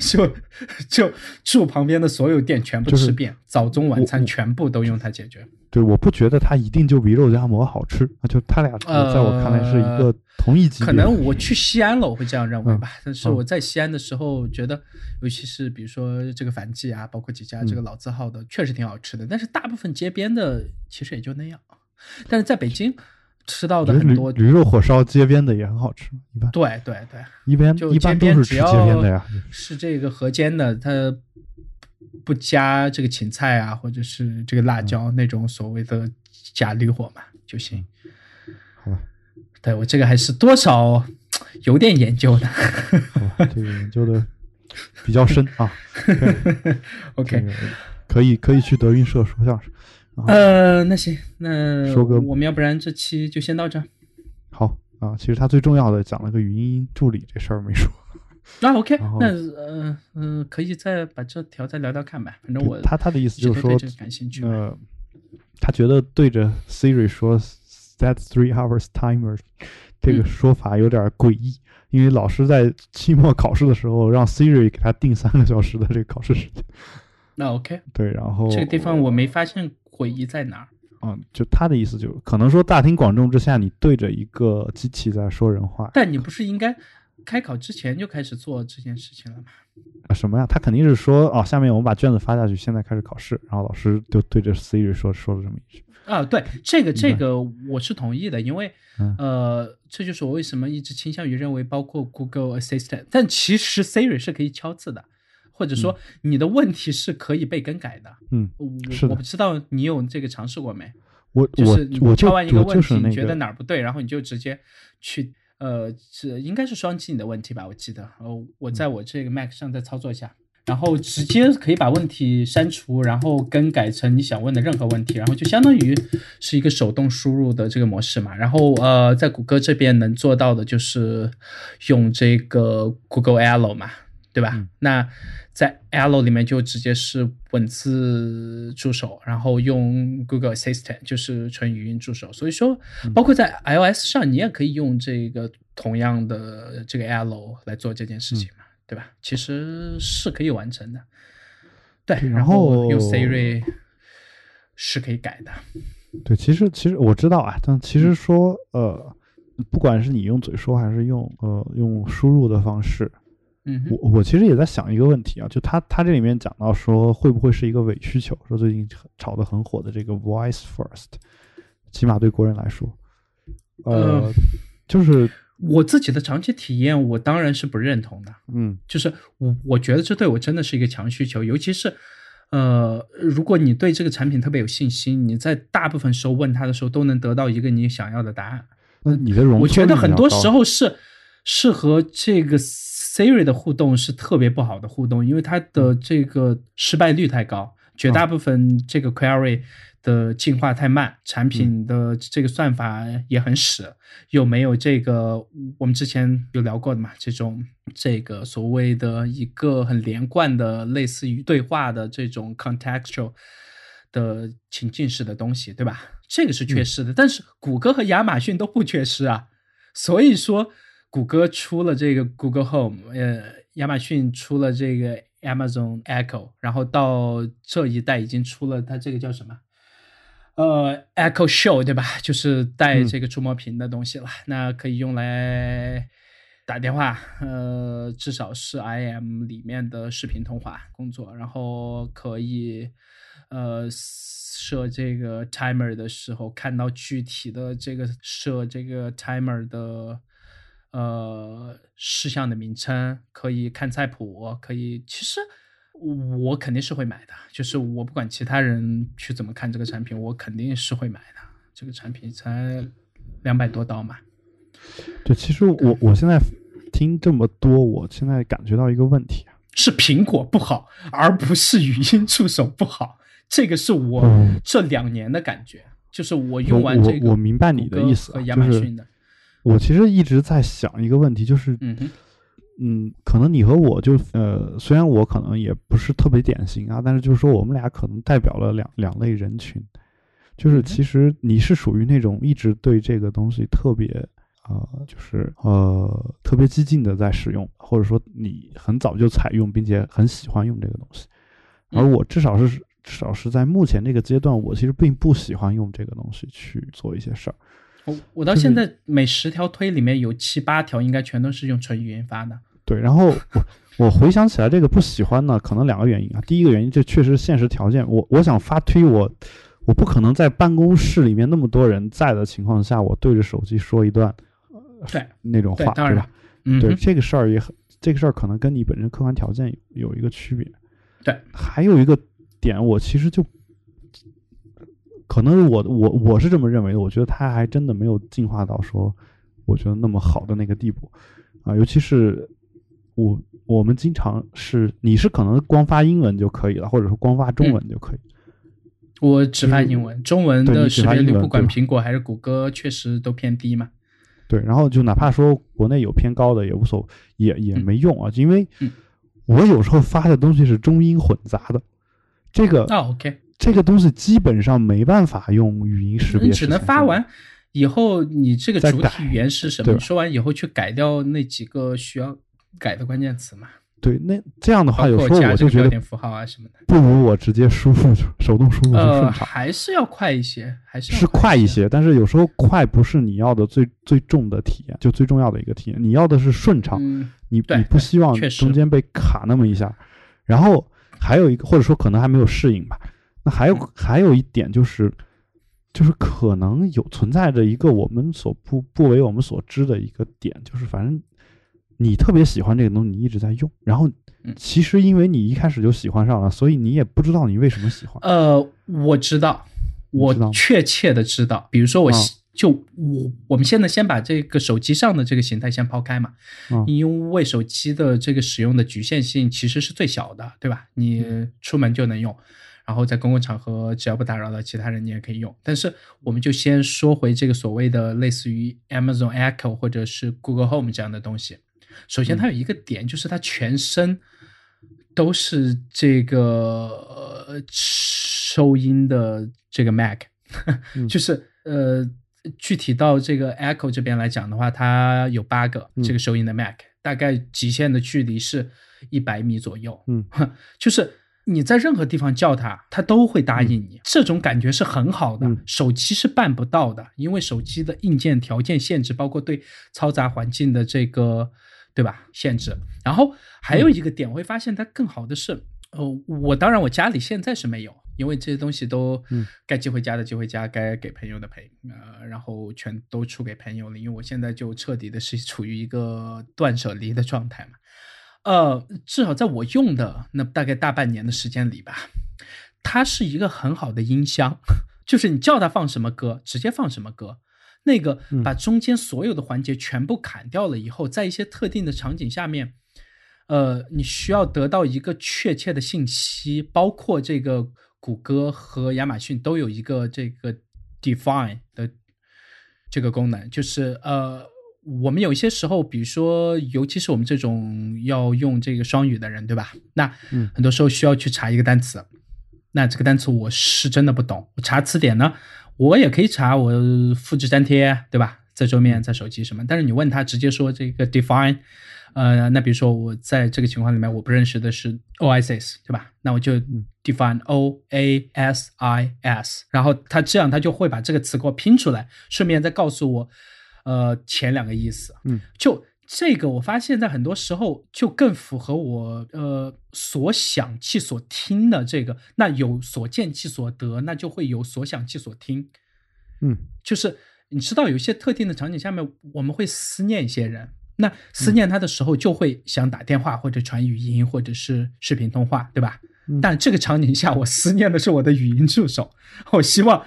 [SPEAKER 2] 就就住旁边的所有店全部
[SPEAKER 1] 就是
[SPEAKER 2] 吃遍，早中晚餐全部都用它解决。
[SPEAKER 1] 对，我不觉得它一定就比肉夹馍好吃啊，就它俩在我看来是一个同一级别。
[SPEAKER 2] 可能我去西安了，我会这样认为吧。但是
[SPEAKER 1] 嗯
[SPEAKER 2] 我在西安的时候，觉得尤其是比如说这个樊记啊，包括几家这
[SPEAKER 1] 嗯
[SPEAKER 2] 个老字号的，确实挺好吃的。但是大部分街边的其实也就那样。但是在北京吃到的很多，
[SPEAKER 1] 驴肉火烧街边的也很好吃，一般
[SPEAKER 2] 对对对，
[SPEAKER 1] 一般
[SPEAKER 2] 就
[SPEAKER 1] 一般都是吃街边
[SPEAKER 2] 要
[SPEAKER 1] 的呀。
[SPEAKER 2] 是这个河间的，它不加这个芹菜啊，或者是这个辣椒、那种所谓的假驴火嘛就行。
[SPEAKER 1] 好吧，
[SPEAKER 2] 对我这个还是多少有点研究的。
[SPEAKER 1] 这个研究的比较深啊。<laughs>
[SPEAKER 2] OK，
[SPEAKER 1] 可以可以去德云社说相声。啊
[SPEAKER 2] 呃，那行，那
[SPEAKER 1] 说个
[SPEAKER 2] 我们要不然这期就先到这儿。
[SPEAKER 1] 好啊，其实他最重要的讲了个语音助理这事儿没说。
[SPEAKER 2] 那 OK，那呃嗯、可以再把这条再聊聊看吧。反正我
[SPEAKER 1] 他他的意思就是说。呃，他觉得对着 Siri 说 "Set three hours timer" 这个
[SPEAKER 2] 嗯
[SPEAKER 1] 说法有点诡异，因为老师在期末考试的时候让 Siri 给他定三个小时的这个考试时间。
[SPEAKER 2] 那 OK，
[SPEAKER 1] 对，然后
[SPEAKER 2] 这个地方我没发现诡异在哪儿。
[SPEAKER 1] 啊、就他的意思就可能说大庭广众之下，你对着一个机器在说人话，
[SPEAKER 2] 但你不是应该开考之前就开始做这件事情了吗？
[SPEAKER 1] 啊什么呀？他肯定是说哦，下面我们把卷子发下去，现在开始考试，然后老师就对着 Siri 说说了这么一句。
[SPEAKER 2] 啊，对，这个这个我是同意的，因为
[SPEAKER 1] 嗯
[SPEAKER 2] 呃，这就是我为什么一直倾向于认为，包括 Google Assistant，但其实 Siri 是可以敲字的，或者说你的问题是可以被更改的。
[SPEAKER 1] 嗯，是
[SPEAKER 2] 我不知道你有这个尝试过没？
[SPEAKER 1] 我
[SPEAKER 2] 就是
[SPEAKER 1] 我
[SPEAKER 2] 挑完一个问
[SPEAKER 1] 题，
[SPEAKER 2] 你觉得哪儿不对，然后你就直接去呃，这应该是双击你的问题吧？我记得，呃，我在我这个 Mac 上再操作一下。然后直接可以把问题删除，然后更改成你想问的任何问题，然后就相当于是一个手动输入的这个模式嘛。然后呃，在谷歌这边能做到的就是用这个 Google Allo 嘛，对吧？那在 Allo 里面就直接是文字助手，然后用 Google Assistant 就是纯语音助手。所以说，包括在 iOS 上，你也可以用这个同样的这个 Allo 来做这件事情嘛。对吧？其实是可以完成的，对。然后用 Siri 是可以改的。
[SPEAKER 1] 对，其实其实我知道啊，但其实说呃，不管是你用嘴说还是用呃用输入的方式，
[SPEAKER 2] 嗯，
[SPEAKER 1] 我我其实也在想一个问题啊，就他他这里面讲到说会不会是一个伪需求？说最近炒得很火的这个 Voice First，起码对国人来说，呃，就是。
[SPEAKER 2] 我自己的长期体验，我当然是不认同的。
[SPEAKER 1] 嗯，
[SPEAKER 2] 就是我我觉得这对我真的是一个强需求，尤其是，呃，如果你对这个产品特别有信心，你在大部分时候问他的时候都能得到一个你想要的答案。
[SPEAKER 1] 那你的容，
[SPEAKER 2] 我觉得很多时候是是和这个 Siri 的互动是特别不好的互动，因为它的这个失败率太高，绝大部分这个 query。的进化太慢，产品的这个算法也很屎，又没有这个我们之前有聊过的嘛，这种这个所谓的一个很连贯的类似于对话的这种 contextual 的情境式的东西，对吧？这个是缺失的，但是谷歌和亚马逊都不缺失啊，所以说谷歌出了这个 Google Home，呃，亚马逊出了这个 Amazon Echo，然后到这一代已经出了它这个叫什么？呃，Echo Show 对吧？就是带这个触摸屏的东西了，那可以用来打电话，呃，至少是 IM 里面的视频通话工作，然后可以呃设这个 timer 的时候，看到具体的这个设这个 timer 的呃事项的名称，可以看菜谱，可以其实。我肯定是会买的，就是我不管其他人去怎么看这个产品，我肯定是会买的。这个产品才两百多刀嘛。
[SPEAKER 1] 对，其实我我现在听这么多，我现在感觉到一个问题啊，
[SPEAKER 2] 是苹果不好，而不是语音助手不好。这个是我这两年的感觉，就是我用完这
[SPEAKER 1] 个，我明白你的意思，
[SPEAKER 2] 亚马逊的。
[SPEAKER 1] 我其实一直在想一个问题，就是。
[SPEAKER 2] 嗯。
[SPEAKER 1] 嗯，可能你和我就呃，虽然我可能也不是特别典型啊，但是就是说我们俩可能代表了两两类人群，就是其实你是属于那种一直对这个东西特别呃，就是呃特别激进的在使用，或者说你很早就采用并且很喜欢用这个东西，而我至少是至少是在目前这个阶段，我其实并不喜欢用这个东西去做一些事儿。
[SPEAKER 2] 我我到现在每十条推里面有七八条应该全都是用纯语音发的。
[SPEAKER 1] 对，然后我我回想起来，这个不喜欢呢，可能两个原因啊。第一个原因，这确实现实条件，我我想发推，我我不可能在办公室里面那么多人在的情况下，我对着手机说一段
[SPEAKER 2] 对
[SPEAKER 1] 那种话，
[SPEAKER 2] 对
[SPEAKER 1] 吧？对这个事儿也很，这个事儿可能跟你本身客观条件有有一个区别。
[SPEAKER 2] 对，
[SPEAKER 1] 还有一个点，我其实就可能我我我是这么认为的，我觉得它还真的没有进化到说我觉得那么好的那个地步啊，尤其是。我我们经常是你是可能光发英文就可以了，或者说光发中文就可以。
[SPEAKER 2] 我只发英文，中文的识别率不管苹果还是谷歌确实都偏低嘛。
[SPEAKER 1] 对，然后就哪怕说国内有偏高的也无所也也没用啊，因为我有时候发的东西是中英混杂的，这个
[SPEAKER 2] 啊 OK，
[SPEAKER 1] 这个东西基本上没办法用语音识别，
[SPEAKER 2] 你只能发完以后你这个主体语言是 <laughs> 什么？你说完以后去改掉那几个需要。改的关键词嘛？
[SPEAKER 1] 对，那这样的话，有时候我就觉得
[SPEAKER 2] 符号啊什么的，
[SPEAKER 1] 不如我直接输入 <laughs> 手动输入就顺畅。
[SPEAKER 2] 还是要快一些，还是
[SPEAKER 1] 是快一些。但是有时候快不是你要的最最重的体验，就最重要的一个体验。你要的是顺畅，你你不希望中间被卡那么一下。然后还有一个，或者说可能还没有适应吧。那还有还有一点就是，就是可能有存在着一个我们所不不为我们所知的一个点，就是反正。你特别喜欢这个东西，你一直在用，然后
[SPEAKER 2] 嗯
[SPEAKER 1] 其实因为你一开始就喜欢上了，所以你也不知道你为什么喜欢。
[SPEAKER 2] 呃，我知道，我确切的知道。比如说我就我我们现在先把这个手机上的这个形态先抛开嘛，
[SPEAKER 1] 嗯
[SPEAKER 2] 因为手机的这个使用的局限性其实是最小的，对吧？你
[SPEAKER 1] 嗯
[SPEAKER 2] 出门就能用。然后在公共场合，只要不打扰到其他人，你也可以用。但是我们就先说回这个所谓的类似于 Amazon Echo 或者是 Google Home 这样的东西。首先，它有一个点，就是它全身都是这个呃收音的这个 Mac，
[SPEAKER 1] 嗯 <laughs>
[SPEAKER 2] 就是呃具体到这个 Echo 这边来讲的话，它有八个
[SPEAKER 1] 嗯
[SPEAKER 2] 这个收音的 Mac，、大概极限的距离是一百米左右。
[SPEAKER 1] 嗯，<laughs>
[SPEAKER 2] 就是你在任何地方叫他，他都会答应你，这种感觉是很好的。
[SPEAKER 1] 嗯
[SPEAKER 2] 手机是办不到的，因为手机的硬件条件限制，包括对嘈杂环境的这个对吧限制。然后还有一个点，我会发现它更好的是，呃，我当然我家里现在是没有。因为这些东西都
[SPEAKER 1] 嗯
[SPEAKER 2] 该寄回家的寄回家，该给朋友的赔，呃，然后全都出给朋友了。因为我现在就彻底的是处于一个断舍离的状态嘛。呃，至少在我用的那大概大半年的时间里吧，它是一个很好的音箱，就是你叫它放什么歌，直接放什么歌。那个
[SPEAKER 1] 嗯
[SPEAKER 2] 把中间所有的环节全部砍掉了以后，在一些特定的场景下面，呃，你需要得到一个确切的信息，包括这个谷歌和亚马逊都有一个这个 define 的这个功能，就是呃，我们有些时候，比如说，尤其是我们这种要用这个双语的人，对吧？那
[SPEAKER 1] 嗯
[SPEAKER 2] 很多时候需要去查一个单词，那这个单词我是真的不懂，我查词典呢，我也可以查，我复制粘贴，对吧？在桌面，在手机什么，但是你问他直接说这个 define，呃，那比如说我在这个情况里面，我不认识的是 oasis，对吧？那我就 define o a s i s，然后他这样他就会把这个词给我拼出来，顺便再告诉我，呃，前两个意思。
[SPEAKER 1] 嗯，
[SPEAKER 2] 就这个，我发现在很多时候就更符合我呃所想即所听的这个。那有所见即所得，那就会有所想即所听。
[SPEAKER 1] 嗯
[SPEAKER 2] 就是你知道，有一些特定的场景下面，我们会思念一些人。那思念他的时候，就会想打电话或者传语音或者是视频通话，对吧？
[SPEAKER 1] 嗯
[SPEAKER 2] 但这个场景下，我思念的是我的语音助手，我希望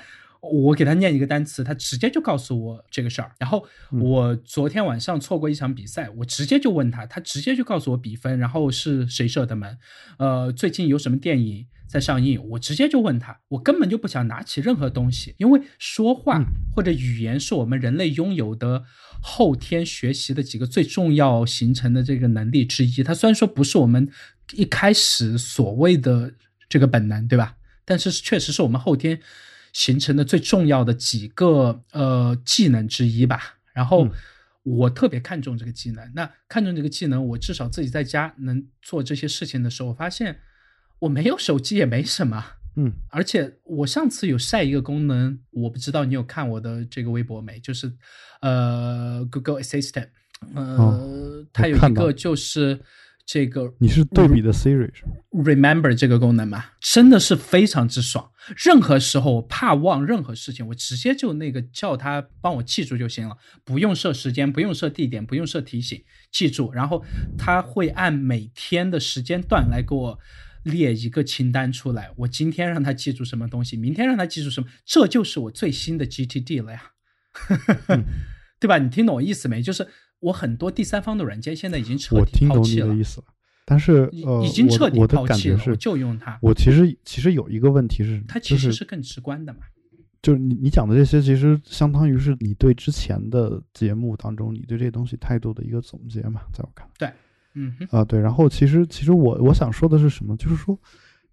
[SPEAKER 2] 我给他念一个单词，他直接就告诉我这个事儿。然后我昨天晚上错过一场比赛，我直接就问他，他直接就告诉我比分，然后是谁射的门，呃，最近有什么电影在上映，我直接就问他，我根本就不想拿起任何东西，因为说话
[SPEAKER 1] 嗯
[SPEAKER 2] 或者语言是我们人类拥有的后天学习的几个最重要形成的这个能力之一。它虽然说不是我们一开始所谓的这个本能，对吧？但是确实是我们后天形成的最重要的几个呃技能之一吧。然后
[SPEAKER 1] 嗯
[SPEAKER 2] 我特别看重这个技能。那看重这个技能，我至少自己在家能做这些事情的时候，我发现我没有手机也没什么。
[SPEAKER 1] 嗯
[SPEAKER 2] 而且我上次有晒一个功能，我不知道你有看我的这个微博没？就是呃，Google Assistant，呃，
[SPEAKER 1] 哦
[SPEAKER 2] 它有一个就是这个
[SPEAKER 1] 你是对比的 Siri 是吧
[SPEAKER 2] ？Remember 这个功能嘛，真的是非常之爽。任何时候我怕忘任何事情，我直接就那个叫它帮我记住就行了，不用设时间，不用设地点，不用设提醒，记住。然后它会按每天的时间段来给我列一个清单出来。我今天让他记住什么东西，明天让他记住什么，这就是我最新的 GTD 了呀。<laughs> 对吧？你听懂我意思没？就是我很多第三方的软件现在已经彻底
[SPEAKER 1] 我听懂
[SPEAKER 2] 抛弃了
[SPEAKER 1] 你的意，思了，但是
[SPEAKER 2] 已
[SPEAKER 1] 呃，
[SPEAKER 2] 已经彻底
[SPEAKER 1] 我的我的
[SPEAKER 2] 抛弃了，
[SPEAKER 1] 感觉是
[SPEAKER 2] 我，就用它。
[SPEAKER 1] 我其实其实有一个问题是，
[SPEAKER 2] 它其
[SPEAKER 1] 就是
[SPEAKER 2] 实是更直观的嘛。
[SPEAKER 1] 就是你你讲的这些，其实相当于是你对之前的节目当中，你对这些东西态度的一个总结嘛，在我看来
[SPEAKER 2] 嗯哼，
[SPEAKER 1] 啊，对。然后其实其实我我想说的是什么，就是说，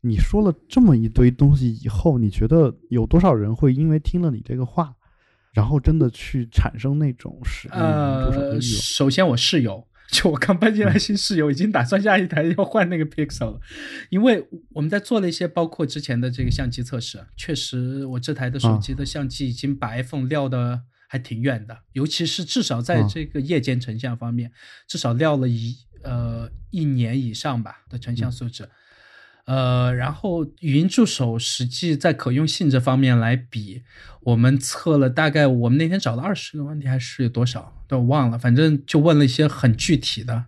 [SPEAKER 1] 你说了这么一堆东西以后，你觉得有多少人会因为听了你这个话，然后真的去产生那种使用助手的
[SPEAKER 2] 呃？首先我室友，<laughs> 就我刚搬进来新室友，已经打算下一台要换那个 Pixel 了，因为我们在做了一些包括之前的这个相机测试，确实我这台的手机的相机已经把 iPhone 撂的还挺远的，尤其是至少在
[SPEAKER 1] 啊
[SPEAKER 2] 这个夜间成像方面，至少撂了一呃一年以上吧的成像素质。呃，然后语音助手实际在可用性这方面来比，我们测了大概，我们那天找了二十个问题还是有多少，都忘了，反正就问了一些很具体的，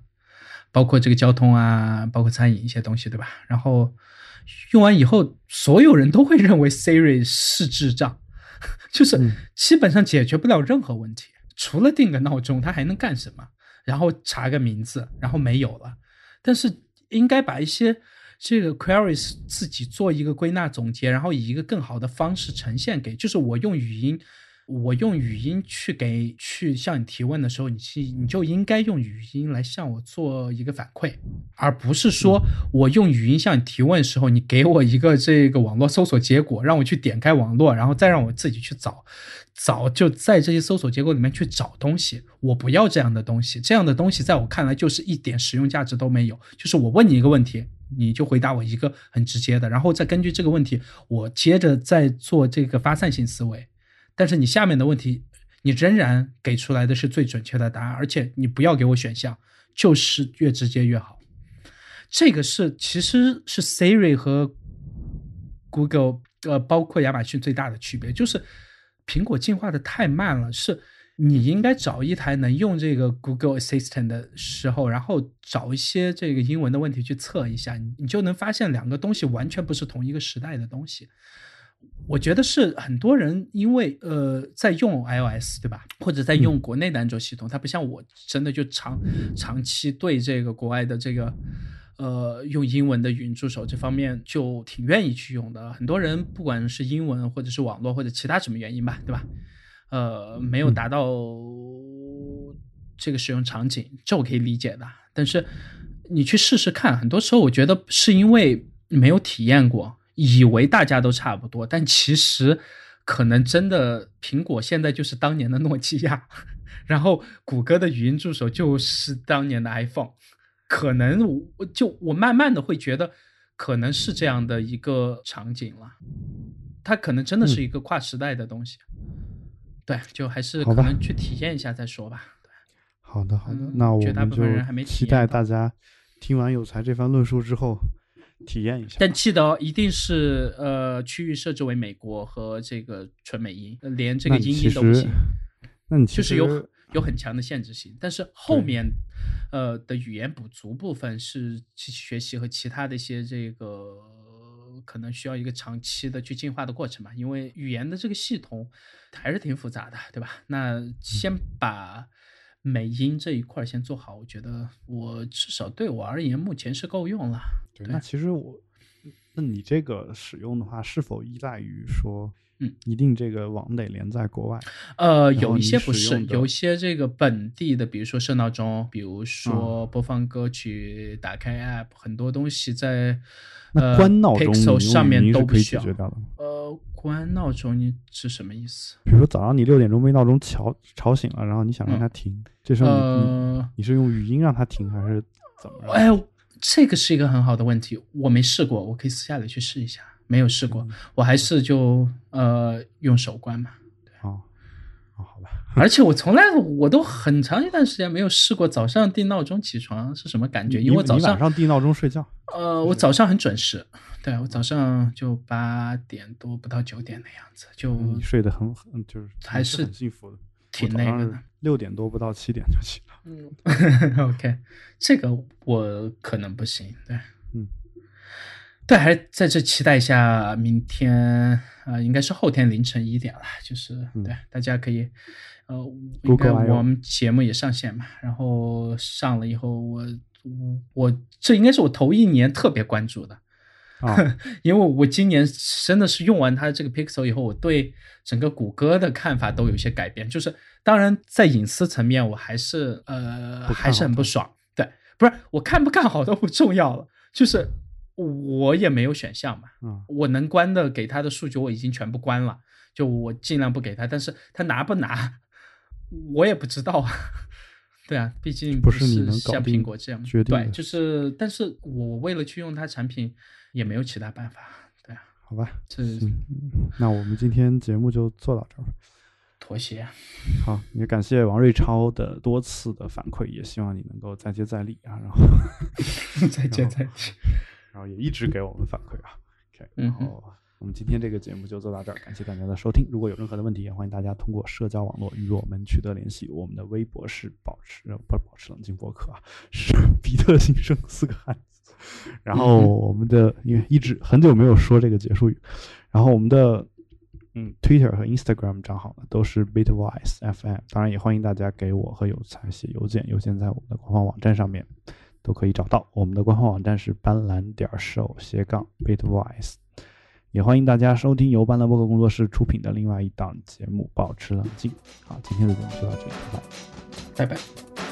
[SPEAKER 2] 包括这个交通啊，包括餐饮一些东西，对吧？然后用完以后，所有人都会认为 Siri 是智障，<laughs> 就是基本上解决不了任何问题，除了定个闹钟，它还能干什么？然后查个名字，然后没有了。但是应该把一些。这个 queries 自己做一个归纳总结，然后以一个更好的方式呈现给，就是我用语音，我用语音去给去向你提问的时候，你去你就应该用语音来向我做一个反馈，而不是说我用语音向你提问的时候，你给我一个这个网络搜索结果，让我去点开网络，然后再让我自己去找，找就在这些搜索结果里面去找东西，我不要这样的东西，这样的东西在我看来就是一点实用价值都没有，就是我问你一个问题。你就回答我一个很直接的，然后再根据这个问题，我接着再做这个发散性思维。但是你下面的问题，你仍然给出来的是最准确的答案，而且你不要给我选项，就是越直接越好。这个是其实是 Siri 和 Google 呃，包括亚马逊最大的区别，就是苹果进化的太慢了，是。你应该找一台能用这个 Google Assistant 的时候，然后找一些这个英文的问题去测一下，你你就能发现两个东西完全不是同一个时代的东西。我觉得是很多人因为呃在用 iOS 对吧，或者在用国内的安卓系统，它不像我真的就长长期对这个国外的这个呃用英文的语音助手这方面就挺愿意去用的。很多人不管是英文或者是网络或者其他什么原因吧，对吧？呃，没有达到这个使用场景，这我可以理解的。但是你去试试看，很多时候我觉得是因为没有体验过，以为大家都差不多，但其实可能真的苹果现在就是当年的诺基亚，<laughs> 然后谷歌的语音助手就是当年的 iPhone，可能我就我慢慢的会觉得可能是这样的一个场景了，它可能真的是一个跨时代的东西。对，就还是可能去体验一下再说吧。对，
[SPEAKER 1] 好的好的，那我们就期待大家听完有才这番论述之后体验一下。
[SPEAKER 2] 但记得一定是呃区域设置为美国和这个纯美音，连这个音译都不行。
[SPEAKER 1] 那你
[SPEAKER 2] 就是有有很强的限制性，但是后面呃的语言补足部分是去学习和其他的一些这个。可能需要一个长期的去进化的过程吧，因为语言的这个系统还是挺复杂的，对吧？那先把美音这一块先做好，我觉得我至少对我而言目前是够用了。
[SPEAKER 1] 对，那其实我，那你这个使用的话，是否依赖于说，
[SPEAKER 2] 嗯，
[SPEAKER 1] 一定这个网得连在国外？
[SPEAKER 2] 呃，有一些不是，有一些这个本地的，比如说设闹钟，比如说播放歌曲、打开 App，很多东西在。
[SPEAKER 1] 那关闹钟
[SPEAKER 2] 上面都
[SPEAKER 1] 可以解决掉的。
[SPEAKER 2] 呃，关闹钟你是什么意思？
[SPEAKER 1] 比如说早上你六点钟被闹钟吵吵醒了，然后你想让它停，这时候你你是用语音让它停还是怎么着？
[SPEAKER 2] 哎，这个是一个很好的问题，我没试过，我可以私下里去试一下。没有试过，我还是就呃用手关嘛。
[SPEAKER 1] 哦，哦，好吧。<laughs>
[SPEAKER 2] 而且我从来我都很长一段时间没有试过早上定闹钟起床是什么感觉，因为我早上
[SPEAKER 1] 晚上定闹钟睡觉。
[SPEAKER 2] 呃，我早上很准时，对我早上就八点多不到九点的样子，就
[SPEAKER 1] 你睡得很很就是
[SPEAKER 2] 还是
[SPEAKER 1] 很幸福的，
[SPEAKER 2] 挺那个的。
[SPEAKER 1] 六点多不到七点就起了。
[SPEAKER 2] 嗯，<laughs> OK，这个我可能不行，对，
[SPEAKER 1] 嗯，
[SPEAKER 2] 对，还是在这期待一下明天，呃，应该是后天凌晨一点了，就是对，大家可以。呃，应该我们节目也上线嘛，然后上了以后，我我这应该是我头一年特别关注的
[SPEAKER 1] 啊，<laughs>
[SPEAKER 2] 因为我今年真的是用完它这个 Pixel 以后，我对整个谷歌的看法都有些改变。就是当然在隐私层面，我还是呃还是很不爽。对，不是我看不看好都不重要了，就是我也没有选项嘛，我能关的给他的数据我已经全部关了，就我尽量不给他，但是他拿不拿？我也不知道啊，<laughs> 对啊，毕竟
[SPEAKER 1] 不
[SPEAKER 2] 是
[SPEAKER 1] 你能
[SPEAKER 2] 像苹果这样
[SPEAKER 1] 决
[SPEAKER 2] 定。对，就是，但是我为了去用它产品，也没有其他办法，对啊。
[SPEAKER 1] 好吧，
[SPEAKER 2] 这
[SPEAKER 1] 那我们今天节目就做到这儿。
[SPEAKER 2] 妥协。
[SPEAKER 1] 好，也感谢王瑞超的多次的反馈，也希望你能够再接再厉啊，然后 <laughs> <laughs>
[SPEAKER 2] 再接再厉。
[SPEAKER 1] 然后也一直给我们反馈啊。OK，然后我们今天这个节目就做到这儿，感谢大家的收听。如果有任何的问题，也欢迎大家通过社交网络与我们取得联系。我们的微博是保持呃不是保持冷静博客啊，是比特新生四个汉字。然后我们的因为一直很久没有说这个结束语，然后我们的嗯 Twitter 和 Instagram 账号呢都是 Bitwise FM，当然也欢迎大家给我和有才写邮件，邮件在我们的官方网站上面都可以找到。我们的官方网站是斑斓点 show 斜杠 Bitwise，也欢迎大家收听由斑斓播客工作室出品的另外一档节目《保持冷静》。好，今天的节目就到这里，拜拜。
[SPEAKER 2] 拜拜。